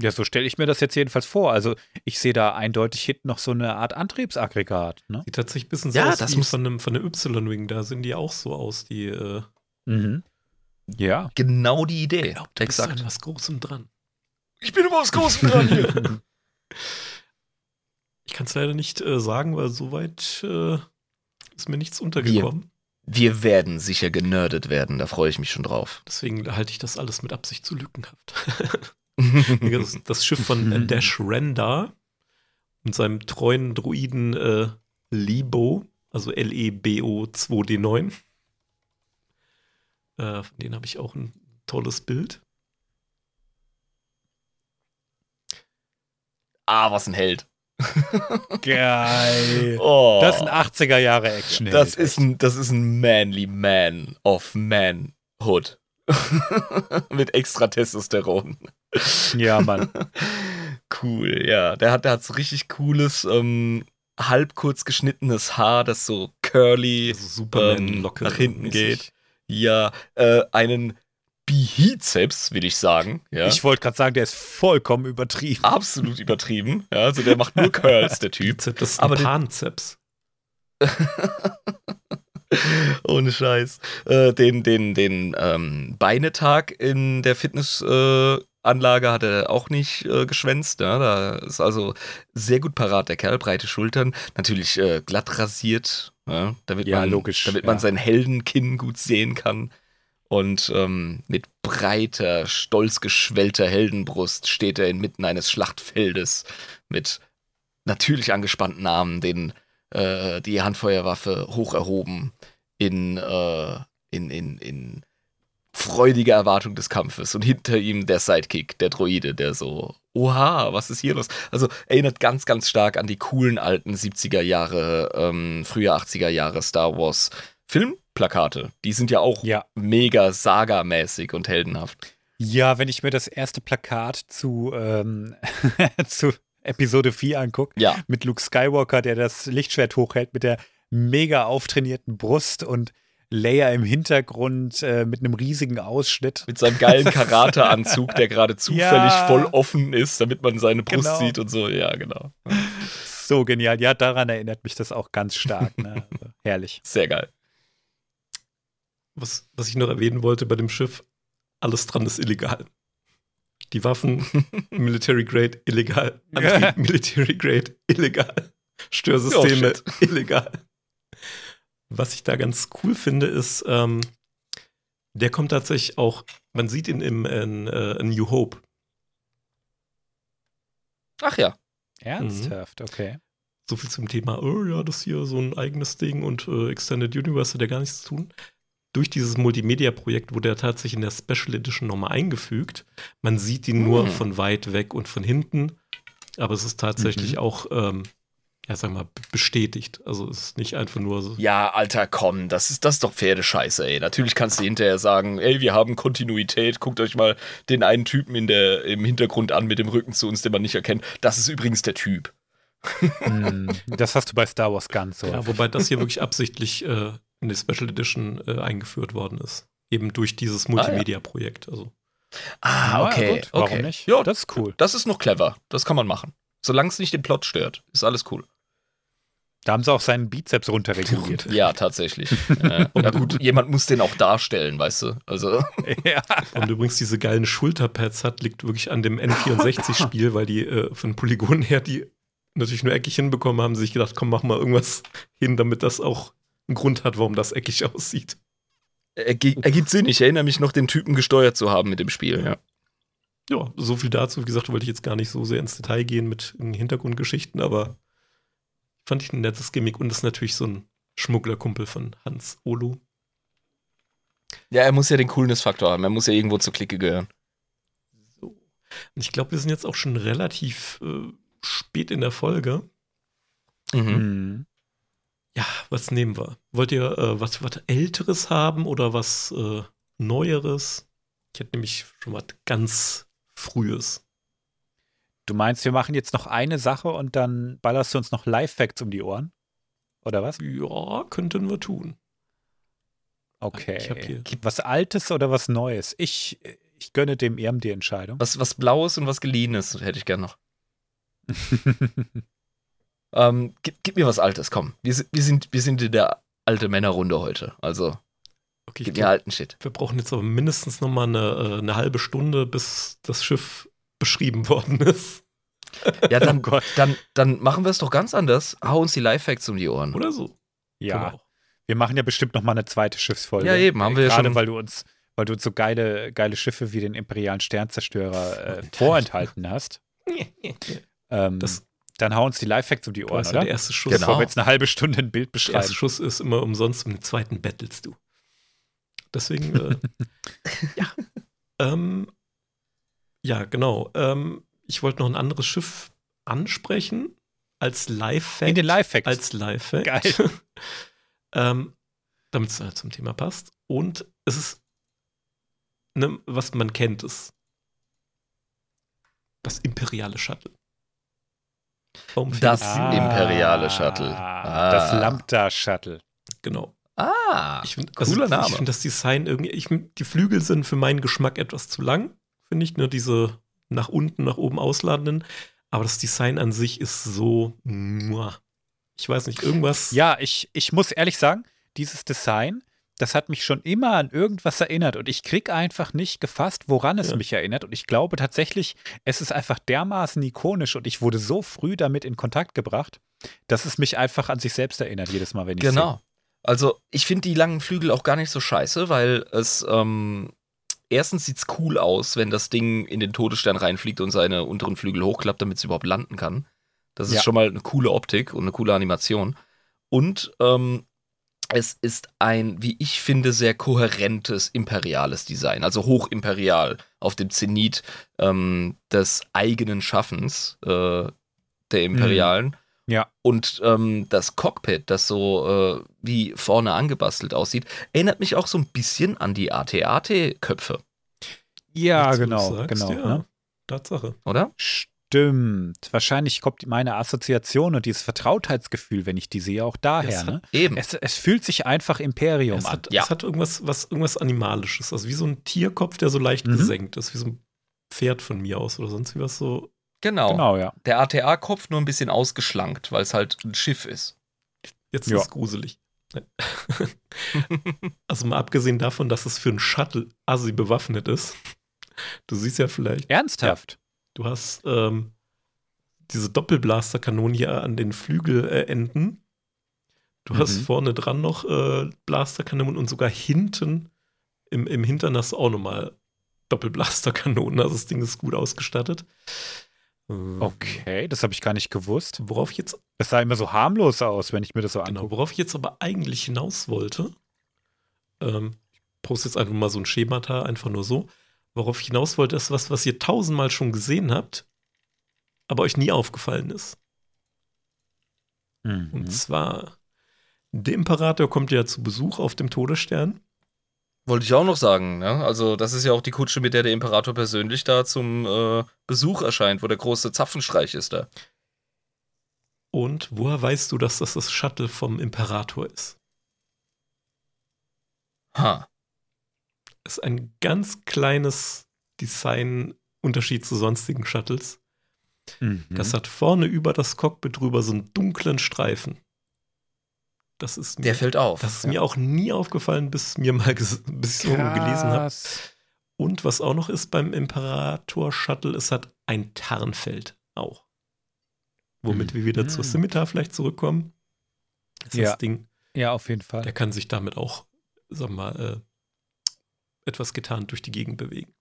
Ja, so stelle ich mir das jetzt jedenfalls vor. Also ich sehe da eindeutig hinten noch so eine Art Antriebsaggregat. Ne? Sieht tatsächlich ein bisschen so Ja, aus das wie muss- von einem, von einem Y-Wing. Da sehen die auch so aus, die. Äh, Mhm. Ja. Genau die Idee. ich glaube, du bist an Exakt. was Großem dran. Ich bin immer was Großem dran hier. <laughs> <laughs> Ich kann es leider nicht äh, sagen, weil soweit äh, ist mir nichts untergekommen. Wir werden sicher generdet werden, da freue ich mich schon drauf. Deswegen halte ich das alles mit Absicht zu lückenhaft. <laughs> <laughs> das, das Schiff von äh, Dash Renda und seinem treuen Druiden äh, Lebo, also L-E-B-O 2D9. Äh, von denen habe ich auch ein tolles Bild. ah, was ein Held. <laughs> Geil. <laughs> Oh, Das ist ein 80er Jahre Action. das ist ein, das ist ein manly man of manhood. <laughs> Mit extra Testosteron. Ja, Mann. <laughs> Cool, ja. Der hat, der hat so richtig cooles, ähm, halb kurz geschnittenes Haar, das so curly Also Superman-Locke. nach hinten geht. Ja, äh, einen Bizeps, will ich sagen. Ja. Ich wollte gerade sagen, der ist vollkommen übertrieben. Absolut übertrieben. Ja, also der macht nur <laughs> Curls, der Typ. Bizeps, das ist Aber ein den- Panzeps. <laughs> Ohne Scheiß. Äh, den den, den ähm, Beinetag in der Fitnessanlage äh, hat er auch nicht äh, geschwänzt. Ja? Da ist also sehr gut parat, der Kerl. Breite Schultern. Natürlich äh, glatt rasiert, ja? damit, Ja, man, logisch, damit man sein Heldenkinn gut sehen kann. Und ähm, mit breiter, stolz geschwellter Heldenbrust steht er inmitten eines Schlachtfeldes mit natürlich angespannten Armen, den, äh, die Handfeuerwaffe hoch erhoben in, äh, in, in, in freudiger Erwartung des Kampfes. Und hinter ihm der Sidekick, der Droide, der so, oha, was ist hier los? Also erinnert ganz, ganz stark an die coolen alten 70er Jahre, ähm, frühe 80er Jahre Star Wars Filmplakate. Die sind ja auch Ja. mega sagamäßig und heldenhaft. Ja, wenn ich mir das erste Plakat zu, ähm, <laughs> zu Episode 4 angucke, Ja, mit Luke Skywalker, der das Lichtschwert hochhält, mit der mega auftrainierten Brust und Leia im Hintergrund äh, mit einem riesigen Ausschnitt. mit seinem geilen <laughs> Karateanzug, der gerade zufällig Ja. voll offen ist, damit man seine Brust Genau. sieht und so. Ja, genau. So genial. Ja, daran erinnert mich das auch ganz stark. Ne? <laughs> Also, herrlich. Sehr geil. Was, was ich noch erwähnen wollte bei dem Schiff, alles dran ist illegal. Die Waffen, <laughs> Military Grade, illegal. Antrieb, <laughs> Military Grade, illegal. Störsysteme, Oh, illegal. Was ich da ganz cool finde, ist, ähm, der kommt tatsächlich auch, man sieht ihn im in, äh, in New Hope. Ach ja. Ernsthaft, okay. So viel zum Thema, oh ja, das hier so ein eigenes Ding und äh, Extended Universe hat ja gar nichts zu tun. Durch dieses Multimedia-Projekt wurde er tatsächlich in der Special Edition nochmal eingefügt. Man sieht ihn nur Hm. von weit weg und von hinten, aber es ist tatsächlich Mhm. auch, ähm, ja, sag mal, bestätigt. Also es ist nicht einfach nur so. Ja, Alter, komm, das ist, das ist doch Pferdescheiße, ey. Natürlich kannst du hinterher sagen, ey, wir haben Kontinuität, guckt euch mal den einen Typen in der, im Hintergrund an mit dem Rücken zu uns, den man nicht erkennt. Das ist übrigens der Typ. Hm, das hast du bei Star Wars ganz so. Ja, wobei das hier wirklich absichtlich äh, in die Special Edition äh, eingeführt worden ist. Eben durch dieses ja. Multimedia-Projekt. Also Ah, Na ja, gut, Warum nicht? Ja, das ist cool. Das ist noch clever. Das kann man machen. Solange es nicht den Plot stört, ist alles cool. Da haben sie auch seinen Bizeps runterreguliert. <laughs> Ja, tatsächlich. äh, ja, gut, jemand muss den auch darstellen, weißt du? Also. <laughs> ja. Und übrigens diese geilen Schulterpads hat, liegt wirklich an dem N64-Spiel, weil die äh, von Polygon her die natürlich nur eckig hinbekommen haben, sich gedacht, komm, mach mal irgendwas hin, damit das auch einen Grund hat, warum das eckig <laughs> aussieht. Ergi ergibt Sinn. Ich erinnere mich noch, den Typen gesteuert zu haben mit dem Spiel, ja. Ja, so viel dazu. Wie gesagt, wollte ich jetzt gar nicht so sehr ins Detail gehen mit Hintergrundgeschichten, aber fand ich ein nettes Gimmick und ist natürlich so ein Schmugglerkumpel von Hans Olu. Ja, er muss ja den Coolness-Faktor haben. Er muss ja irgendwo zur Clique gehören. So. Und ich glaube, wir sind jetzt auch schon relativ äh, spät in der Folge. Mhm. Ja, was nehmen wir? Wollt ihr äh, was, was Älteres haben oder was äh, Neueres? Ich hätte nämlich schon was ganz Frühes. Du meinst, wir machen jetzt noch eine Sache und dann ballerst du uns noch Live-Facts um die Ohren? Oder was? Ja, könnten wir tun. Okay. Ich hab hier- Was Altes oder was Neues? Ich, ich gönne dem Erm die Entscheidung. Was, was Blaues und was Geliehenes hätte ich gern noch. <laughs> Ähm, gib, gib mir was Altes, komm. Wir, sind- wir, sind, wir sind in der alte Männerrunde heute. Also, Okay, ich gib mir glaub, alten Shit. wir brauchen jetzt aber mindestens noch mal eine, äh, eine halbe Stunde, bis das Schiff beschrieben <laughs> worden ist. Ja, dann, <laughs> Oh Gott. dann, dann machen wir es doch ganz anders. Hau uns die Live-Facts um die Ohren. Oder so. Ja, wir machen ja bestimmt noch mal eine zweite Schiffsfolge. Ja, eben, haben wir ja Gerade schon- weil du uns, weil du uns so geile, geile Schiffe wie den imperialen Sternzerstörer äh, <laughs> vorenthalten hast. Ähm, Das- dann hau uns die Live-Facts um die Ohren, weißt ja, oder? der erste Schuss. Genau. Bevor wir jetzt eine halbe Stunde ein Bild Der erste beschreiben. Schuss ist immer umsonst, im zweiten bettelst du. Deswegen, äh, <laughs> ja. Ähm, ja, genau. Ähm, ich wollte noch ein anderes Schiff ansprechen als Live-Fact. In den Live-Facts. Als Live-Fact. Geil. <laughs> ähm, Damit es halt zum Thema passt. Und es ist, ne, was man kennt, ist das imperiale Shuttle. Das es? imperiale Shuttle. Ah. Das Lambda-Shuttle. Genau. Ah, Ich finde cooler Name. Ich finde das Design irgendwie, ich, find, die Flügel sind für meinen Geschmack etwas zu lang, finde ich, nur diese nach unten, nach oben ausladenden. Aber das Design an sich ist so, ich weiß nicht, irgendwas. Ja, ich, ich muss ehrlich sagen, dieses Design, das hat mich schon immer an irgendwas erinnert und ich krieg einfach nicht gefasst, woran es Ja. mich erinnert. Und ich glaube tatsächlich, es ist einfach dermaßen ikonisch und ich wurde so früh damit in Kontakt gebracht, dass es mich einfach an sich selbst erinnert, jedes Mal, wenn ich Genau. Also, ich finde die langen Flügel auch gar nicht so scheiße, weil es, ähm, erstens sieht's cool aus, wenn das Ding in den Todesstern reinfliegt und seine unteren Flügel hochklappt, damit es überhaupt landen kann. Das ist Ja. schon mal eine coole Optik und eine coole Animation. Und ähm, es ist ein, wie ich finde, sehr kohärentes imperiales Design, also hochimperial auf dem Zenit ähm, des eigenen Schaffens äh, der Imperialen. Ja. Und ähm, das Cockpit, das so äh, wie vorne angebastelt aussieht, erinnert mich auch so ein bisschen an die AT-AT-Köpfe. Ja, Jetzt, genau, sagst, genau. Ja, Ne? Tatsache. oder? Stimmt. Wahrscheinlich kommt meine Assoziation und dieses Vertrautheitsgefühl, wenn ich die sehe, auch daher. Es hat- Ne? Eben. Es, es fühlt sich einfach Imperium Es an. hat, ja. es hat irgendwas, was, irgendwas Animalisches, also wie so ein Tierkopf, der so leicht Mhm. gesenkt ist, wie so ein Pferd von mir aus oder sonst wie was so. Genau. Genau, ja. Der ATA-Kopf nur ein bisschen ausgeschlankt, weil es halt ein Schiff ist. Jetzt Ja. ist es gruselig. <laughs> Also mal abgesehen davon, dass es für einen Shuttle assi bewaffnet ist. <laughs> Du siehst ja vielleicht, Ernsthaft. Du hast ähm, diese Doppelblasterkanonen hier an den Flügelenden. Du hast Mhm. vorne dran noch äh, Blasterkanonen und sogar hinten im, im Hintern hast du auch nochmal Doppelblasterkanonen. Also das Ding ist gut ausgestattet. Ähm, Okay, das habe ich gar nicht gewusst. Worauf ich jetzt Das sah immer so harmlos aus, wenn ich mir das so Genau, angucke. worauf ich jetzt aber eigentlich hinaus wollte, ähm, ich poste jetzt einfach mal so ein Schemata, einfach nur so. Worauf ich hinaus wollte, ist was, was ihr tausendmal schon gesehen habt, aber euch nie aufgefallen ist. Mhm. Und zwar, der Imperator kommt ja zu Besuch auf dem Todesstern. Wollte ich auch noch sagen, ne? Also, das ist ja auch die Kutsche, mit der der Imperator persönlich da zum äh, Besuch erscheint, wo der große Zapfenstreich ist da. Und woher weißt du, dass das das Shuttle vom Imperator ist? Ha. Ist ein ganz kleines Designunterschied zu sonstigen Shuttles. Mhm. Das hat vorne über das Cockpit drüber so einen dunklen Streifen. Das ist mir, Der fällt auf. das ist mir auch nie aufgefallen, bis mir mal <laughs> bis ich so gelesen habe. Und was auch noch ist beim Imperator Shuttle, es hat ein Tarnfeld auch. Womit wir wieder zur Mhm. Scimitar vielleicht zurückkommen. Das ist Ja. das Ding, Ja, auf jeden Fall. der kann sich damit auch, sag mal, äh, etwas getarnt durch die Gegend bewegen.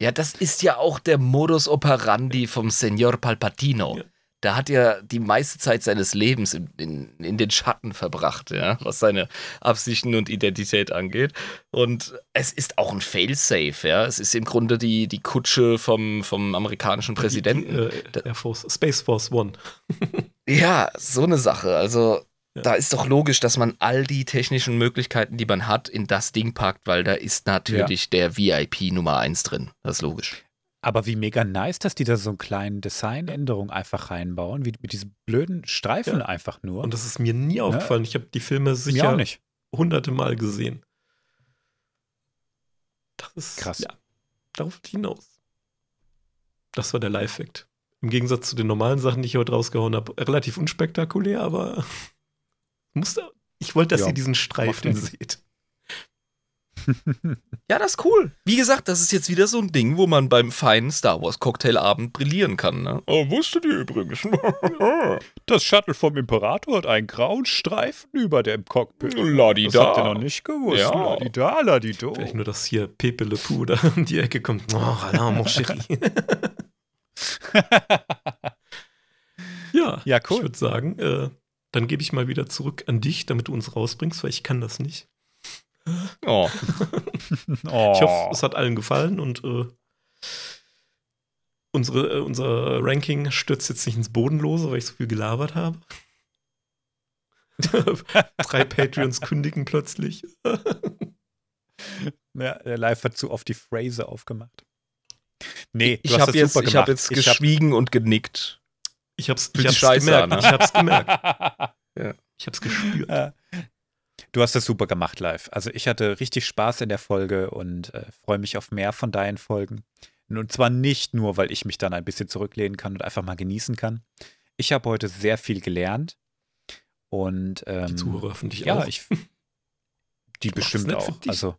Ja, das ist ja auch der Modus operandi vom Senor Palpatino. Ja. Da hat er die meiste Zeit seines Lebens in, in, in den Schatten verbracht, ja, was seine Absichten und Identität angeht. Und es ist auch ein Failsafe, ja. Es ist im Grunde die, die Kutsche vom, vom amerikanischen Präsidenten. Die, die, äh, Air Force, Space Force One. <laughs> Ja, so eine Sache. Also, Ja. da ist doch logisch, dass man all die technischen Möglichkeiten, die man hat, in das Ding packt, weil da ist natürlich der VIP Nummer 1 drin. Das ist logisch. Aber wie mega nice, dass die da so einen kleinen Designänderung einfach reinbauen, wie mit diesen blöden Streifen Ja. einfach nur. Und das ist mir nie aufgefallen. Ich habe die Filme sicher nicht. hunderte Mal gesehen. Das ist Krass. Ja, darauf hinaus. Das war der Live-Fact. Im Gegensatz zu den normalen Sachen, die ich heute rausgehauen habe, relativ unspektakulär, aber <laughs> musste, ich wollte, dass Ja, ihr diesen Streifen seht. <laughs> Ja, das ist cool. Wie gesagt, das ist jetzt wieder so ein Ding, wo man beim feinen Star Wars Cocktailabend brillieren kann. Ne? Oh, wusstet ihr übrigens? <laughs> Das Shuttle vom Imperator hat einen grauen Streifen über dem Cockpit. Ladida. Das habt ihr noch nicht gewusst. Ja. Ladida, ladido. Vielleicht nur, dass hier Pepe Le Pew da um die Ecke kommt. Oh, Alain, mon chéri. <laughs> ja, Ja, ich cool. würde sagen, äh, dann gebe ich mal wieder zurück an dich, damit du uns rausbringst, weil ich kann das nicht. Oh. <laughs> Oh. Ich hoffe, es hat allen gefallen und äh, unsere, äh, unser Ranking stürzt jetzt nicht ins Bodenlose, weil ich so viel gelabert habe. <laughs> Drei Patreons kündigen plötzlich. <laughs> Ja, der Live hat zu oft die Phrase aufgemacht. Nee, Ich habe jetzt, ich hab jetzt Ich hab- geschwiegen und genickt. Ich hab's, Fühlt ich hab's gemerkt. an, ne? Ich hab's gemerkt. <laughs> Ja. Ich hab's gespürt. Äh, Du hast das super gemacht live. Also ich hatte richtig Spaß in der Folge und äh, freue mich auf mehr von deinen Folgen. Und zwar nicht nur, weil ich mich dann ein bisschen zurücklehnen kann und einfach mal genießen kann. Ich habe heute sehr viel gelernt und ähm, Die Zuhörer hoffentlich ja, auch. ich <laughs> die mach's bestimmt auch. dich. Also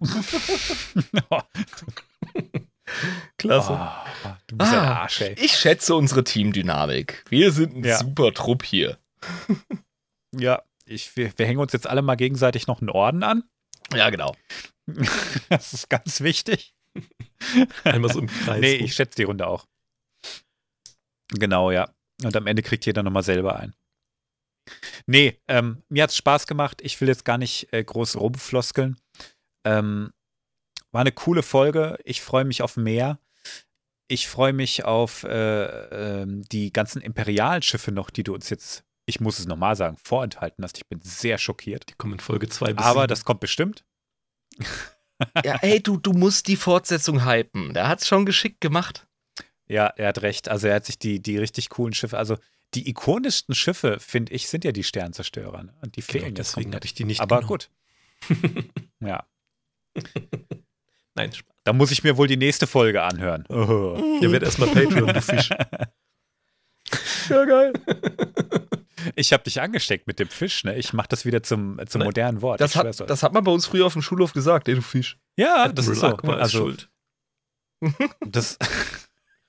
<laughs> Klasse. oh, du bist ein Ah, Arsch, ey. Ich schätze unsere Teamdynamik. Wir sind ein Ja. super Trupp hier. <laughs> Ja, ich, wir, wir hängen uns jetzt alle mal gegenseitig noch einen Orden an. Ja, genau. <laughs> Das ist ganz wichtig. Einmal so im Kreis. Nee, ich schätze die Runde auch. Genau, ja. Und am Ende kriegt jeder nochmal selber ein. Nee, ähm, mir hat es Spaß gemacht. Ich will jetzt gar nicht äh, groß rumfloskeln. Ähm, war eine coole Folge. Ich freue mich auf mehr. Ich freue mich auf äh, ähm, die ganzen Imperialschiffe noch, die du uns jetzt, ich muss es nochmal sagen, vorenthalten hast. Ich bin sehr schockiert. Die kommen in Folge 2 bis Aber das kommt bestimmt. <laughs> Ja, ey, du, du musst die Fortsetzung hypen. Der hat's schon geschickt gemacht. Ja, er hat recht. Also er hat sich die, die richtig coolen Schiffe, also die ikonischsten Schiffe, finde ich, sind ja die Sternzerstörer. Ne? Und die Genau, fehlen jetzt deswegen habe ich die nicht Aber genommen. gut. <laughs> ja, <laughs> Nein, Spaß. da muss ich mir wohl die nächste Folge anhören. Oh. Ihr werdet erstmal Patreon, du Fisch. <laughs> Ja, geil. Ich habe dich angesteckt mit dem Fisch, ne? Ich mache das wieder zum, zum Nein, modernen Wort. Das hat, das hat man bei uns früher auf dem Schulhof gesagt, ey, du Fisch. ja, das ist so. Also, schuld. <laughs> das,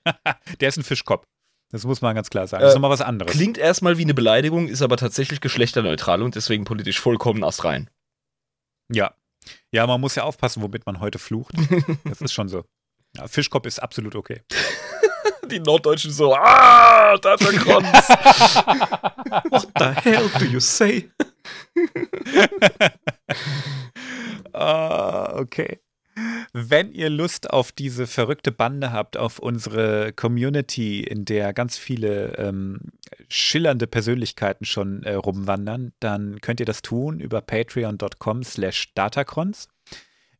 <laughs> der ist ein Fischkopf. Das muss man ganz klar sagen. Äh, Das ist nochmal was anderes. Klingt erstmal wie eine Beleidigung, ist aber tatsächlich geschlechterneutral und deswegen politisch vollkommen astrein. Ja. Ja, man muss ja aufpassen, womit man heute flucht. <laughs> Das ist schon so. Ja, Fischkopf ist absolut okay. Die Norddeutschen so, ah, da ist der Kronz. What the hell do you say? <laughs> Ah, okay. Wenn ihr Lust auf diese verrückte Bande habt, auf unsere Community, in der ganz viele ähm, schillernde Persönlichkeiten schon äh, rumwandern, dann könnt ihr das tun über patreon.com slash datacrons.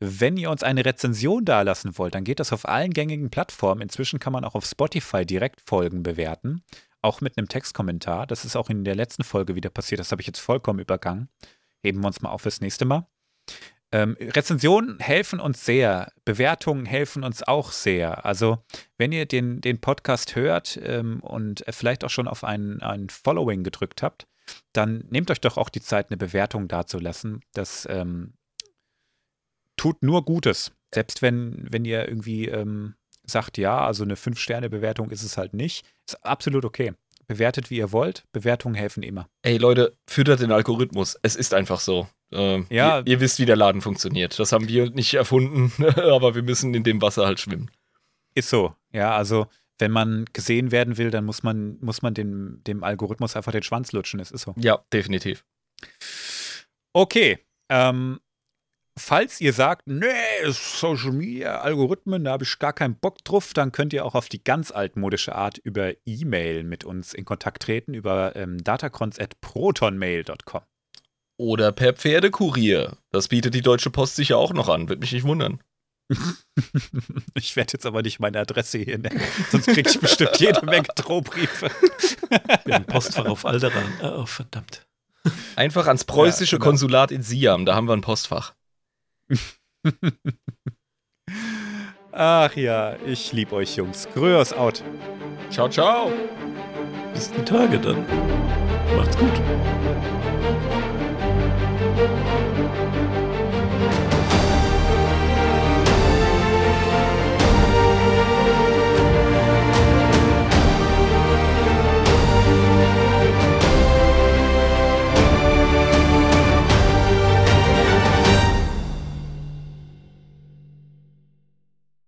Wenn ihr uns eine Rezension dalassen wollt, dann geht das auf allen gängigen Plattformen. Inzwischen kann man auch auf Spotify direkt Folgen bewerten, auch mit einem Textkommentar. Das ist auch in der letzten Folge wieder passiert. Das habe ich jetzt vollkommen übergangen. Heben wir uns mal auf fürs nächste Mal. Ähm, Rezensionen helfen uns sehr, Bewertungen helfen uns auch sehr. Also, wenn ihr den, den Podcast hört ähm, und vielleicht auch schon auf ein, ein Following gedrückt habt, dann nehmt euch doch auch die Zeit, eine Bewertung dazulassen. Das ähm, tut nur Gutes. Selbst wenn, wenn ihr irgendwie ähm, sagt, ja, also eine 5-Sterne-Bewertung ist es halt nicht, ist absolut okay. Bewertet, wie ihr wollt. Bewertungen helfen immer. Ey Leute, füttert den Algorithmus. Es ist einfach so. Ähm, Ja. ihr, ihr wisst, wie der Laden funktioniert. Das haben wir nicht erfunden, <laughs> aber wir müssen in dem Wasser halt schwimmen. Ist so. Ja, also wenn man gesehen werden will, dann muss man, muss man dem, dem Algorithmus einfach den Schwanz lutschen. Es ist so. Ja, definitiv. Okay. Ähm, falls ihr sagt, nee, Social Media, Algorithmen, da habe ich gar keinen Bock drauf, dann könnt ihr auch auf die ganz altmodische Art über E-Mail mit uns in Kontakt treten, über ähm, datacrons.protonmail.com. Oder per Pferdekurier. Das bietet die Deutsche Post sicher auch noch an. Würde mich nicht wundern. <laughs> ich werde jetzt aber nicht meine Adresse hier nennen, sonst kriege ich bestimmt jede Menge Drohbriefe. Wir haben Postfach auf Alderan. Oh, verdammt. Einfach ans preußische Ja, genau. Konsulat in Siam. Da haben wir ein Postfach. Ach ja, ich lieb euch Jungs. Gröos out. Ciao, ciao. Bis die Tage dann. Macht's gut.